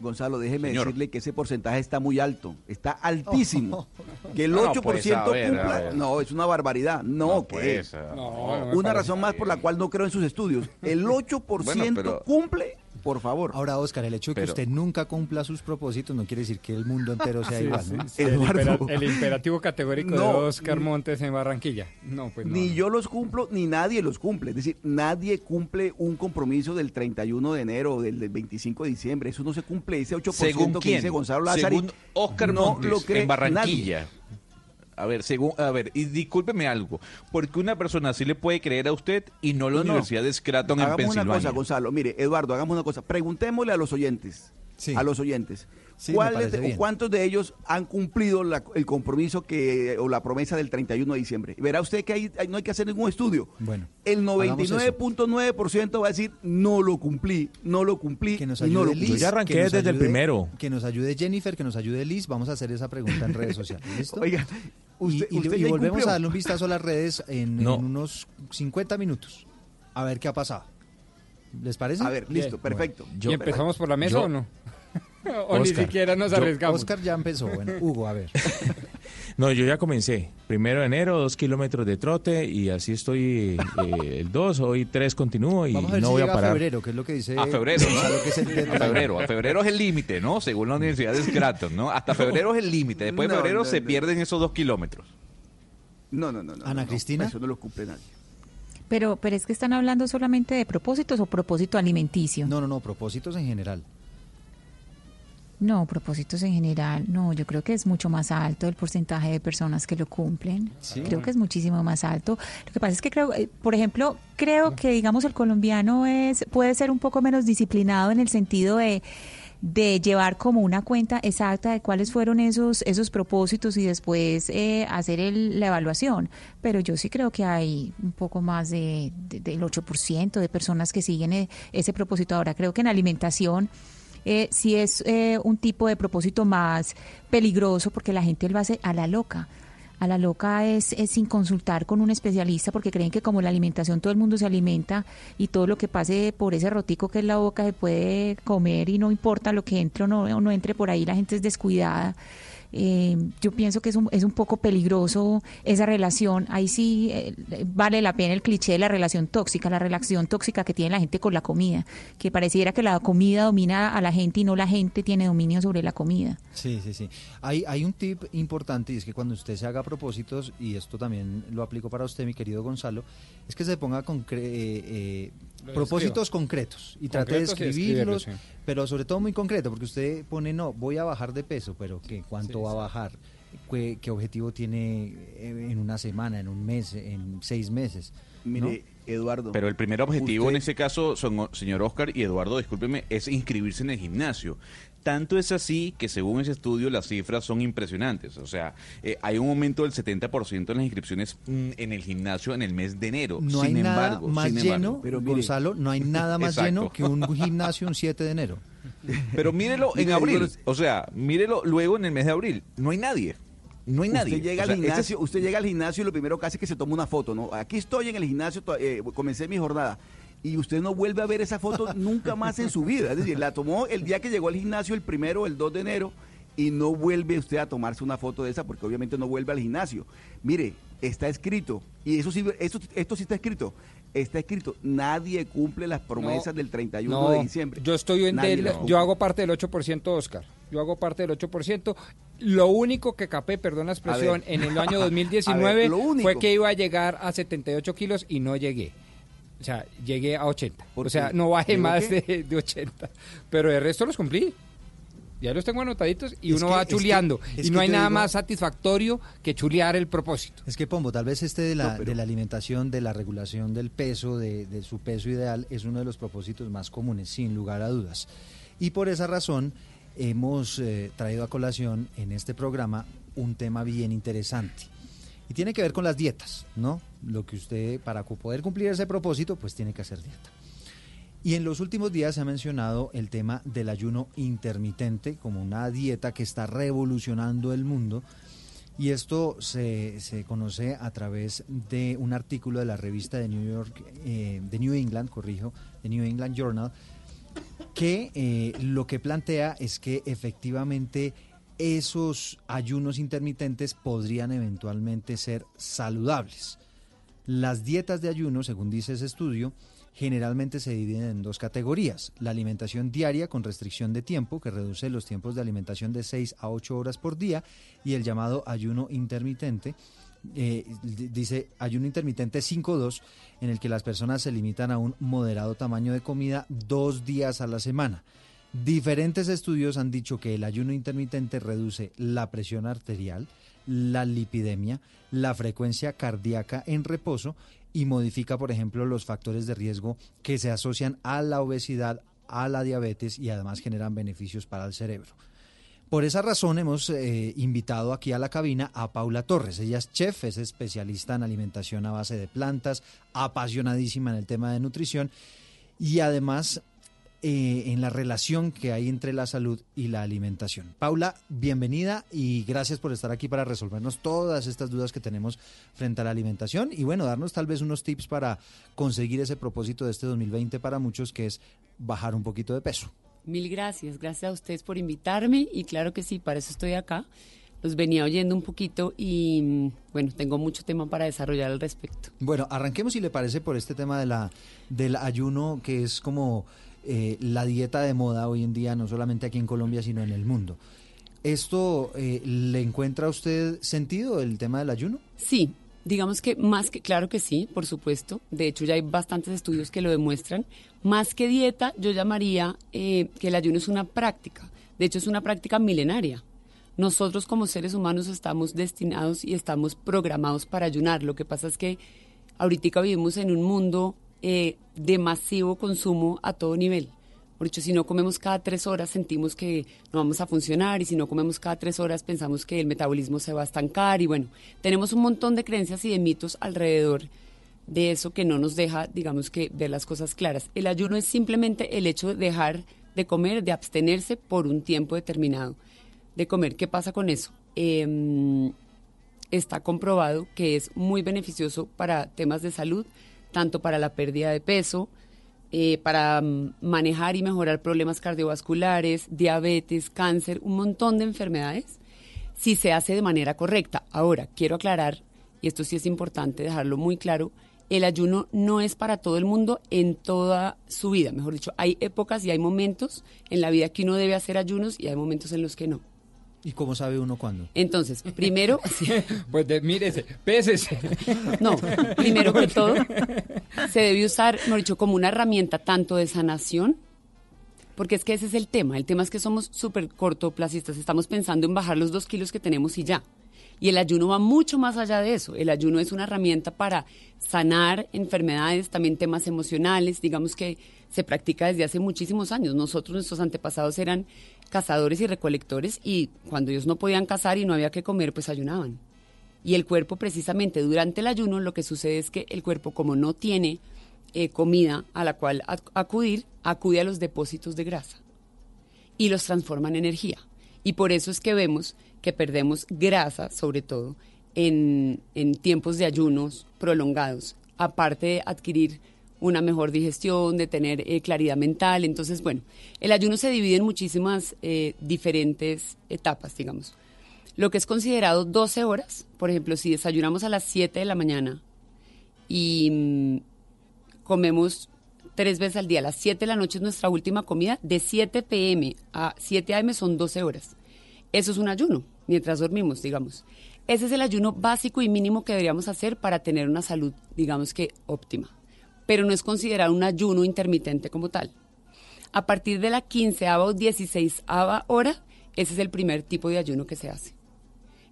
Gonzalo, déjeme Señor. decirle que ese porcentaje está muy alto, está [LAUGHS] altísimo. Que el No, 8% pues, ver, cumpla, no, es una barbaridad. No, No, que pues, a- No, no me una razón más por la cual no creo en sus estudios. El 8% [LAUGHS] Bueno, pero- cumple, por favor. Ahora, Oscar, el hecho de que Pero- usted nunca cumpla sus propósitos no quiere decir que el mundo entero sea [LAUGHS] Sí, igual, sí, ¿no? sí, el, Eduardo. impera- el imperativo categórico No, de Oscar Montes en Barranquilla. No, pues no. Ni yo los cumplo, ni nadie los cumple. Es decir, nadie cumple un compromiso del 31 de enero o del, del 25 de diciembre. Eso no se cumple. Ese 8% ¿Según que quién? dice Gonzalo Lázari. Según Oscar no Montes, lo cree en Barranquilla. nadie. A ver, según, a ver, y discúlpeme algo, porque una persona sí le puede creer a usted y no la No, no. Universidad de Scranton en Hagamos una Pensilvania. cosa, Gonzalo. Mire, Eduardo, hagamos una cosa. Preguntémosle a los oyentes. Sí. A los oyentes. Sí, ¿Cuáles o. ¿Cuántos de ellos han cumplido la- el compromiso que o la promesa del 31 de diciembre? Verá usted que ahí- ahí no hay que hacer ningún estudio. Bueno, El hagamos eso. 99.9% va a decir no lo cumplí, no lo cumplí Que nos y no ayude lo Liz. cumplí. ya arranqué desde el primero. Que nos ayude Jennifer, que nos ayude Liz. Vamos a hacer esa pregunta en redes sociales. [LAUGHS] ¿Listo? Oiga, usted, y, y- usted y ya volvemos a darle un vistazo a las redes en, en No. unos 50 minutos. A ver qué ha pasado. ¿Les parece? A ver, listo, Bien. perfecto. ¿Y empezamos por la mesa yo- o no? [LAUGHS] o ni siquiera nos yo- arriesgamos. Oscar ya empezó. Bueno, Hugo, a ver. [LAUGHS] No, yo ya comencé. Primero de enero, dos kilómetros de trote y así estoy eh, el 2, hoy 3 continúo y Vamos a ver no si voy a llega a parar. febrero, que es lo que dice A febrero, ¿no? Gonzalo, que es el A febrero, a febrero es el límite, ¿no? Según la Universidad de Scranton, ¿no? Hasta febrero es el límite. Después de No, febrero no, se no. pierden esos dos kilómetros. No, no, no. no, Ana no, Cristina. Eso no lo cumple nadie. Pero, pero es que están hablando solamente de propósitos o propósito alimenticio. No, no, no, propósitos en general. No, propósitos en general, no, yo creo que es mucho más alto el porcentaje de personas que lo cumplen. Sí. Creo que es muchísimo más alto. Lo que pasa es que creo, eh, por ejemplo, creo que digamos el colombiano es puede ser un poco menos disciplinado en el sentido de de llevar como una cuenta exacta de cuáles fueron esos esos propósitos y después eh, hacer el- la evaluación. Pero yo sí creo que hay un poco más de, de- del 8% de personas que siguen eh, ese propósito. Ahora creo que en alimentación eh, sí es eh, un tipo de propósito más peligroso porque la gente lo hace a la loca. A la loca es, es sin consultar con un especialista porque creen que como la alimentación todo el mundo se alimenta y todo lo que pase por ese rotico que es la boca se puede comer y no importa lo que entre o no, o no entre por ahí, la gente es descuidada Eh, yo pienso que es un, es un poco peligroso esa relación. Ahí sí eh, vale la pena el cliché de la relación tóxica, la relación tóxica que tiene la gente con la comida, que pareciera que la comida domina a la gente y no la gente tiene dominio sobre la comida. Sí, sí, sí. Hay, hay un tip importante y es que cuando usted se haga propósitos, y esto también lo aplico para usted, mi querido Gonzalo, es que se ponga con eh, propósitos concretos y trate de escribirlos, escribirlos, sí. pero sobre todo muy concreto, porque usted pone, no, voy a bajar de peso, pero ¿qué? ¿Cuánto va a bajar? ¿Qué, qué objetivo tiene eh, en una semana, en un mes, en seis meses? Mire, Eduardo. Pero el primer objetivo usted- en ese caso, son, señor Oscar y Eduardo, discúlpeme, es inscribirse en el gimnasio. Tanto es así que según ese estudio las cifras son impresionantes. O sea, eh, hay un aumento del 70% en las inscripciones mm, en el gimnasio en el mes de enero. No sin hay nada embargo, más sin lleno, embargo. Gonzalo, no hay nada más [LAUGHS] Exacto. lleno que un gimnasio un 7 de enero. Pero mírelo en abril. O sea, mírelo luego en el mes de abril. No hay nadie. No hay nadie. Usted llega O sea, al este es- gimnasio, usted llega al gimnasio y lo primero que hace es que se toma una foto, ¿no? Aquí estoy en el gimnasio, eh, comencé mi jornada. Y usted no vuelve a ver esa foto [LAUGHS] nunca más en su vida. Es decir, la tomó el día que llegó al gimnasio, el primero, el 2 de enero, y no vuelve usted a tomarse una foto de esa porque obviamente no vuelve al gimnasio. Mire, está escrito, y eso sí, esto, esto sí está escrito, está escrito, nadie cumple las promesas del 31 No, de diciembre. Yo estoy en del- yo hago parte del 8%, Oscar. Yo hago parte del 8%. Lo único que capé, perdón la expresión, en el año [LAUGHS] A 2019 ver, fue que iba a llegar a 78 kilos y no llegué. O sea, llegué a 80. ¿Por O sea, no bajé ¿Llegó más de, de 80. Pero el resto los cumplí. Ya los tengo anotaditos y Es uno que- va es que- chuleando. es y no hay nada digo- más satisfactorio que chulear el propósito. Es que Pombo, tal vez este de la, No, pero- de la alimentación, de la regulación del peso, de, de su peso ideal, es uno de los propósitos más comunes, sin lugar a dudas. Y por esa razón hemos eh, traído a colación en este programa un tema bien interesante. Y tiene que ver con las dietas, ¿no? Lo que usted, para poder cumplir ese propósito, pues tiene que hacer dieta. Y en los últimos días se ha mencionado el tema del ayuno intermitente como una dieta que está revolucionando el mundo. Y esto se, se conoce a través de un artículo de la revista de New York, eh, de New England, corrijo, de New England Journal, que eh, lo que plantea es que efectivamente esos ayunos intermitentes podrían eventualmente ser saludables. Las dietas de ayuno, según dice ese estudio, generalmente se dividen en dos categorías. La alimentación diaria con restricción de tiempo, que reduce los tiempos de alimentación de 6 a 8 horas por día, y el llamado ayuno intermitente. eh, dice ayuno intermitente 5-2, en el que las personas se limitan a un moderado tamaño de comida dos días a la semana. Diferentes estudios han dicho que el ayuno intermitente reduce la presión arterial, la lipidemia, la frecuencia cardíaca en reposo y modifica, por ejemplo, los factores de riesgo que se asocian a la obesidad, a la diabetes y además generan beneficios para el cerebro. Por esa razón hemos eh, invitado aquí a la cabina a Paula Torres. Ella es chef, es especialista en alimentación a base de plantas, apasionadísima en el tema de nutrición y además eh, en la relación que hay entre la salud y la alimentación. Paula, bienvenida y gracias por estar aquí para resolvernos todas estas dudas que tenemos frente a la alimentación y bueno, darnos tal vez unos tips para conseguir ese propósito de este 2020 para muchos que es bajar un poquito de peso. Mil gracias, gracias a ustedes por invitarme y claro que sí, para eso estoy acá. Los venía oyendo un poquito y mm, bueno, tengo mucho tema para desarrollar al respecto. Bueno, arranquemos si le parece por este tema de la, del ayuno, que es como eh, la dieta de moda hoy en día, no solamente aquí en Colombia, sino en el mundo. ¿Esto eh, le encuentra a usted sentido, el tema del ayuno? Sí, digamos que más que, claro que sí, por supuesto. De hecho, ya hay bastantes estudios que lo demuestran. Más que dieta, yo llamaría eh, que el ayuno es una práctica. De hecho, es una práctica milenaria. Nosotros como seres humanos estamos destinados y estamos programados para ayunar. Lo que pasa es que ahorita vivimos en un mundo eh, de masivo consumo a todo nivel. Por si no comemos cada tres horas, sentimos que no vamos a funcionar y si no comemos cada tres horas, pensamos que el metabolismo se va a estancar y bueno, tenemos un montón de creencias y de mitos alrededor de eso que no nos deja, digamos que, ver las cosas claras. El ayuno es simplemente el hecho de dejar de comer, de abstenerse por un tiempo determinado de comer. ¿Qué pasa con eso? Eh, está comprobado que es muy beneficioso para temas de salud, tanto para la pérdida de peso, eh, para mm, manejar y mejorar problemas cardiovasculares, diabetes, cáncer, un montón de enfermedades. si se hace de manera correcta. Ahora, quiero aclarar, y esto sí es importante dejarlo muy claro, el ayuno no es para todo el mundo en toda su vida. Mejor dicho, hay épocas y hay momentos en la vida que uno debe hacer ayunos y hay momentos en los que no. ¿Y cómo sabe uno cuándo? Entonces, primero... [LAUGHS] pues de, mírese, pésese. No, [LAUGHS] primero que todo, se debe usar, mejor dicho, como una herramienta tanto de sanación, porque es que ese es el tema. El tema es que somos súper cortoplacistas, estamos pensando en bajar los dos kilos que tenemos y ya. Y el ayuno va mucho más allá de eso. El ayuno es una herramienta para sanar enfermedades, también temas emocionales, digamos que se practica desde hace muchísimos años. Nosotros, nuestros antepasados eran cazadores y recolectores y cuando ellos no podían cazar y no había que comer, pues ayunaban. Y el cuerpo precisamente durante el ayuno lo que sucede es que el cuerpo como no tiene eh, comida a la cual acudir, acude a los depósitos de grasa y los transforma en energía. Y por eso es que vemos que perdemos grasa, sobre todo, en, tiempos de ayunos prolongados, aparte de adquirir una mejor digestión, de tener eh, claridad mental. Entonces, bueno, el ayuno se divide en muchísimas eh, diferentes etapas, digamos. Lo que es considerado 12 horas, por ejemplo, si desayunamos a las 7 de la mañana y mm, comemos tres veces al día, las 7 de la noche es nuestra última comida, de 7 pm a 7 am son 12 horas. Eso es un ayuno mientras dormimos, digamos. Ese es el ayuno básico y mínimo que deberíamos hacer para tener una salud, digamos que óptima. Pero no es considerado un ayuno intermitente como tal. A partir de la quinceava o dieciséisava hora, ese es el primer tipo de ayuno que se hace.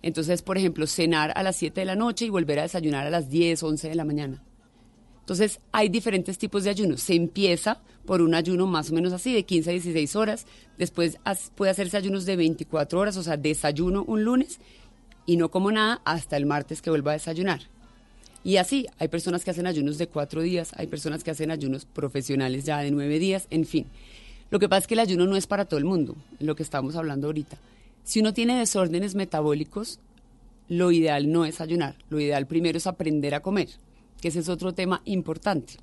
Entonces, por ejemplo, cenar a las 7 de la noche y volver a desayunar a las 10, 11 de la mañana. Entonces, hay diferentes tipos de ayuno. Se empieza por un ayuno más o menos así, de 15 a 16 horas. Después puede hacerse ayunos de 24 horas, o sea, desayuno un lunes y no como nada hasta el martes que vuelva a desayunar. Y así, hay personas que hacen ayunos de cuatro días, hay personas que hacen ayunos profesionales ya de nueve días, en fin. Lo que pasa es que el ayuno no es para todo el mundo, lo que estamos hablando ahorita. Si uno tiene desórdenes metabólicos, lo ideal no es ayunar, lo ideal primero es aprender a comer que ese es otro tema importante.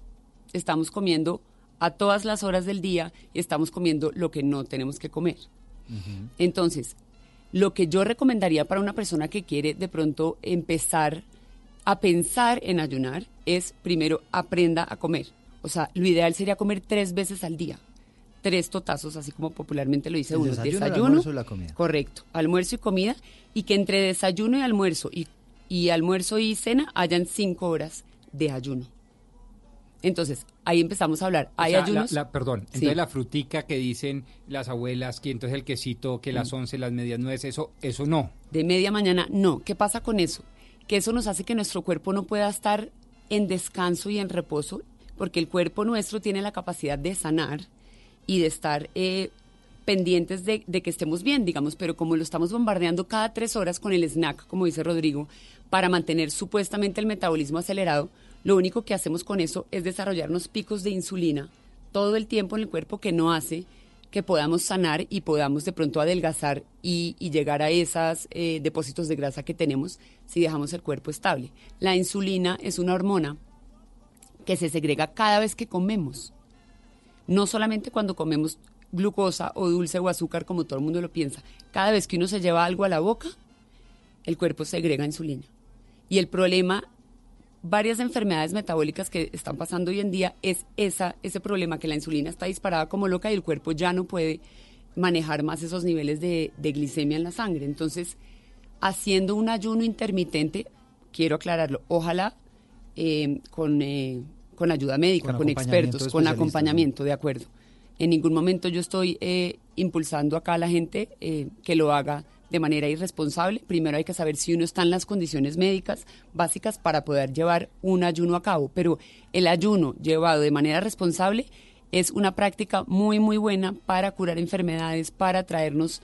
Estamos comiendo a todas las horas del día y estamos comiendo lo que no tenemos que comer. Entonces, lo que yo recomendaría para una persona que quiere de pronto empezar a pensar en ayunar es primero aprenda a comer. O sea, lo ideal sería comer tres veces al día. Tres totazos, así como popularmente lo dice uno. Desayuno, almuerzo y la comida. Correcto. Almuerzo y comida. Y que entre desayuno y almuerzo y, y almuerzo y cena hayan cinco horas de ayuno. Entonces, ahí empezamos a hablar. Hay ayunos. La, perdón, entonces la frutica que dicen las abuelas, que entonces el quesito, que las mm. once, las medias nueces, eso, eso no. De media mañana, no. ¿Qué pasa con eso? Que eso nos hace que nuestro cuerpo no pueda estar en descanso y en reposo, porque el cuerpo nuestro tiene la capacidad de sanar y de estar eh, pendientes de, de, que estemos bien, digamos, pero como lo estamos bombardeando cada tres horas con el snack, como dice Rodrigo, para mantener supuestamente el metabolismo acelerado, lo único que hacemos con eso es desarrollarnos picos de insulina todo el tiempo en el cuerpo que no hace que podamos sanar y podamos de pronto adelgazar y, llegar a esos eh, depósitos de grasa que tenemos si dejamos el cuerpo estable. La insulina es una hormona que se segrega cada vez que comemos, no solamente cuando comemos glucosa o dulce o azúcar como todo el mundo lo piensa. Cada vez que uno se lleva algo a la boca, el cuerpo segrega insulina. Y el problema, varias enfermedades metabólicas que están pasando hoy en día es esa, ese problema que la insulina está disparada como loca y el cuerpo ya no puede manejar más esos niveles de, glicemia en la sangre. Entonces, haciendo un ayuno intermitente, quiero aclararlo, ojalá eh, con, eh, con ayuda médica, con, expertos, con acompañamiento, de acuerdo. En ningún momento yo estoy eh, impulsando acá a la gente que lo haga de manera irresponsable. Primero hay que saber si uno está en las condiciones médicas básicas para poder llevar un ayuno a cabo, pero el ayuno llevado de manera responsable es una práctica muy, muy buena para curar enfermedades, para traernos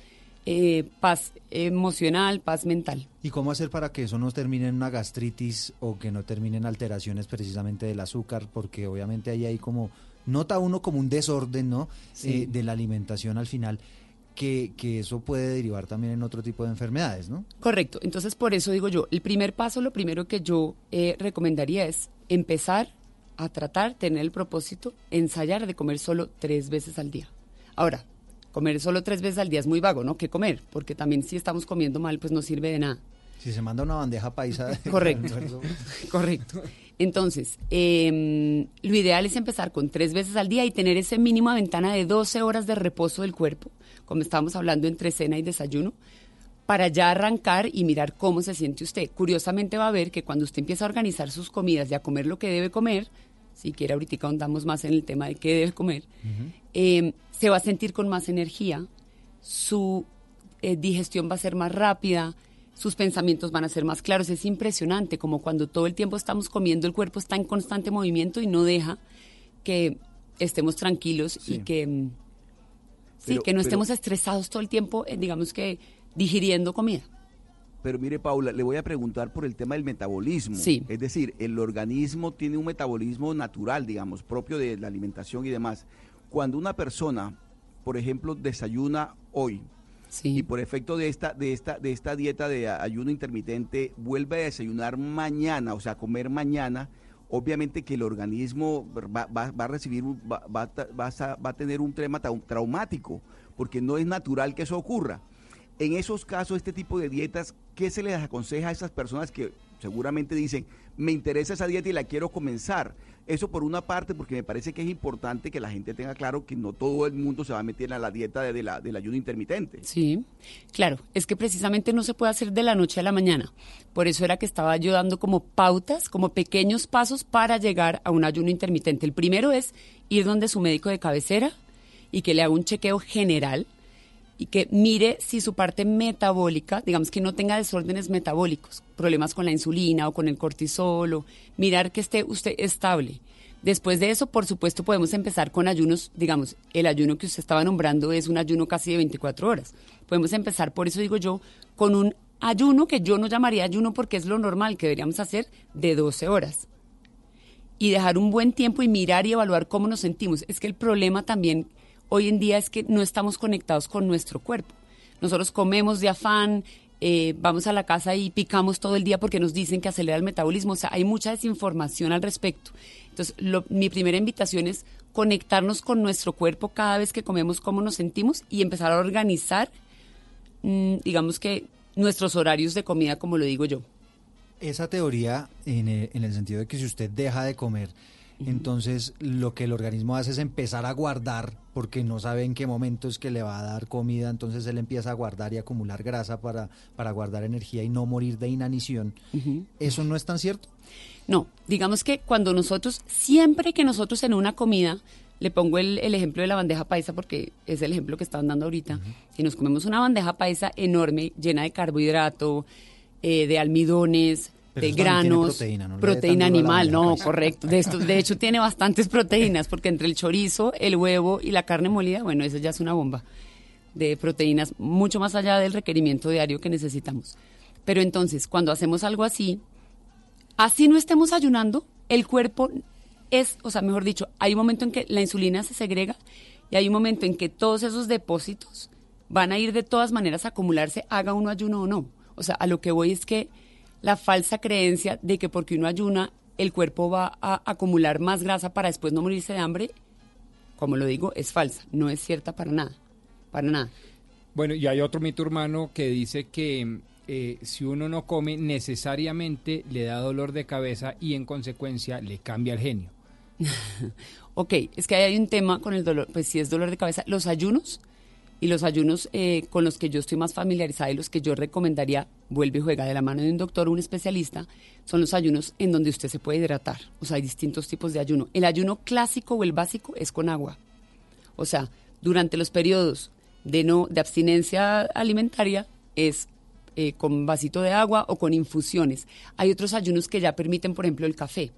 eh, paz emocional, paz mental. ¿Y cómo hacer para que eso no termine en una gastritis o que no termine en alteraciones precisamente del azúcar? Porque obviamente ahí hay como, nota uno como un desorden, ¿no? Eh, de la alimentación al final que, eso puede derivar también en otro tipo de enfermedades, ¿no? Correcto. Entonces, por eso digo yo, el primer paso, lo primero que yo eh, recomendaría es empezar a tratar, tener el propósito, ensayar de comer solo tres veces al día. Ahora, Comer solo tres veces al día es muy vago, ¿no? ¿Qué comer? Porque también si estamos comiendo mal, pues no sirve de nada. Si se manda una bandeja paisa. de Correcto. [LAUGHS] Correcto. Entonces, em, lo ideal es empezar con tres veces al día y tener esa mínima ventana de 12 horas de reposo del cuerpo, como estábamos hablando entre cena y desayuno, para ya arrancar y mirar cómo se siente usted. Curiosamente va a ver que cuando usted empieza a organizar sus comidas y a comer lo que debe comer, si quiere ahorita ahondamos más en el tema de qué debe comer, eh, se va a sentir con más energía, su eh, digestión va a ser más rápida, sus pensamientos van a ser más claros. Es impresionante como cuando todo el tiempo estamos comiendo, el cuerpo está en constante movimiento y no deja que estemos tranquilos y Sí. que, mm, sí, Pero- que no pero- estemos estresados todo el tiempo, eh, digamos que digiriendo comida. Pero mire, Paula, le voy a preguntar por el tema del metabolismo. Sí. Es decir, el organismo tiene un metabolismo natural, digamos, propio de la alimentación y demás. Cuando una persona, por ejemplo, desayuna hoy y por efecto de esta, de esta, de esta dieta de ayuno intermitente vuelve a desayunar mañana, o sea, comer mañana, obviamente que el organismo va, va- va a recibir, va, va a tener un tema trau- traumático, porque no es natural que eso ocurra. En esos casos, este tipo de dietas, ¿qué se les aconseja a esas personas que seguramente dicen, me interesa esa dieta y la quiero comenzar? Eso por una parte, porque me parece que es importante que la gente tenga claro que no todo el mundo se va a meter a la dieta de, la, del ayuno intermitente. Sí, claro, es que precisamente no se puede hacer de la noche a la mañana. Por eso era que estaba yo dando como pautas, como pequeños pasos para llegar a un ayuno intermitente. El primero es ir donde su médico de cabecera y que le haga un chequeo general y que mire si su parte metabólica, digamos que no tenga desórdenes metabólicos, problemas con la insulina o con el cortisol, o mirar que esté usted estable. Después de eso, por supuesto, podemos empezar con ayunos, digamos, el ayuno que usted estaba nombrando es un ayuno casi de 24 horas. Podemos empezar, por eso digo yo, con un ayuno que yo no llamaría ayuno porque es lo normal que deberíamos hacer de 12 horas y dejar un buen tiempo y mirar y evaluar cómo nos sentimos. Es que el problema también hoy en día es que no estamos conectados con nuestro cuerpo. Nosotros comemos de afán, eh, vamos a la casa y picamos todo el día porque nos dicen que acelera el metabolismo. O sea, hay mucha desinformación al respecto. Entonces, lo- mi primera invitación es conectarnos con nuestro cuerpo cada vez que comemos, cómo nos sentimos y empezar a organizar, mm, digamos que nuestros horarios de comida, como lo digo yo. Esa teoría, en el, en el sentido de que si usted deja de comer, entonces lo que el organismo hace es empezar a guardar, porque no sabe en qué momento es que le va a dar comida, entonces él empieza a guardar y acumular grasa para, para guardar energía y no morir de inanición. ¿Eso no es tan cierto? No, digamos que cuando nosotros, siempre que nosotros en una comida, le pongo el, el ejemplo de la bandeja paisa porque es el ejemplo que estaban dando ahorita, si nos comemos una bandeja paisa enorme, llena de carbohidrato, eh, de almidones, de granos, proteína, no animal, no, correcto. De, esto, de hecho, tiene bastantes proteínas porque entre el chorizo, el huevo y la carne molida, bueno, eso ya es una bomba de proteínas mucho más allá del requerimiento diario que necesitamos. Pero entonces, cuando hacemos algo así, así no estemos ayunando, el cuerpo es, o sea, mejor dicho, hay un momento en que la insulina se segrega y hay un momento en que todos esos depósitos van a ir de todas maneras a acumularse, haga uno ayuno o no. O sea, a lo que voy es que la falsa creencia de que porque uno ayuna, el cuerpo va a acumular más grasa para después no morirse de hambre, como lo digo, es falsa, no es cierta para nada, para nada. Bueno, y hay otro mito hermano que dice que eh, si uno no come, necesariamente le da dolor de cabeza y en consecuencia le cambia el genio. [LAUGHS] Ok, es que ahí hay un tema con el dolor, pues si es dolor de cabeza, los ayunos y los ayunos eh, con los que yo estoy más familiarizada y los que yo recomendaría, vuelve y juega de la mano de un doctor o un especialista, son los ayunos en donde usted se puede hidratar. O sea, hay distintos tipos de ayuno. El ayuno clásico o el básico es con agua. O sea, durante los periodos de no de abstinencia alimentaria es eh, con vasito de agua o con infusiones. Hay otros ayunos que ya permiten, por ejemplo, el café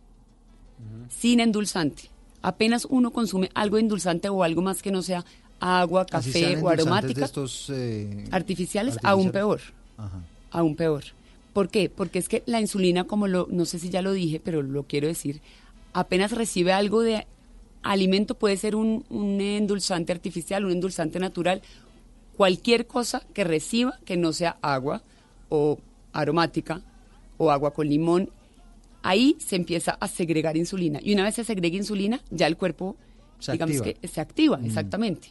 sin endulzante. Apenas uno consume algo endulzante o algo más que no sea agua, café o aromática, estos, eh, artificiales, aún peor, Ajá. aún peor. ¿Por qué? Porque es que la insulina, como lo, no sé si ya lo dije, pero lo quiero decir, apenas recibe algo de alimento, puede ser un, un endulzante artificial, un endulzante natural, cualquier cosa que reciba que no sea agua o aromática o agua con limón, ahí se empieza a segregar insulina. Y una vez se segrega insulina, ya el cuerpo, Se digamos activa. que se activa, Mm. exactamente.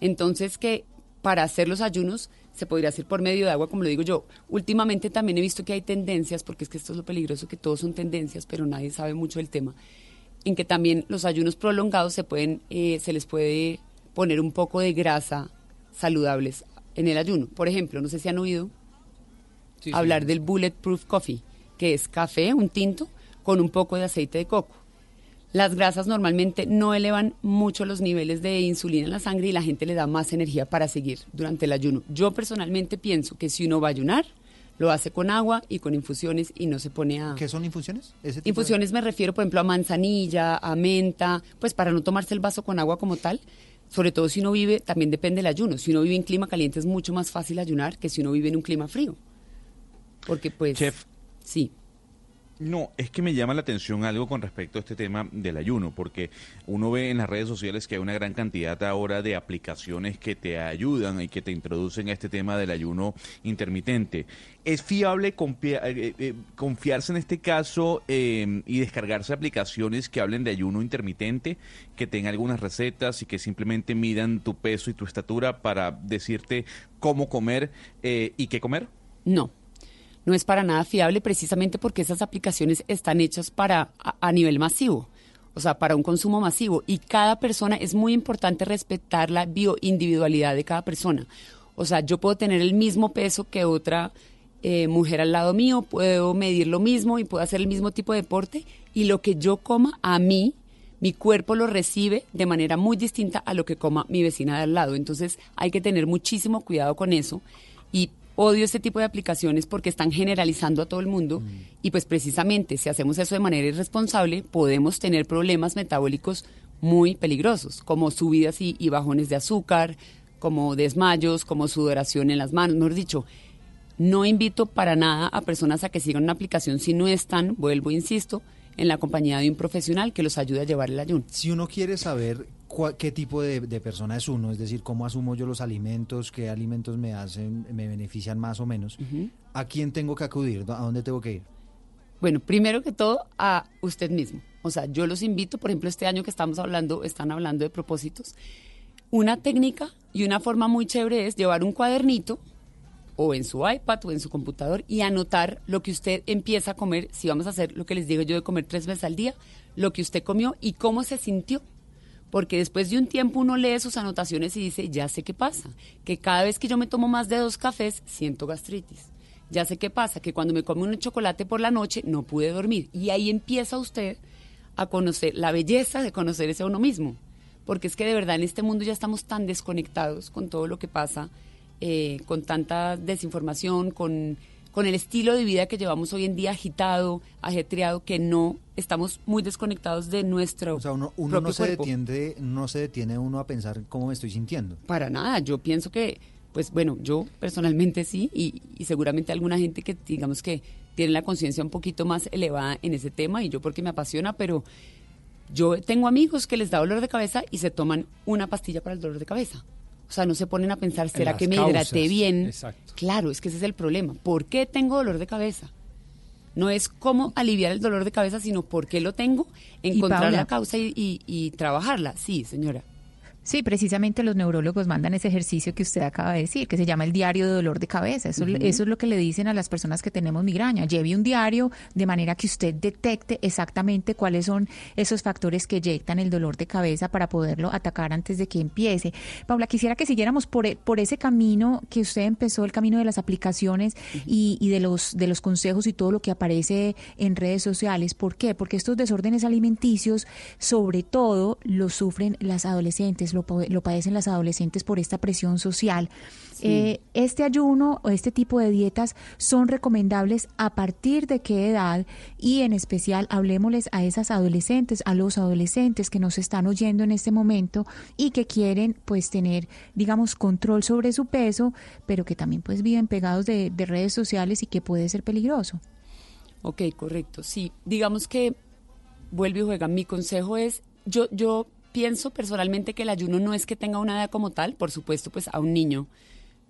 Entonces que para hacer los ayunos se podría hacer por medio de agua, como lo digo yo. Últimamente también he visto que hay tendencias, porque es que esto es lo peligroso, que todos son tendencias, pero nadie sabe mucho del tema, en que también los ayunos prolongados se pueden, eh, se les puede poner un poco de grasa saludables en el ayuno. Por ejemplo, no sé si han oído Sí, sí. hablar del Bulletproof Coffee, que es café, un tinto, con un poco de aceite de coco. Las grasas normalmente no elevan mucho los niveles de insulina en la sangre y la gente le da más energía para seguir durante el ayuno. Yo personalmente pienso que si uno va a ayunar, lo hace con agua y con infusiones y no se pone a... ¿Qué son infusiones? Ese tipo de- Infusiones me refiero, por ejemplo, a manzanilla, a menta, pues para no tomarse el vaso con agua como tal. Sobre todo si uno vive, también depende del ayuno. Si uno vive en clima caliente es mucho más fácil ayunar que si uno vive en un clima frío. Porque pues... Chef. Sí. No, es que me llama la atención algo con respecto a este tema del ayuno, porque uno ve en las redes sociales que hay una gran cantidad ahora de aplicaciones que te ayudan y que te introducen a este tema del ayuno intermitente. ¿Es fiable confia- eh, eh, confiarse en este caso eh, y descargarse aplicaciones que hablen de ayuno intermitente, que tengan algunas recetas y que simplemente midan tu peso y tu estatura para decirte cómo comer eh, y qué comer? No, no es para nada fiable precisamente porque esas aplicaciones están hechas para a, nivel masivo, o sea, para un consumo masivo y cada persona es muy importante respetar la bioindividualidad de cada persona. O sea, yo puedo tener el mismo peso que otra eh, mujer al lado mío, puedo medir lo mismo y puedo hacer el mismo tipo de deporte y lo que yo coma a mí mi cuerpo lo recibe de manera muy distinta a lo que coma mi vecina de al lado. Entonces hay que tener muchísimo cuidado con eso y odio este tipo de aplicaciones porque están generalizando a todo el mundo y pues precisamente si hacemos eso de manera irresponsable podemos tener problemas metabólicos muy peligrosos como subidas y, y bajones de azúcar, como desmayos, como sudoración en las manos, mejor dicho. No invito para nada a personas a que sigan una aplicación si no están, vuelvo, insisto, en la compañía de un profesional que los ayude a llevar el ayuno. Si uno quiere saber qué tipo de, de persona es uno, es decir, cómo asumo yo los alimentos, qué alimentos me hacen, me benefician más o menos, ¿a quién tengo que acudir? ¿A dónde tengo que ir? Bueno, primero que todo, a usted mismo. O sea, yo los invito, por ejemplo, este año que estamos hablando, están hablando de propósitos. Una técnica y una forma muy chévere es llevar un cuadernito o en su iPad o en su computador y anotar lo que usted empieza a comer, si vamos a hacer lo que les digo yo de comer tres veces al día, lo que usted comió y cómo se sintió. Porque después de un tiempo uno lee sus anotaciones y dice, ya sé qué pasa, que cada vez que yo me tomo más de dos cafés siento gastritis. Ya sé qué pasa, que cuando me como un chocolate por la noche no pude dormir. Y ahí empieza usted a conocer la belleza de conocerse a uno mismo. Porque es que de verdad en este mundo ya estamos tan desconectados con todo lo que pasa, eh, con tanta desinformación, con, con el estilo de vida que llevamos hoy en día agitado, ajetreado, que no estamos muy desconectados de nuestro O sea, uno, uno propio no se cuerpo. detiene, no se detiene uno a pensar cómo me estoy sintiendo. Para nada, yo pienso que, pues bueno, yo personalmente sí, y, y seguramente alguna gente que digamos que tiene la conciencia un poquito más elevada en ese tema, y yo porque me apasiona, pero yo tengo amigos que les da dolor de cabeza y se toman una pastilla para el dolor de cabeza. O sea, no se ponen a pensar, ¿será que me causas, hidraté bien? exacto. Claro, es que ese es el problema. ¿Por qué tengo dolor de cabeza? No es cómo aliviar el dolor de cabeza, sino por qué lo tengo, encontrar la causa y, y- y trabajarla. Sí, señora. Sí, precisamente los neurólogos mandan ese ejercicio que usted acaba de decir, que se llama el diario de dolor de cabeza. Eso, eso es lo que le dicen a las personas que tenemos migraña. Lleve un diario de manera que usted detecte exactamente cuáles son esos factores que eyectan el dolor de cabeza para poderlo atacar antes de que empiece. Paula, quisiera que siguiéramos por, por ese camino que usted empezó, el camino de las aplicaciones y, y de los de los consejos y todo lo que aparece en redes sociales. ¿Por qué? Porque estos desórdenes alimenticios, sobre todo, los sufren las adolescentes, lo, pa- lo padecen las adolescentes por esta presión social. Eh, este ayuno o este tipo de dietas son recomendables a partir de qué edad y en especial hablemosles a esas adolescentes, a los adolescentes que nos están oyendo en este momento y que quieren pues tener digamos control sobre su peso, pero que también pues viven pegados de, de redes sociales y que puede ser peligroso. Ok, correcto. Sí, digamos que vuelve y juega. Mi consejo es, yo, yo pienso personalmente que el ayuno no es que tenga una edad como tal, por supuesto, pues a un niño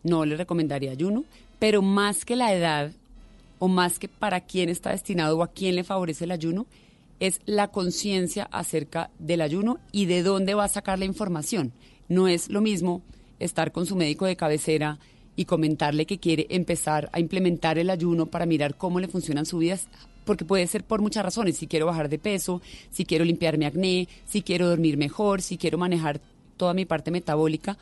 no le recomendaría ayuno, pero más que la edad o más que para quién está destinado o a quién le favorece el ayuno, es la conciencia acerca del ayuno y de dónde va a sacar la información. No es lo mismo estar con su médico de cabecera y comentarle que quiere empezar a implementar el ayuno para mirar cómo le funcionan su vida, porque puede ser por muchas razones, si quiero bajar de peso, si quiero limpiar mi acné, si quiero dormir mejor, si quiero manejar toda mi parte metabólica.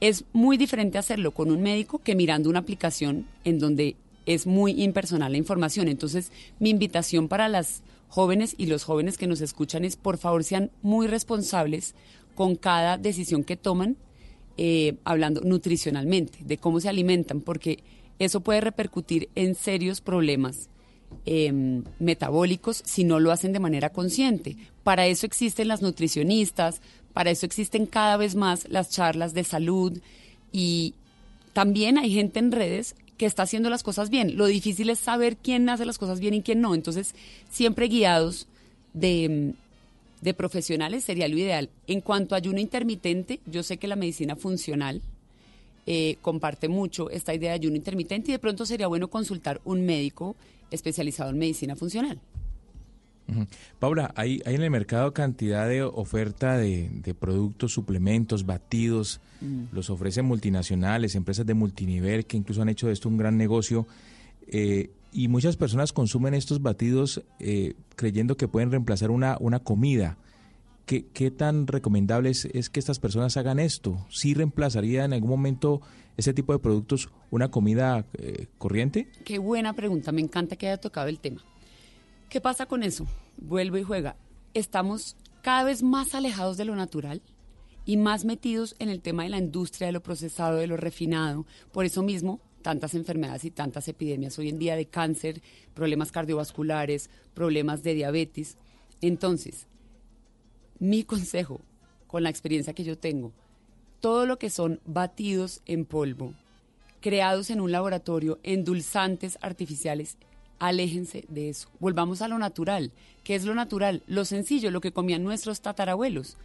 Es muy diferente hacerlo con un médico que mirando una aplicación en donde es muy impersonal la información. Entonces, mi invitación para las jóvenes y los jóvenes que nos escuchan es, por favor, sean muy responsables con cada decisión que toman, eh, hablando nutricionalmente, de cómo se alimentan, porque eso puede repercutir en serios problemas eh, metabólicos si no lo hacen de manera consciente. Para eso existen las nutricionistas, para eso existen cada vez más las charlas de salud y también hay gente en redes que está haciendo las cosas bien. Lo difícil es saber quién hace las cosas bien y quién no. Entonces, siempre guiados de, de profesionales sería lo ideal. En cuanto a ayuno intermitente, yo sé que la medicina funcional eh, comparte mucho esta idea de ayuno intermitente y de pronto sería bueno consultar un médico especializado en medicina funcional. Paula, hay, hay en el mercado cantidad de oferta de, de productos, suplementos, batidos, Mm. los ofrecen multinacionales, empresas de multinivel que incluso han hecho de esto un gran negocio. eh, y muchas personas consumen estos batidos eh, creyendo que pueden reemplazar una, una comida. ¿Qué, tan recomendable es, es que estas personas hagan esto? ¿Sí reemplazaría en algún momento ese tipo de productos una comida eh, corriente? Qué buena pregunta, me encanta que haya tocado el tema. ¿Qué pasa con eso? Vuelvo y juega. Estamos cada vez más alejados de lo natural y más metidos en el tema de la industria, de lo procesado, de lo refinado. Por eso mismo, tantas enfermedades y tantas epidemias hoy en día de cáncer, problemas cardiovasculares, problemas de diabetes. Entonces, mi consejo, con la experiencia que yo tengo, todo lo que son batidos en polvo, creados en un laboratorio, endulzantes artificiales, aléjense de eso. Volvamos a lo natural. ¿Qué es lo natural? Lo sencillo, lo que comían nuestros tatarabuelos.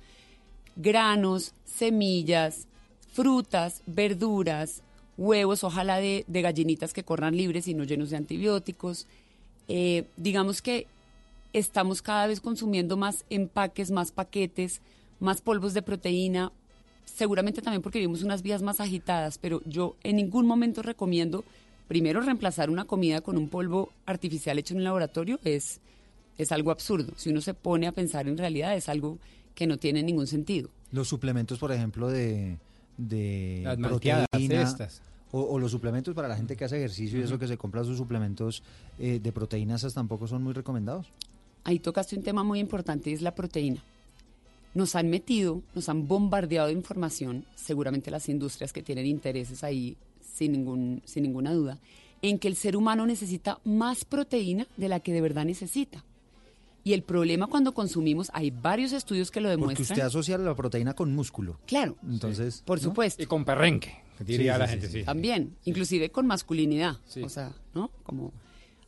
Granos, semillas, frutas, verduras, huevos, ojalá de, gallinitas que corran libres y no llenos de antibióticos. Eh, digamos que estamos cada vez consumiendo más empaques, más paquetes, más polvos de proteína, seguramente también porque vivimos unas vías más agitadas, pero yo en ningún momento recomiendo primero reemplazar una comida con un polvo artificial hecho en un laboratorio es, es algo absurdo. Si uno se pone a pensar en realidad es algo que no tiene ningún sentido. Los suplementos, por ejemplo, de, de Las proteína, estas. O, o los suplementos para la gente que hace ejercicio y eso que se compra sus suplementos eh, de proteínas, tampoco son muy recomendados. Ahí tocaste un tema muy importante y es la proteína. Nos han metido, nos han bombardeado de información, seguramente las industrias que tienen intereses ahí, sin, ningún, sin ninguna duda, en que el ser humano necesita más proteína de la que de verdad necesita. Y el problema cuando consumimos, hay varios estudios que lo Porque demuestran. usted asocia la proteína con músculo. Claro. Entonces, Por ¿no? supuesto. Y con perrenque, que diría Sí, la sí, gente, sí, sí. sí. También, inclusive con masculinidad. Sí. O sea, ¿no? Como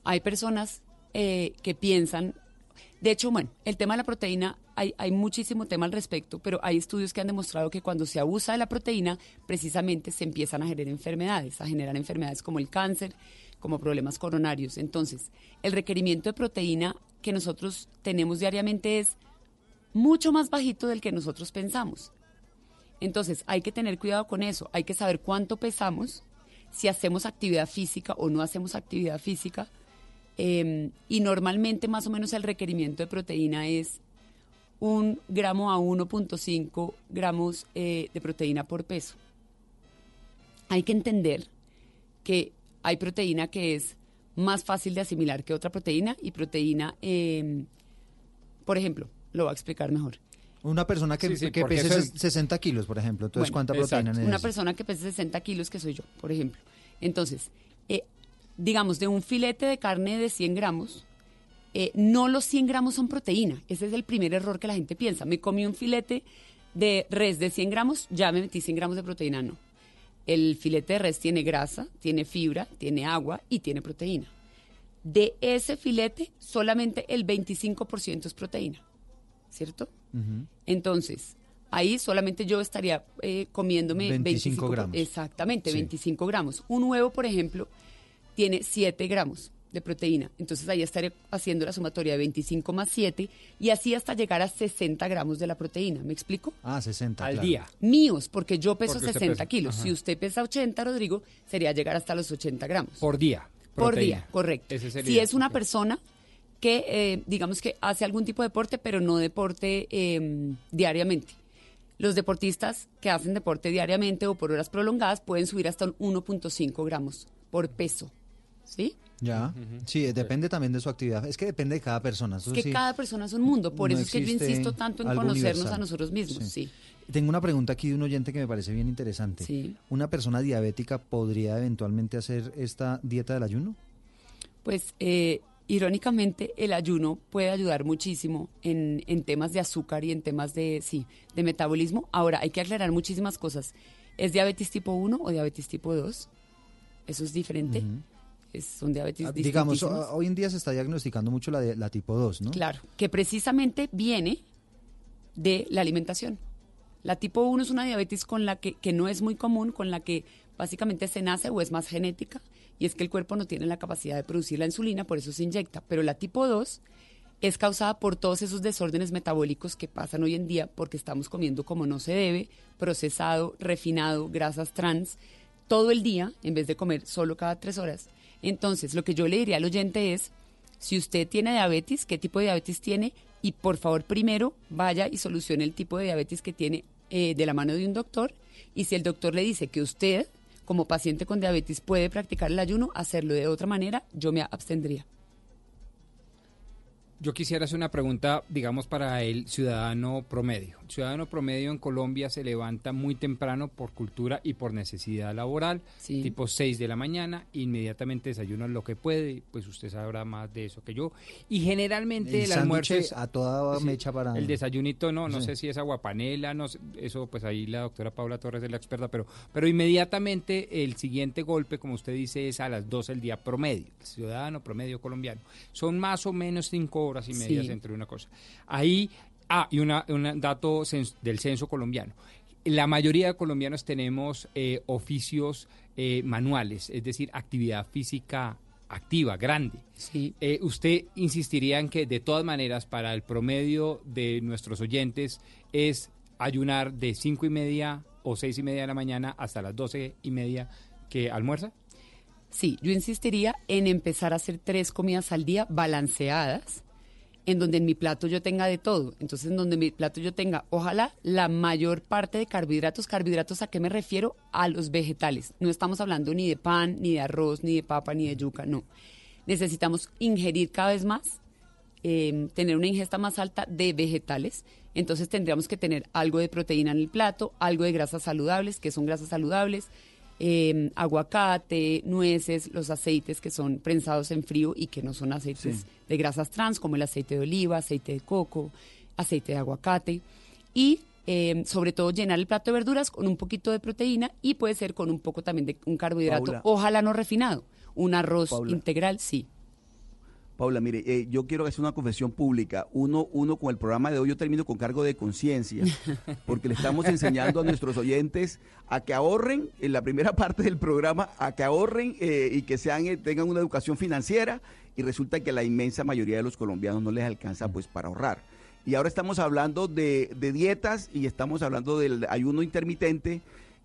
hay personas eh, que piensan. De hecho, bueno, el tema de la proteína, hay, muchísimo tema al respecto, pero hay estudios que han demostrado que cuando se abusa de la proteína, precisamente se empiezan a generar enfermedades, a generar enfermedades como el cáncer, como problemas coronarios. Entonces, el requerimiento de proteína que nosotros tenemos diariamente es mucho más bajito del que nosotros pensamos. Entonces, hay que tener cuidado con eso, hay que saber cuánto pesamos, si hacemos actividad física o no hacemos actividad física. Eh, y normalmente más o menos el requerimiento de proteína es un gramo a 1.5 gramos eh, de proteína por peso. Hay que entender que hay proteína que es más fácil de asimilar que otra proteína y proteína, eh, por ejemplo, lo voy a explicar mejor. Una persona que, Sí, sí, que porque pese eso es- 60 kilos, por ejemplo, entonces Bueno, ¿cuánta exacto. proteína Una necesita? persona que pese 60 kilos, que soy yo, por ejemplo. Entonces, eh, digamos, de un filete de carne de 100 gramos, eh, no los 100 gramos son proteína. Ese es el primer error que la gente piensa. Me comí un filete de res de 100 gramos, ya me metí 100 gramos de proteína. No. El filete de res tiene grasa, tiene fibra, tiene agua y tiene proteína. De ese filete, solamente el 25% es proteína. ¿Cierto? Entonces, ahí solamente yo estaría eh, comiéndome 25 25, gramos. Exactamente, Sí. 25 gramos. Un huevo, por ejemplo, tiene 7 gramos. de proteína. Entonces ahí estaré haciendo la sumatoria de 25 más 7 y así hasta llegar a 60 gramos de la proteína. ¿Me explico? Ah, 60. Al claro. día. Míos, porque yo peso Porque usted 60 pesa. kilos. Ajá. Si usted pesa 80, Rodrigo, sería llegar hasta los 80 gramos. Por día. Por proteína. día, correcto. Ese sería, Si es una persona que, eh, digamos que hace algún tipo de deporte, pero no deporte eh, diariamente. Los deportistas que hacen deporte diariamente o por horas prolongadas pueden subir hasta un 1.5 gramos por peso. ¿Sí? Ya. Sí, eh, depende también de su actividad. Es que depende de cada persona. Es eso que sí. cada persona es un mundo. Por No eso es que yo insisto tanto en conocernos universal. a nosotros mismos. Sí. Tengo una pregunta aquí de un oyente que me parece bien interesante. Sí. ¿Una persona diabética podría eventualmente hacer esta dieta del ayuno? Pues eh, irónicamente el ayuno puede ayudar muchísimo en, en temas de azúcar y en temas de, sí, de metabolismo. Ahora, hay que aclarar muchísimas cosas. ¿Es diabetes tipo 1 o diabetes tipo 2? Eso es diferente. Es, son diabetes Ah, Digamos, hoy en día se está diagnosticando mucho la, de- la tipo 2, ¿no? Claro, que precisamente viene de la alimentación. La tipo 1 es una diabetes con la que, que no es muy común, con la que básicamente se nace o es más genética, y es que el cuerpo no tiene la capacidad de producir la insulina, por eso se inyecta. Pero la tipo 2 es causada por todos esos desórdenes metabólicos que pasan hoy en día porque estamos comiendo como no se debe, procesado, refinado, grasas trans, todo el día en vez de comer solo cada tres horas. Entonces, lo que yo le diría al oyente es, si usted tiene diabetes, qué tipo de diabetes tiene y por favor primero vaya y solucione el tipo de diabetes que tiene eh, de la mano de un doctor y si el doctor le dice que usted como paciente con diabetes puede practicar el ayuno, hacerlo de otra manera, yo me abstendría. Yo quisiera hacer una pregunta, digamos, para el ciudadano promedio. El ciudadano promedio en Colombia se levanta muy temprano por cultura y por necesidad laboral, tipo 6 de la mañana, inmediatamente desayuna lo que puede, pues usted sabrá más de eso que yo. Y generalmente el, El almuerzo a toda Sí, mecha para... El desayunito, no, no Sí. sé si es aguapanela, no sé, eso pues ahí la doctora Paula Torres es la experta, pero, pero inmediatamente el siguiente golpe, como usted dice, es a las 12 del día promedio, el ciudadano promedio colombiano. Son más o menos cinco horas y media Sí. entre una cosa. Ahí, ah, y una, un dato cens- del censo colombiano. La mayoría de colombianos tenemos eh, oficios eh, manuales, es decir, actividad física activa, grande. Eh, ¿Usted insistiría en que de todas maneras para el promedio de nuestros oyentes es ayunar de cinco y media o seis y media de la mañana hasta las doce y media que almuerza? Sí, yo insistiría en empezar a hacer tres comidas al día balanceadas, en donde en mi plato yo tenga de todo. Entonces, en donde en mi plato yo tenga, ojalá, la mayor parte de carbohidratos. ¿Carbohidratos a qué me refiero? A los vegetales. No estamos hablando ni de pan, ni de arroz, ni de papa, ni de yuca, no. Necesitamos ingerir cada vez más, eh, tener una ingesta más alta de vegetales. Entonces, tendríamos que tener algo de proteína en el plato, algo de grasas saludables, que son grasas saludables, eh, aguacate, nueces, los aceites que son prensados en frío y que no son aceites. De grasas trans, como el aceite de oliva, aceite de coco, aceite de aguacate. Y eh, sobre todo llenar el plato de verduras con un poquito de proteína y puede ser con un poco también de un carbohidrato, Paula. ojalá no refinado. Un arroz Paula. integral, sí. Paula, mire, eh, yo quiero hacer una confesión pública. Uno, uno con el programa de hoy, yo termino con cargo de conciencia, [LAUGHS] porque le estamos enseñando a nuestros oyentes a que ahorren en la primera [LAUGHS] parte del programa, a que ahorren eh, y que sean, tengan una educación financiera, y resulta que la inmensa mayoría de los colombianos no les alcanza pues para ahorrar. Y ahora estamos hablando de, de dietas y estamos hablando del ayuno intermitente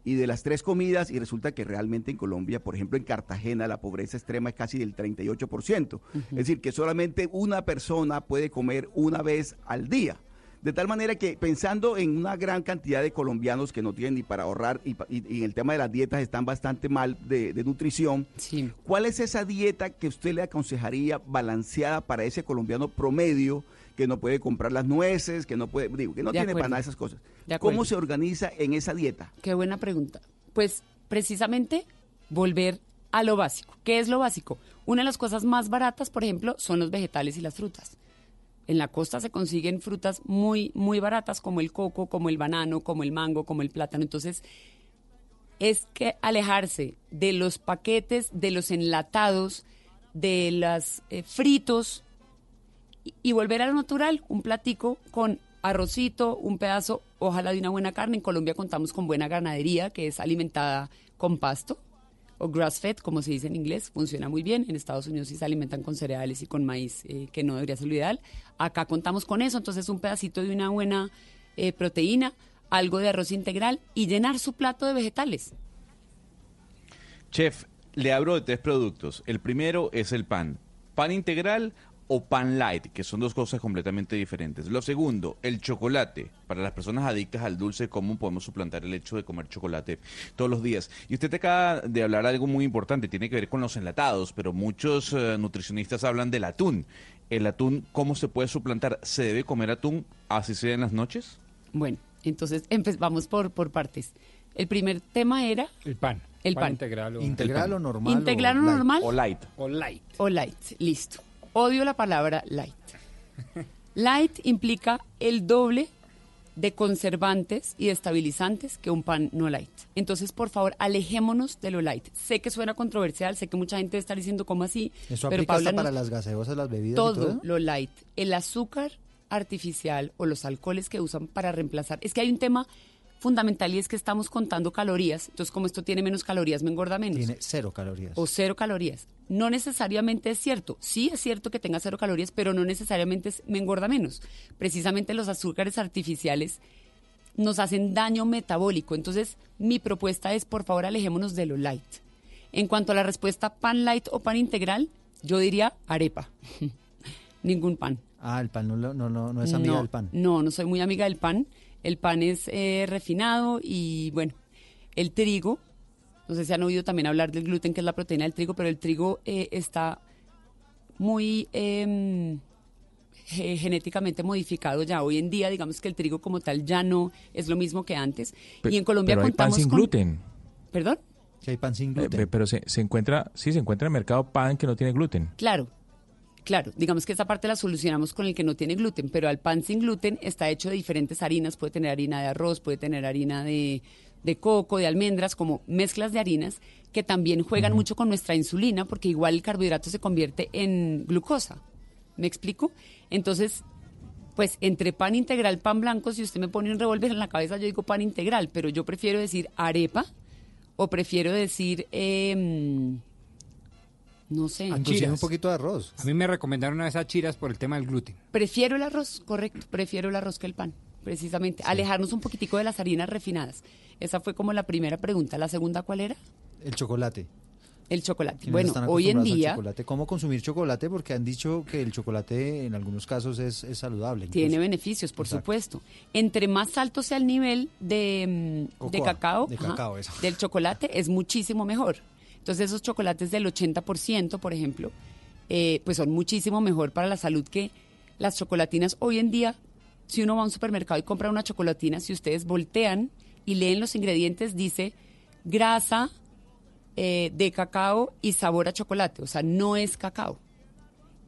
y de las tres comidas y resulta que realmente en Colombia, por ejemplo en Cartagena, la pobreza extrema es casi del 38%. Es decir, que solamente una persona puede comer una vez al día. De tal manera que pensando en una gran cantidad de colombianos que no tienen ni para ahorrar y, pa- y- y en el tema de las dietas están bastante mal de, de nutrición, ¿cuál es esa dieta que usted le aconsejaría balanceada para ese colombiano promedio que no puede comprar las nueces, que no puede, digo, que no De tiene para nada esas cosas? ¿Cómo se organiza en esa dieta? Qué buena pregunta. Pues precisamente volver a lo básico. ¿Qué es lo básico? Una de las cosas más baratas, por ejemplo, son los vegetales y las frutas. En la costa se consiguen frutas muy, muy baratas, como el coco, como el banano, como el mango, como el plátano. Entonces, es que alejarse de los paquetes, de los enlatados, de los fritos y, y volver a lo natural, un platico con arrocito, un pedazo, ojalá de una buena carne. En Colombia contamos con buena ganadería que es alimentada con pasto, o grass-fed, como se dice en inglés, funciona muy bien. En Estados Unidos sí se alimentan con cereales y con maíz, eh, que no debería ser lo ideal. Acá contamos con eso, entonces un pedacito de una buena eh, proteína, algo de arroz integral y llenar su plato de vegetales. Chef, le hablo de tres productos. El primero es el pan. Pan integral o pan light, que son dos cosas completamente diferentes. Lo segundo, el chocolate. Para las personas adictas al dulce, ¿cómo podemos suplantar el hecho de comer chocolate todos los días? Y usted te acaba de hablar de algo muy importante, tiene que ver con los enlatados, pero muchos eh, nutricionistas hablan del atún. ¿El atún cómo se puede suplantar? ¿Se debe comer atún así sea en las noches? Bueno, entonces vamos por, por partes. El primer tema era El pan. el pan. integral o... Integral o normal. ¿Integral o normal? O light. O light. O light, listo. Odio la palabra light. Light implica el doble de conservantes y de estabilizantes que un pan no light. Entonces, por favor, alejémonos de lo light. Sé que suena controversial, sé que mucha gente está diciendo cómo así, Eso pero aplica hasta Paula para las gaseosas, las bebidas y todo. lo light, el azúcar artificial o los alcoholes que usan para reemplazar. Es que hay un tema fundamental y es que estamos contando calorías. Entonces, como esto tiene menos calorías, me engorda menos. Tiene cero calorías. O cero calorías. No necesariamente es cierto. Sí es cierto que tenga cero calorías, pero no necesariamente es- me engorda menos. Precisamente los azúcares artificiales nos hacen daño metabólico. Entonces, mi propuesta es, por favor, alejémonos de lo light. En cuanto a la respuesta pan light o pan integral, yo diría arepa. [LAUGHS] Ningún pan. Ah, el pan no, no, no, no es amiga no, del pan. No, no soy muy amiga del pan. El pan es eh, refinado y bueno, el trigo, no sé si han oído también hablar del gluten, que es la proteína del trigo, pero el trigo eh, está muy ge- genéticamente modificado ya. Hoy en día, digamos que el trigo como tal ya no es lo mismo que antes. Pe- y en Colombia pero hay pan contamos sin con... gluten. ¿Perdón? Si hay pan sin Eh, gluten. pe- pero se, se encuentra, sí, se encuentra en el mercado pan que no tiene gluten. Claro, claro. Digamos que esa parte la solucionamos con el que no tiene gluten, pero al pan sin gluten está hecho de diferentes harinas. Puede tener harina de arroz, puede tener harina de, de coco, de almendras, como mezclas de harinas que también juegan mucho con nuestra insulina, porque igual el carbohidrato se convierte en glucosa. ¿Me explico? Entonces, pues entre pan integral, pan blanco, si usted me pone un revólver en la cabeza, yo digo pan integral, pero yo prefiero decir arepa o prefiero decir, em, no sé, Inclusive un poquito de arroz. A mí me recomendaron una vez a chiras por el tema del gluten. Prefiero el arroz, correcto, prefiero el arroz que el pan, precisamente. Alejarnos un poquitico de las harinas refinadas. Esa fue como la primera pregunta. ¿La segunda cuál era? El chocolate. El chocolate. Bueno, hoy en día chocolate. ¿Cómo consumir chocolate? Porque han dicho que el chocolate en algunos casos es, es saludable. incluso. tiene beneficios, por Exacto. supuesto. Entre más alto sea el nivel de, mm, de cacao, de del chocolate, es muchísimo mejor. Entonces esos chocolates del 80%, por ejemplo, eh, pues son muchísimo mejor para la salud que las chocolatinas. Hoy en día, si uno va a un supermercado y compra una chocolatina, si ustedes voltean y leen los ingredientes, dice grasa eh, de cacao y sabor a chocolate. O sea, no es cacao.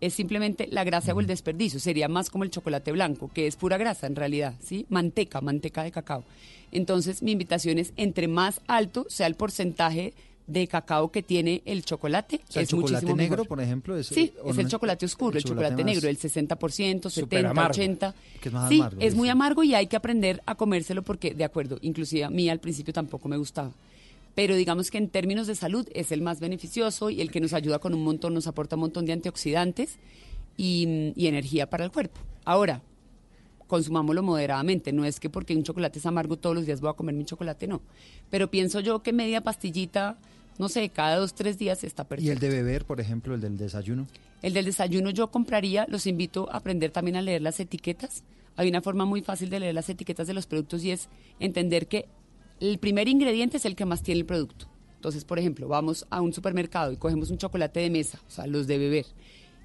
Es simplemente la grasa o el desperdicio. Sería más como el chocolate blanco, que es pura grasa en realidad, ¿sí? Manteca, manteca de cacao. Entonces, mi invitación es, entre más alto sea el porcentaje de cacao que tiene el chocolate, O sea, el es chocolate muchísimo negro, mejor. por ejemplo, es, Sí, es el chocolate oscuro, el chocolate, negro, el 60%, 70, Súper amargo, 80. que es más sí, amargo, es muy amargo y hay que aprender a comérselo porque, de acuerdo, inclusive a mí al principio tampoco me gustaba. Pero digamos que en términos de salud es el más beneficioso y el que nos ayuda con un montón, nos aporta un montón de antioxidantes y, y energía para el cuerpo. Ahora, consumámoslo moderadamente. No es que porque un chocolate es amargo todos los días voy a comer mi chocolate, no. Pero pienso yo que media pastillita, no sé, cada dos, tres días está perfecto. Y el de beber, por ejemplo, el del desayuno. El del desayuno yo compraría, los invito a aprender también a leer las etiquetas. Hay una forma muy fácil de leer las etiquetas de los productos y es entender que el primer ingrediente es el que más tiene el producto. Entonces, por ejemplo, vamos a un supermercado y cogemos un chocolate de mesa, o sea, los de beber,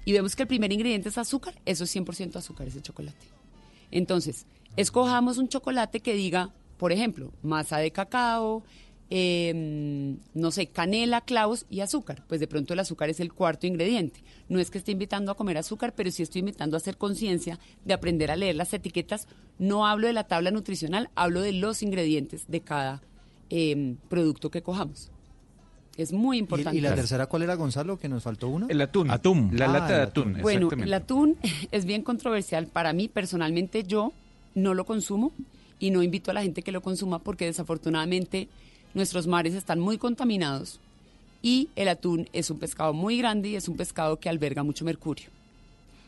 y vemos que el primer ingrediente es azúcar, eso es 100% azúcar ese chocolate. Entonces, escojamos un chocolate que diga, por ejemplo, masa de cacao, eh, no sé, canela, clavos y azúcar. Pues de pronto el azúcar es el cuarto ingrediente. No es que esté invitando a comer azúcar, pero sí estoy invitando a hacer conciencia de aprender a leer las etiquetas. No hablo de la tabla nutricional, hablo de los ingredientes de cada eh, producto que cojamos. Es muy ¿Y, importante. y la tercera cuál era, Gonzalo? Que nos faltó uno. El atún. Atún. La Ah, lata de atún. atún. Bueno, el atún [LAUGHS] es bien controversial. Para mí, personalmente, yo no lo consumo y no invito a la gente que lo consuma porque desafortunadamente nuestros mares están muy contaminados Y el atún es un pescado muy grande y es un pescado que alberga mucho mercurio.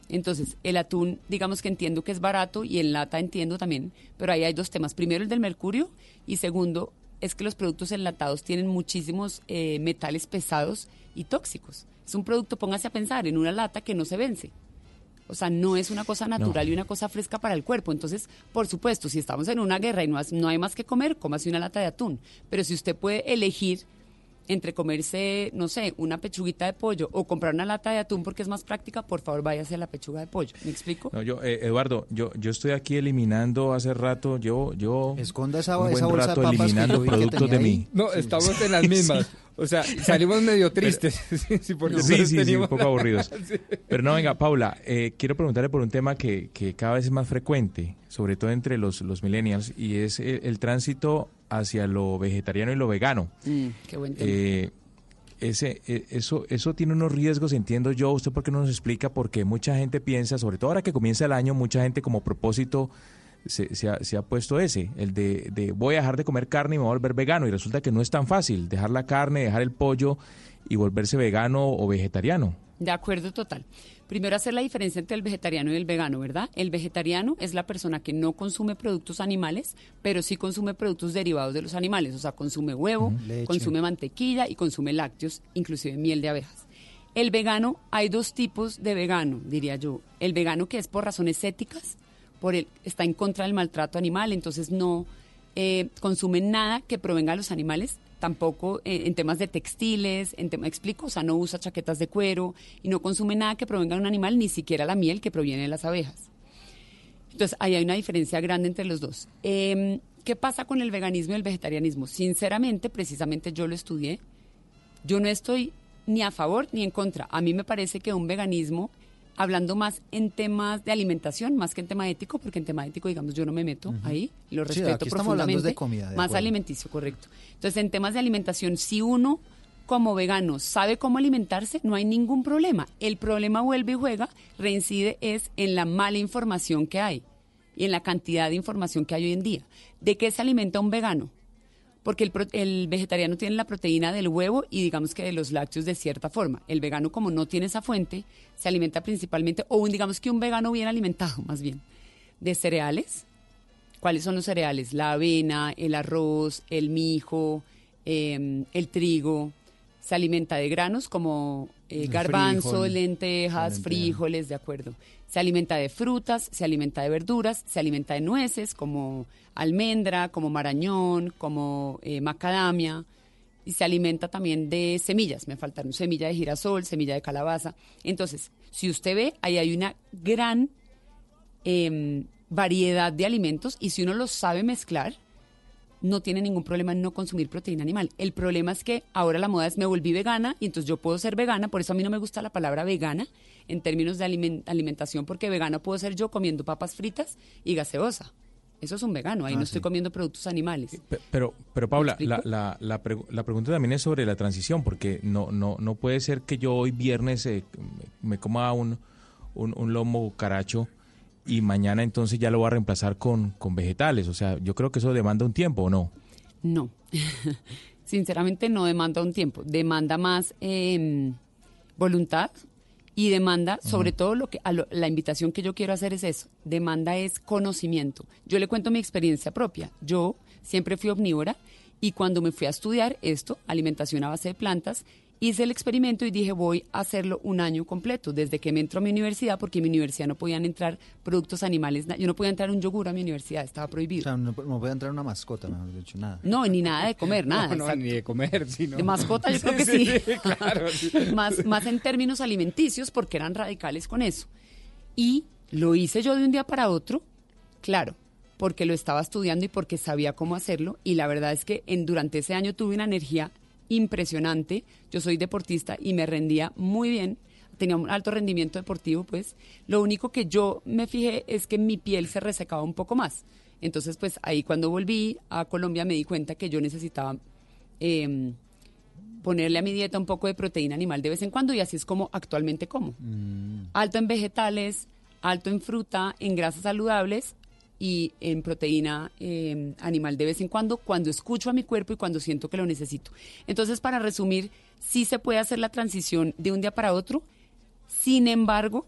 Entonces, el atún, digamos que entiendo que es barato y en lata entiendo también, pero ahí hay dos temas. Primero, el del mercurio y segundo, es que los productos enlatados tienen muchísimos eh, metales pesados y tóxicos. Es un producto, póngase a pensar, en una lata que no se vence. O sea, no es una cosa natural y una cosa fresca para el cuerpo. Entonces, por supuesto, si estamos en una guerra y no, has- no hay más que comer, cómase una lata de atún. Pero si usted puede elegir entre comerse, no sé, una pechuguita de pollo o comprar una lata de atún porque es más práctica, por favor váyase a la pechuga de pollo. ¿Me explico? No, yo, eh, Eduardo, yo, yo estoy aquí eliminando hace rato, yo, yo Esconda esa, un esa buen bolsa rato de papas que eliminando que productos de ahí. mí. No, estamos en las [LAUGHS] mismas. O sea, salimos medio tristes. [LAUGHS] sí, sí, porque Sí, un poco aburridos. [LAUGHS] Sí. Pero no, venga, Paula, eh, quiero preguntarle por un tema que, que cada vez es más frecuente, sobre todo entre los, los millennials, y es el, el tránsito hacia lo vegetariano y lo vegano. Mm, qué buen tema. Eh, ese, eh, eso, eso tiene unos riesgos, entiendo yo. ¿Usted por qué no nos explica? Porque mucha gente piensa, sobre todo ahora que comienza el año, mucha gente como propósito se, se ha, se ha puesto ese, el de, de voy a dejar de comer carne y me voy a volver vegano. Y resulta que no es tan fácil dejar la carne, dejar el pollo y volverse vegano o vegetariano. De acuerdo, total. Primero hacer la diferencia entre el vegetariano y el vegano, ¿verdad? El vegetariano es la persona que no consume productos animales, pero sí consume productos derivados de los animales, o sea, consume huevo, Mm, consume mantequilla y consume lácteos, inclusive miel de abejas. El vegano, hay dos tipos de vegano, diría yo. El vegano que es por razones éticas, por el, está en contra del maltrato animal, entonces no eh, consume nada que provenga de los animales, tampoco eh, en temas de textiles, en tema, explico, o sea, no usa chaquetas de cuero y no consume nada que provenga de un animal, ni siquiera la miel que proviene de las abejas. Entonces, ahí hay una diferencia grande entre los dos. Em, ¿Qué pasa con el veganismo y el vegetarianismo? Sinceramente, precisamente yo lo estudié. Yo no estoy ni a favor ni en contra. A mí me parece que un veganismo, hablando más en temas de alimentación, más que en tema ético, porque en tema ético, digamos, yo no me meto ahí, lo Sí, respeto aquí estamos hablando profundamente. de comida, de más acuerdo. alimenticio, correcto. Entonces, en temas de alimentación, si uno como vegano sabe cómo alimentarse, no hay ningún problema. El problema vuelve y juega, reincide es en la mala información que hay y en la cantidad de información que hay hoy en día. ¿De qué se alimenta un vegano? Porque el, el vegetariano tiene la proteína del huevo y digamos que de los lácteos de cierta forma. El vegano, como no tiene esa fuente, se alimenta principalmente, o un- digamos que un vegano bien alimentado, más bien, de cereales. ¿Cuáles son los cereales? La avena, el arroz, el mijo, eh, el trigo. Se alimenta de granos como eh, garbanzo, frijol, lentejas, lenteja. frijoles, de acuerdo. Se alimenta de frutas, se alimenta de verduras, se alimenta de nueces como almendra, como marañón, como eh, macadamia. Y se alimenta también de semillas. Me faltaron semilla de girasol, semilla de calabaza. Entonces, si usted ve, ahí hay una gran em, variedad de alimentos y si uno los sabe mezclar, no tiene ningún problema en no consumir proteína animal. El problema es que ahora la moda es me volví vegana y entonces yo puedo ser vegana, por eso a mí no me gusta la palabra vegana en términos de alimen- alimentación, porque vegano puedo ser yo comiendo papas fritas y gaseosa. Eso es un vegano, ahí Ah, no sí. estoy comiendo productos animales. Pe- Pero, pero Paula, ¿Me la, la, la, pregu- la pregunta también es sobre la transición, porque no, no, no puede ser que yo hoy viernes eh, me me coma un, un, un lomo caracho y mañana entonces ya lo voy a reemplazar con, con vegetales. O sea, yo creo que eso demanda un tiempo, ¿o no? No, [LAUGHS] sinceramente no demanda un tiempo, demanda más eh, voluntad y demanda, sobre todo lo que a lo- la invitación que yo quiero hacer es eso, demanda es conocimiento. Yo le cuento mi experiencia propia. Yo siempre fui omnívora y cuando me fui a estudiar esto, alimentación a base de plantas, hice el experimento y dije voy a hacerlo un año completo, desde que me entro a mi universidad, porque en mi universidad no podían entrar productos animales, yo no podía entrar un yogur a mi universidad, estaba prohibido. O sea, no, no puede entrar una mascota, mejor dicho, nada. No, ni nada de comer, [LAUGHS] nada. No, ni de comer, sino... De mascota yo [LAUGHS] creo que sí. claro. [LAUGHS] sí. más, más en términos alimenticios porque eran radicales con eso. Y lo hice yo de un día para otro, claro, porque lo estaba estudiando y porque sabía cómo hacerlo. Y la verdad es que en, durante ese año tuve una energía impresionante. Yo soy deportista y me rendía muy bien. Tenía un alto rendimiento deportivo, pues. Lo único que yo me fijé es que mi piel se resecaba un poco más. Entonces, pues ahí cuando volví a Colombia me di cuenta que yo necesitaba em, ponerle a mi dieta un poco de proteína animal de vez en cuando y así es como actualmente como. Alto en vegetales, alto en fruta, en grasas saludables, y en proteína eh, animal de vez en cuando, cuando escucho a mi cuerpo y cuando siento que lo necesito. Entonces, para resumir, sí se puede hacer la transición de un día para otro, sin embargo,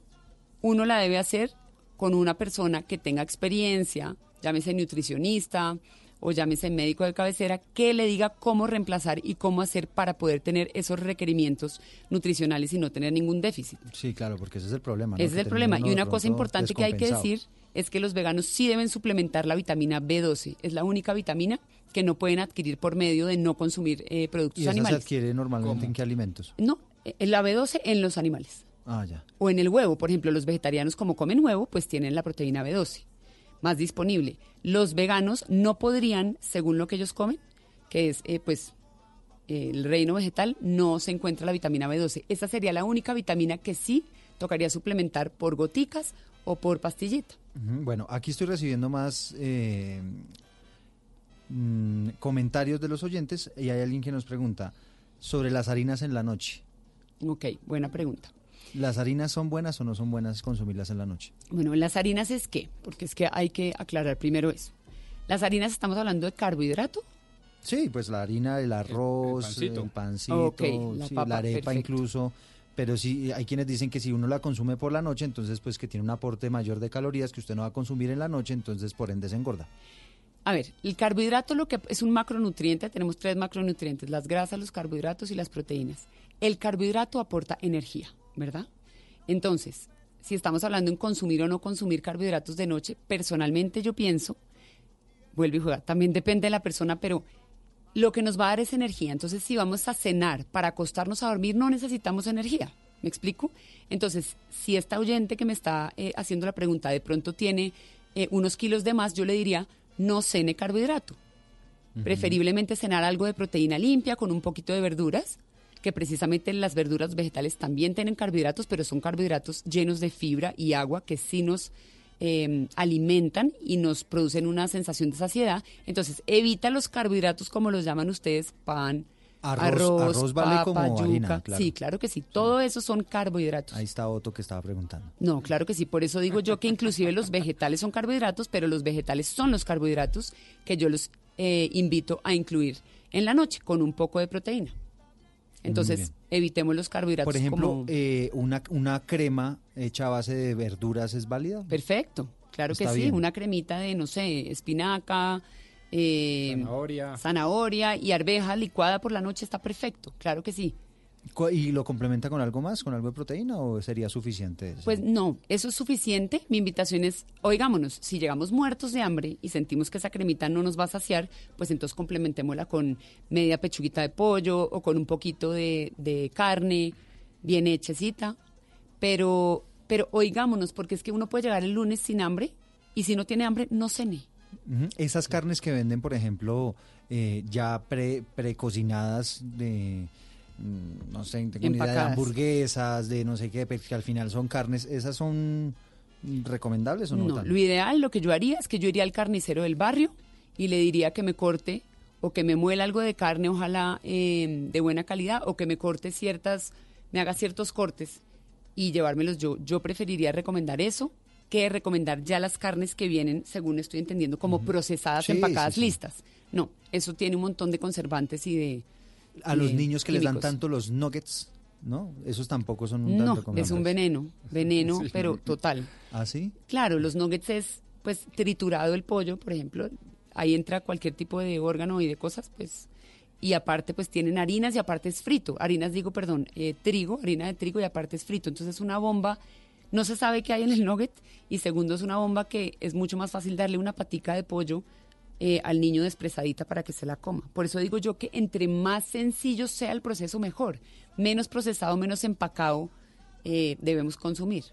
uno la debe hacer con una persona que tenga experiencia, llámese nutricionista o llámese médico de cabecera, que le diga cómo reemplazar y cómo hacer para poder tener esos requerimientos nutricionales y no tener ningún déficit. Sí, claro, porque ese es el problema. ¿no? Ese es el problema. Y una cosa importante que hay que decir es que los veganos sí deben suplementar la vitamina B12. Es la única vitamina que no pueden adquirir por medio de no consumir eh, productos ¿Y esa se animales. adquiere normalmente en qué alimentos? No, eh, la B12 en los animales. Ah, ya. O en el huevo, por ejemplo, los vegetarianos como comen huevo, pues tienen la proteína B12 más disponible. Los veganos no podrían, según lo que ellos comen, que es eh, pues el reino vegetal, no se encuentra la vitamina B12. Esa sería la única vitamina que sí tocaría suplementar por goticas o por pastillita. Bueno, aquí estoy recibiendo más eh, mm, comentarios de los oyentes y hay alguien que nos pregunta sobre las harinas en la noche. Ok, buena pregunta. ¿Las harinas son buenas o no son buenas consumirlas en la noche? Bueno, las harinas es qué? Porque es que hay que aclarar primero eso. Las harinas estamos hablando de carbohidrato. Sí, pues la harina, el arroz, el pancito. pancito, la sí, papa, la arepa perfecto. incluso. Pero sí, hay quienes dicen que si uno la consume por la noche, entonces pues que tiene un aporte mayor de calorías que usted no va a consumir en la noche, entonces por ende se engorda. A ver, el carbohidrato lo que es un macronutriente, tenemos tres macronutrientes, las grasas, los carbohidratos y las proteínas. El carbohidrato aporta energía, ¿verdad? Entonces, si estamos hablando en consumir o no consumir carbohidratos de noche, personalmente yo pienso, vuelve y juega, también depende de la persona, pero lo que nos va a dar es energía. Entonces, si vamos a cenar para acostarnos a dormir, no necesitamos energía. ¿Me explico? Entonces, si esta oyente que me está eh, haciendo la pregunta de pronto tiene eh, unos kilos de más, yo le diría, no cene carbohidrato. Preferiblemente cenar algo de proteína limpia con un poquito de verduras, que precisamente las verduras vegetales también tienen carbohidratos, pero son carbohidratos llenos de fibra y agua que sí nos eh, alimentan y nos producen una sensación de saciedad. Entonces, evita los carbohidratos como los llaman ustedes, pan, Arroz- arroz, arroz vale papa, como yuca. harina, claro. Sí, claro que sí. Todo eso son carbohidratos. Ahí está Otto que estaba preguntando. No, claro que sí. Por eso digo yo que inclusive los vegetales son carbohidratos, pero los vegetales son los carbohidratos que yo los eh, invito a incluir en la noche con un poco de proteína. Entonces, evitemos los carbohidratos. Por ejemplo, como- eh, una, una crema hecha a base de verduras es válida. Perfecto, claro que sí. bien. Una cremita de, no sé, espinaca, eh, Zanahoria. zanahoria y arveja licuada por la noche está perfecto, claro que sí. ¿Y lo complementa con algo más, con algo de proteína o sería suficiente? eso? Pues no, eso es suficiente. Mi invitación es, oigámonos, si llegamos muertos de hambre y sentimos que esa cremita no nos va a saciar, pues entonces complementémosla con media pechuguita de pollo o con un poquito de, de carne bien hechecita. Pero, pero oigámonos, porque es que uno puede llegar el lunes sin hambre y si no tiene hambre, no cene. Esas carnes que venden, por ejemplo, eh, ya pre, precocinadas de, no sé, tengo ni idea, de hamburguesas, de no sé qué, que al final son carnes, ¿esas son mm, recomendables o no? No, lo ideal, lo que yo haría es que yo iría al carnicero del barrio y le diría que me corte o que me muela algo de carne, ojalá eh, de buena calidad, o que me corte ciertas, me haga ciertos cortes y llevármelos yo. Yo preferiría recomendar eso que recomendar ya las carnes que vienen, según estoy entendiendo, como procesadas, Sí, empacadas, sí, sí. listas. No, eso tiene un montón de conservantes y de... A los niños que les dan tanto los nuggets, ¿no? Esos tampoco son un No, es recomendables. un veneno, veneno, Sí. pero total. ¿Ah, sí? Claro, los nuggets es pues triturado el pollo, por ejemplo, ahí entra cualquier tipo de órgano y de cosas, pues y aparte pues tienen harinas y aparte es frito, harinas digo, perdón, eh, trigo, harina de trigo y aparte es frito, entonces es una bomba, no se sabe qué hay en el nugget y segundo es una bomba que es mucho más fácil darle una patica de pollo eh, al niño despresadita para que se la coma. Por eso digo yo que entre más sencillo sea el proceso mejor, menos procesado, menos empacado eh, debemos consumir.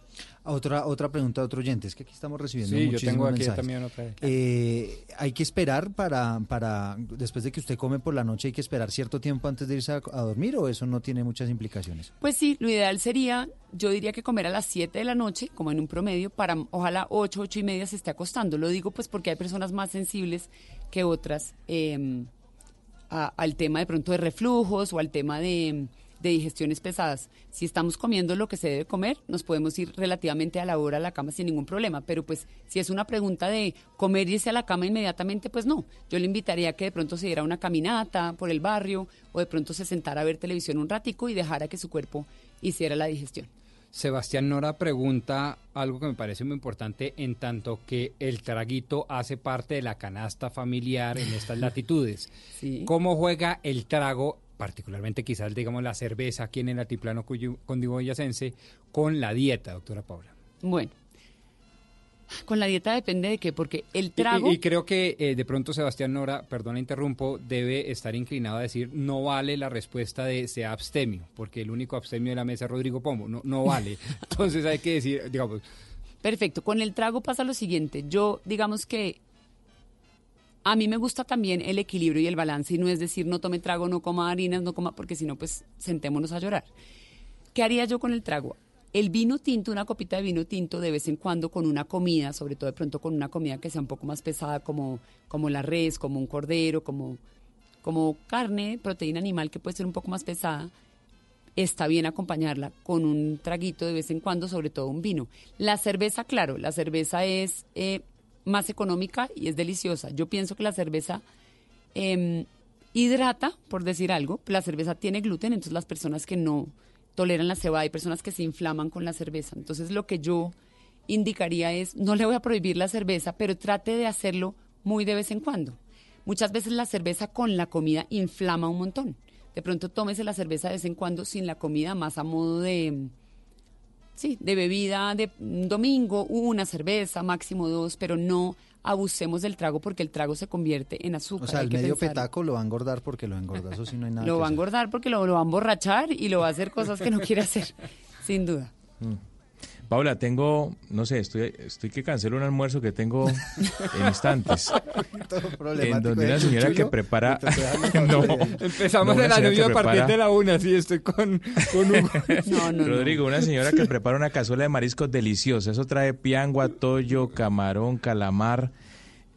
Otra, otra pregunta de otro oyente, es que aquí estamos recibiendo Sí, yo muchísimos tengo aquí mensajes. también otra. Eh, hay que esperar para, para, después de que usted come por la noche, hay que esperar cierto tiempo antes de irse a, a dormir o eso no tiene muchas implicaciones. Pues sí, lo ideal sería, yo diría que comer a las 7 de la noche, como en un promedio, para ojalá 8, 8 y media se esté acostando. Lo digo pues porque hay personas más sensibles que otras eh, a- al tema de pronto de reflujos o al tema de de digestiones pesadas. Si estamos comiendo lo que se debe comer, nos podemos ir relativamente a la hora a la cama sin ningún problema. Pero pues si es una pregunta de comer y irse a la cama inmediatamente, pues no. Yo le invitaría a que de pronto se diera una caminata por el barrio o de pronto se sentara a ver televisión un ratico y dejara que su cuerpo hiciera la digestión. Sebastián Nora pregunta algo que me parece muy importante en tanto que el traguito hace parte de la canasta familiar en estas [LAUGHS] latitudes. ¿Cómo juega el trago, particularmente quizás digamos la cerveza aquí en el altiplano cundiboyacense, con la dieta, doctora Paula? Bueno, con la dieta depende de qué, porque el trago... Y, y creo que eh, de pronto Sebastián Nora, perdón, interrumpo, debe estar inclinado a decir no vale la respuesta de sea abstemio, porque el único abstemio de la mesa es Rodrigo Pombo, no, no vale. [LAUGHS] Entonces hay que decir, digamos, Perfecto. Con el trago pasa lo siguiente. Yo, digamos que a mí me gusta también el equilibrio y el balance y no es decir no tome trago, no coma harinas, no coma, porque si no, pues sentémonos a llorar. ¿Qué haría yo con el trago? El vino tinto, una copita de vino tinto de vez en cuando con una comida, sobre todo de pronto con una comida que sea un poco más pesada como, como la res, como un cordero, como, como carne, proteína animal que puede ser un poco más pesada, está bien acompañarla con un traguito de vez en cuando, sobre todo un vino. La cerveza, claro, la cerveza es eh, más económica y es deliciosa. Yo pienso que la cerveza em, hidrata, por decir algo. La cerveza tiene gluten, entonces las personas que no toleran la cebada, hay personas que se inflaman con la cerveza. Entonces lo que yo indicaría es, no le voy a prohibir la cerveza, pero trate de hacerlo muy de vez en cuando. Muchas veces la cerveza con la comida inflama un montón. De pronto tómese la cerveza de vez en cuando sin la comida, más a modo de, sí, de bebida de un domingo, una cerveza, máximo dos, pero no abusemos del trago porque el trago se convierte en azúcar. O sea, el medio petaco lo va a engordar porque lo engorda, eso sí no hay nada Lo que va a engordar porque lo, lo va a emborrachar y lo va a hacer cosas que no quiere hacer, [LAUGHS] sin duda. Paula, tengo, no sé, estoy, estoy que cancelo un almuerzo que tengo en instantes. [LAUGHS] en donde una señora que prepara... [LAUGHS] no, empezamos no, el anuncio a partir prepara- de la una, sí, estoy con, con Hugo. [LAUGHS] Rodrigo, una señora que prepara una cazuela de mariscos deliciosa. Eso trae piangua, toyo, camarón, calamar,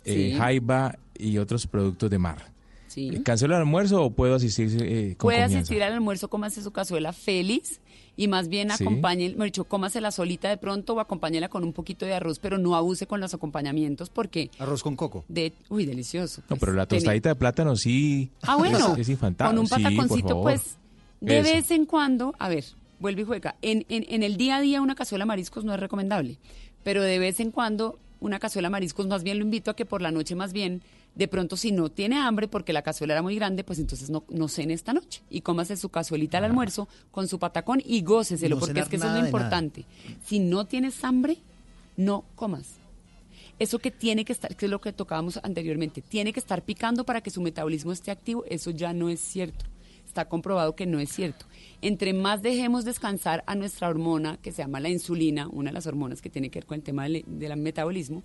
eh, Sí. jaiba y otros productos de mar. Sí. ¿Cancelo el almuerzo o puedo asistir eh, con Puede confianza? asistir al almuerzo, cómase su cazuela feliz y más bien Sí. acompañe, mejor dicho, cómasela solita de pronto o acompáñela con un poquito de arroz, pero no abuse con los acompañamientos porque... Arroz con coco. De, uy, delicioso. No, pero la Tiene- tostadita de plátano sí Ah, bueno, es, es con un pataconcito, pues, de Eso. vez en cuando, a ver, vuelve y juega. En, en, en el día a día una cazuela de mariscos no es recomendable, pero de vez en cuando una cazuela de mariscos más bien lo invito a que por la noche más bien, de pronto si no tiene hambre porque la cazuela era muy grande, pues entonces no, no cene esta noche y cómase su cazuelita al almuerzo con su patacón y góceselo, No porque es que eso es lo importante. Si no tienes hambre, no comas. Eso que tiene que estar, que es lo que tocábamos anteriormente, tiene que estar picando para que su metabolismo esté activo, eso ya no es cierto. Está comprobado que no es cierto. Entre más dejemos descansar a nuestra hormona, que se llama la insulina, una de las hormonas que tiene que ver con el tema del, del metabolismo,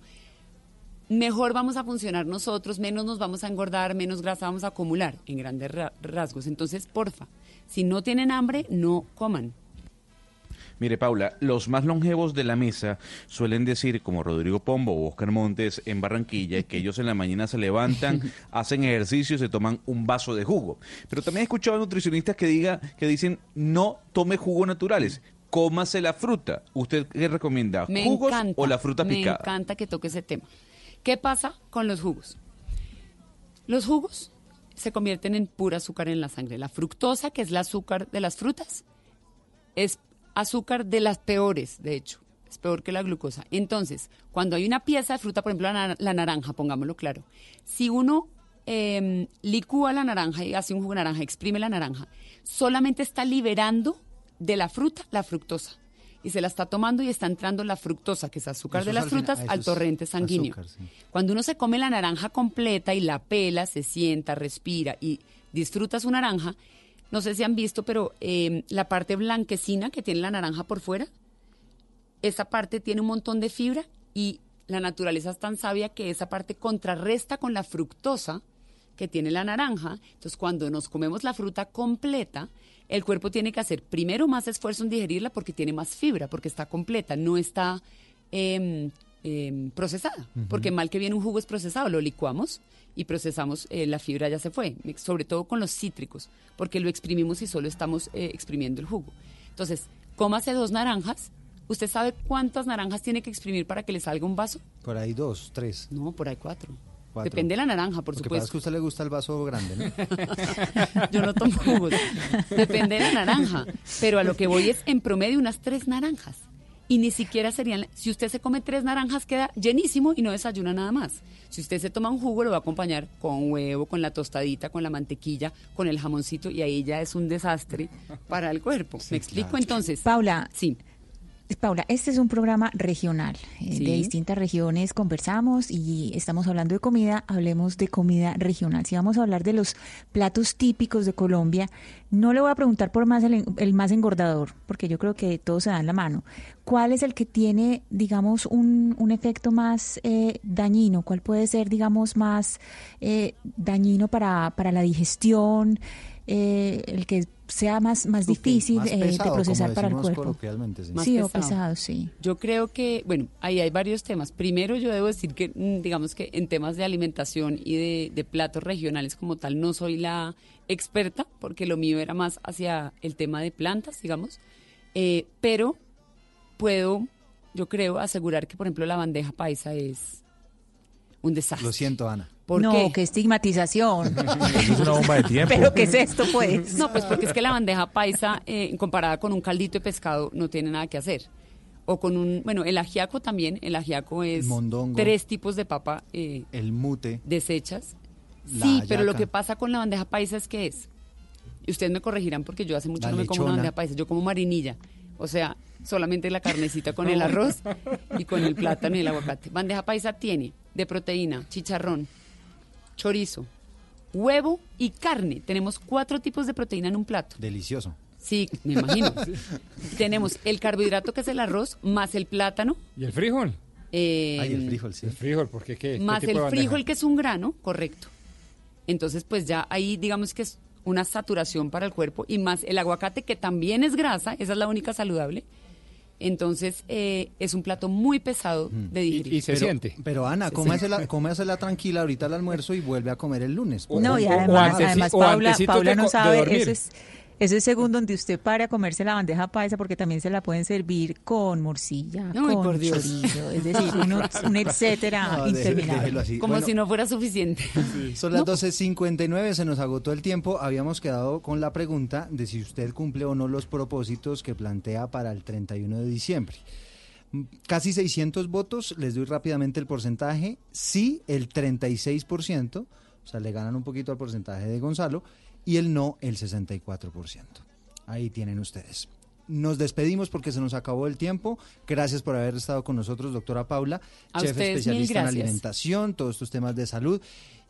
mejor vamos a funcionar nosotros, menos nos vamos a engordar, menos grasa vamos a acumular en grandes ra- rasgos. Entonces, porfa, si no tienen hambre, no coman. Mire, Paula, los más longevos de la mesa suelen decir, como Rodrigo Pombo o Oscar Montes en Barranquilla, que ellos en la mañana se levantan, [LAUGHS] hacen ejercicio y se toman un vaso de jugo. Pero también he escuchado a nutricionistas que, diga, que dicen, no tome jugos naturales, cómase la fruta. ¿Usted qué recomienda? Me ¿Jugos encanta, o la fruta me picada? encanta que toque ese tema. ¿Qué pasa con los jugos? Los jugos se convierten en pura azúcar en la sangre. La fructosa, que es el azúcar de las frutas, es azúcar de las peores, de hecho. Es peor que la glucosa. Entonces, cuando hay una pieza de fruta, por ejemplo, la, na- la naranja, pongámoslo claro, si uno eh, licúa la naranja y hace un jugo de naranja, exprime la naranja, solamente está liberando de la fruta la fructosa. Y se la está tomando y está entrando la fructosa, que es azúcar Eso de las frutas, al torrente sanguíneo. azúcar, sí. Cuando uno se come la naranja completa y la pela, se sienta, respira y disfruta su naranja, no sé si han visto, pero eh, la parte blanquecina que tiene la naranja por fuera, esa parte tiene un montón de fibra y la naturaleza es tan sabia que esa parte contrarresta con la fructosa que tiene la naranja. Entonces, cuando nos comemos la fruta completa, el cuerpo tiene que hacer primero más esfuerzo en digerirla porque tiene más fibra, porque está completa, no está em, eh, procesada, porque mal que bien un jugo es procesado, lo licuamos y procesamos, eh, la fibra ya se fue, sobre todo con los cítricos, porque lo exprimimos y solo estamos eh, exprimiendo el jugo. Entonces, cómase dos naranjas. ¿Usted sabe cuántas naranjas tiene que exprimir para que le salga un vaso? Por ahí dos, tres. No, por ahí cuatro. Cuatro. Depende de la naranja, por Lo que pasa es supuesto. que a usted le gusta el vaso grande, ¿no? [LAUGHS] Yo no tomo jugos. Depende de la naranja. Pero a lo que voy es en promedio unas tres naranjas. Y ni siquiera serían. Si usted se come tres naranjas, queda llenísimo y no desayuna nada más. Si usted se toma un jugo, lo va a acompañar con huevo, con la tostadita, con la mantequilla, con el jamoncito, y ahí ya es un desastre para el cuerpo. ¿Me explico entonces? Paula. Sí. Paula, este es un programa regional. eh, Sí. De distintas regiones conversamos y estamos hablando de comida, hablemos de comida regional. Si vamos a hablar de los platos típicos de Colombia, no le voy a preguntar por más el, el más engordador, porque yo creo que todo se da en la mano. ¿Cuál es el que tiene, digamos, un, un efecto más eh, dañino? ¿Cuál puede ser, digamos, más eh, dañino para, para la digestión? Eh, el que sea más, más difícil Más eh, de procesar como para el cuerpo. coloquialmente, sí. Más Sí, o pesado, sí. Yo creo que, bueno, ahí hay varios temas. Primero, yo debo decir que, mm, digamos que en temas de alimentación y de, de platos regionales como tal, no soy la experta, porque lo mío era más hacia el tema de plantas, digamos. Eh, pero puedo, yo creo, asegurar que, por ejemplo, la bandeja paisa es un desastre. Lo siento, Ana. ¿Por no, qué? qué estigmatización. [LAUGHS] Es una bomba de [LAUGHS] tiempo. Pero ¿qué es esto, pues? No, pues porque es que la bandeja paisa, eh, comparada con un caldito de pescado, no tiene nada que hacer. O con un, bueno, el ajiaco también, el ajiaco es mondongo. tres tipos de papa eh, El mute. desechas. La sí, pero lo que pasa con la bandeja paisa es que es, y ustedes me corregirán porque yo hace mucho La no me como una bandeja paisa, yo como marinilla. O sea, solamente la carnecita con el [LAUGHS] arroz y con el plátano y el aguacate. Bandeja paisa tiene de proteína, chicharrón, chorizo, huevo y carne. Tenemos cuatro tipos de proteína en un plato. Delicioso. Sí, me imagino. [LAUGHS] Tenemos el carbohidrato que es el arroz, más el plátano. ¿Y el frijol? eh, Ay, el frijol, sí. El frijol, ¿por qué? ¿Qué, qué más tipo de el frijol que es un grano, correcto. Entonces, pues ya ahí digamos que es una saturación para el cuerpo y más el aguacate que también es grasa, esa es la única saludable. Entonces, eh, es un plato muy pesado de digerir. pero, Pero Ana, cómesela, cómesela tranquila ahorita al almuerzo y vuelve a comer el lunes. No, y O- o además, además o Paula, Paula no sabe, eso es, eso es según donde usted pare a comerse la bandeja paisa, porque también se la pueden servir con morcilla, Ay, con por Dios. chorizo, es [LAUGHS] decir, uno- un etcétera No, interminable. así. Como Bueno, si no fuera suficiente. [LAUGHS] Son las 12.59, se nos agotó el tiempo. Habíamos quedado con la pregunta de si usted cumple o no los propósitos que plantea para el 31 de diciembre. Mm, Casi 600 votos, les doy rápidamente el porcentaje. Sí, el 36%, o sea, le ganan un poquito al porcentaje de Gonzalo, y el no, el 64%. Ahí tienen ustedes. Nos despedimos porque se nos acabó el tiempo. Gracias por haber estado con nosotros, doctora Paula, A chef ustedes, especialista en alimentación, todos estos temas de salud.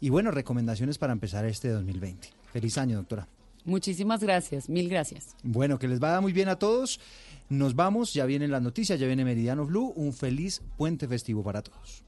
Y bueno, recomendaciones para empezar este 2020. Feliz año, doctora. Muchísimas gracias, mil gracias. Bueno, que les vaya muy bien a todos. Nos vamos, ya vienen las noticias, ya viene Meridiano Blue. Un feliz puente festivo para todos.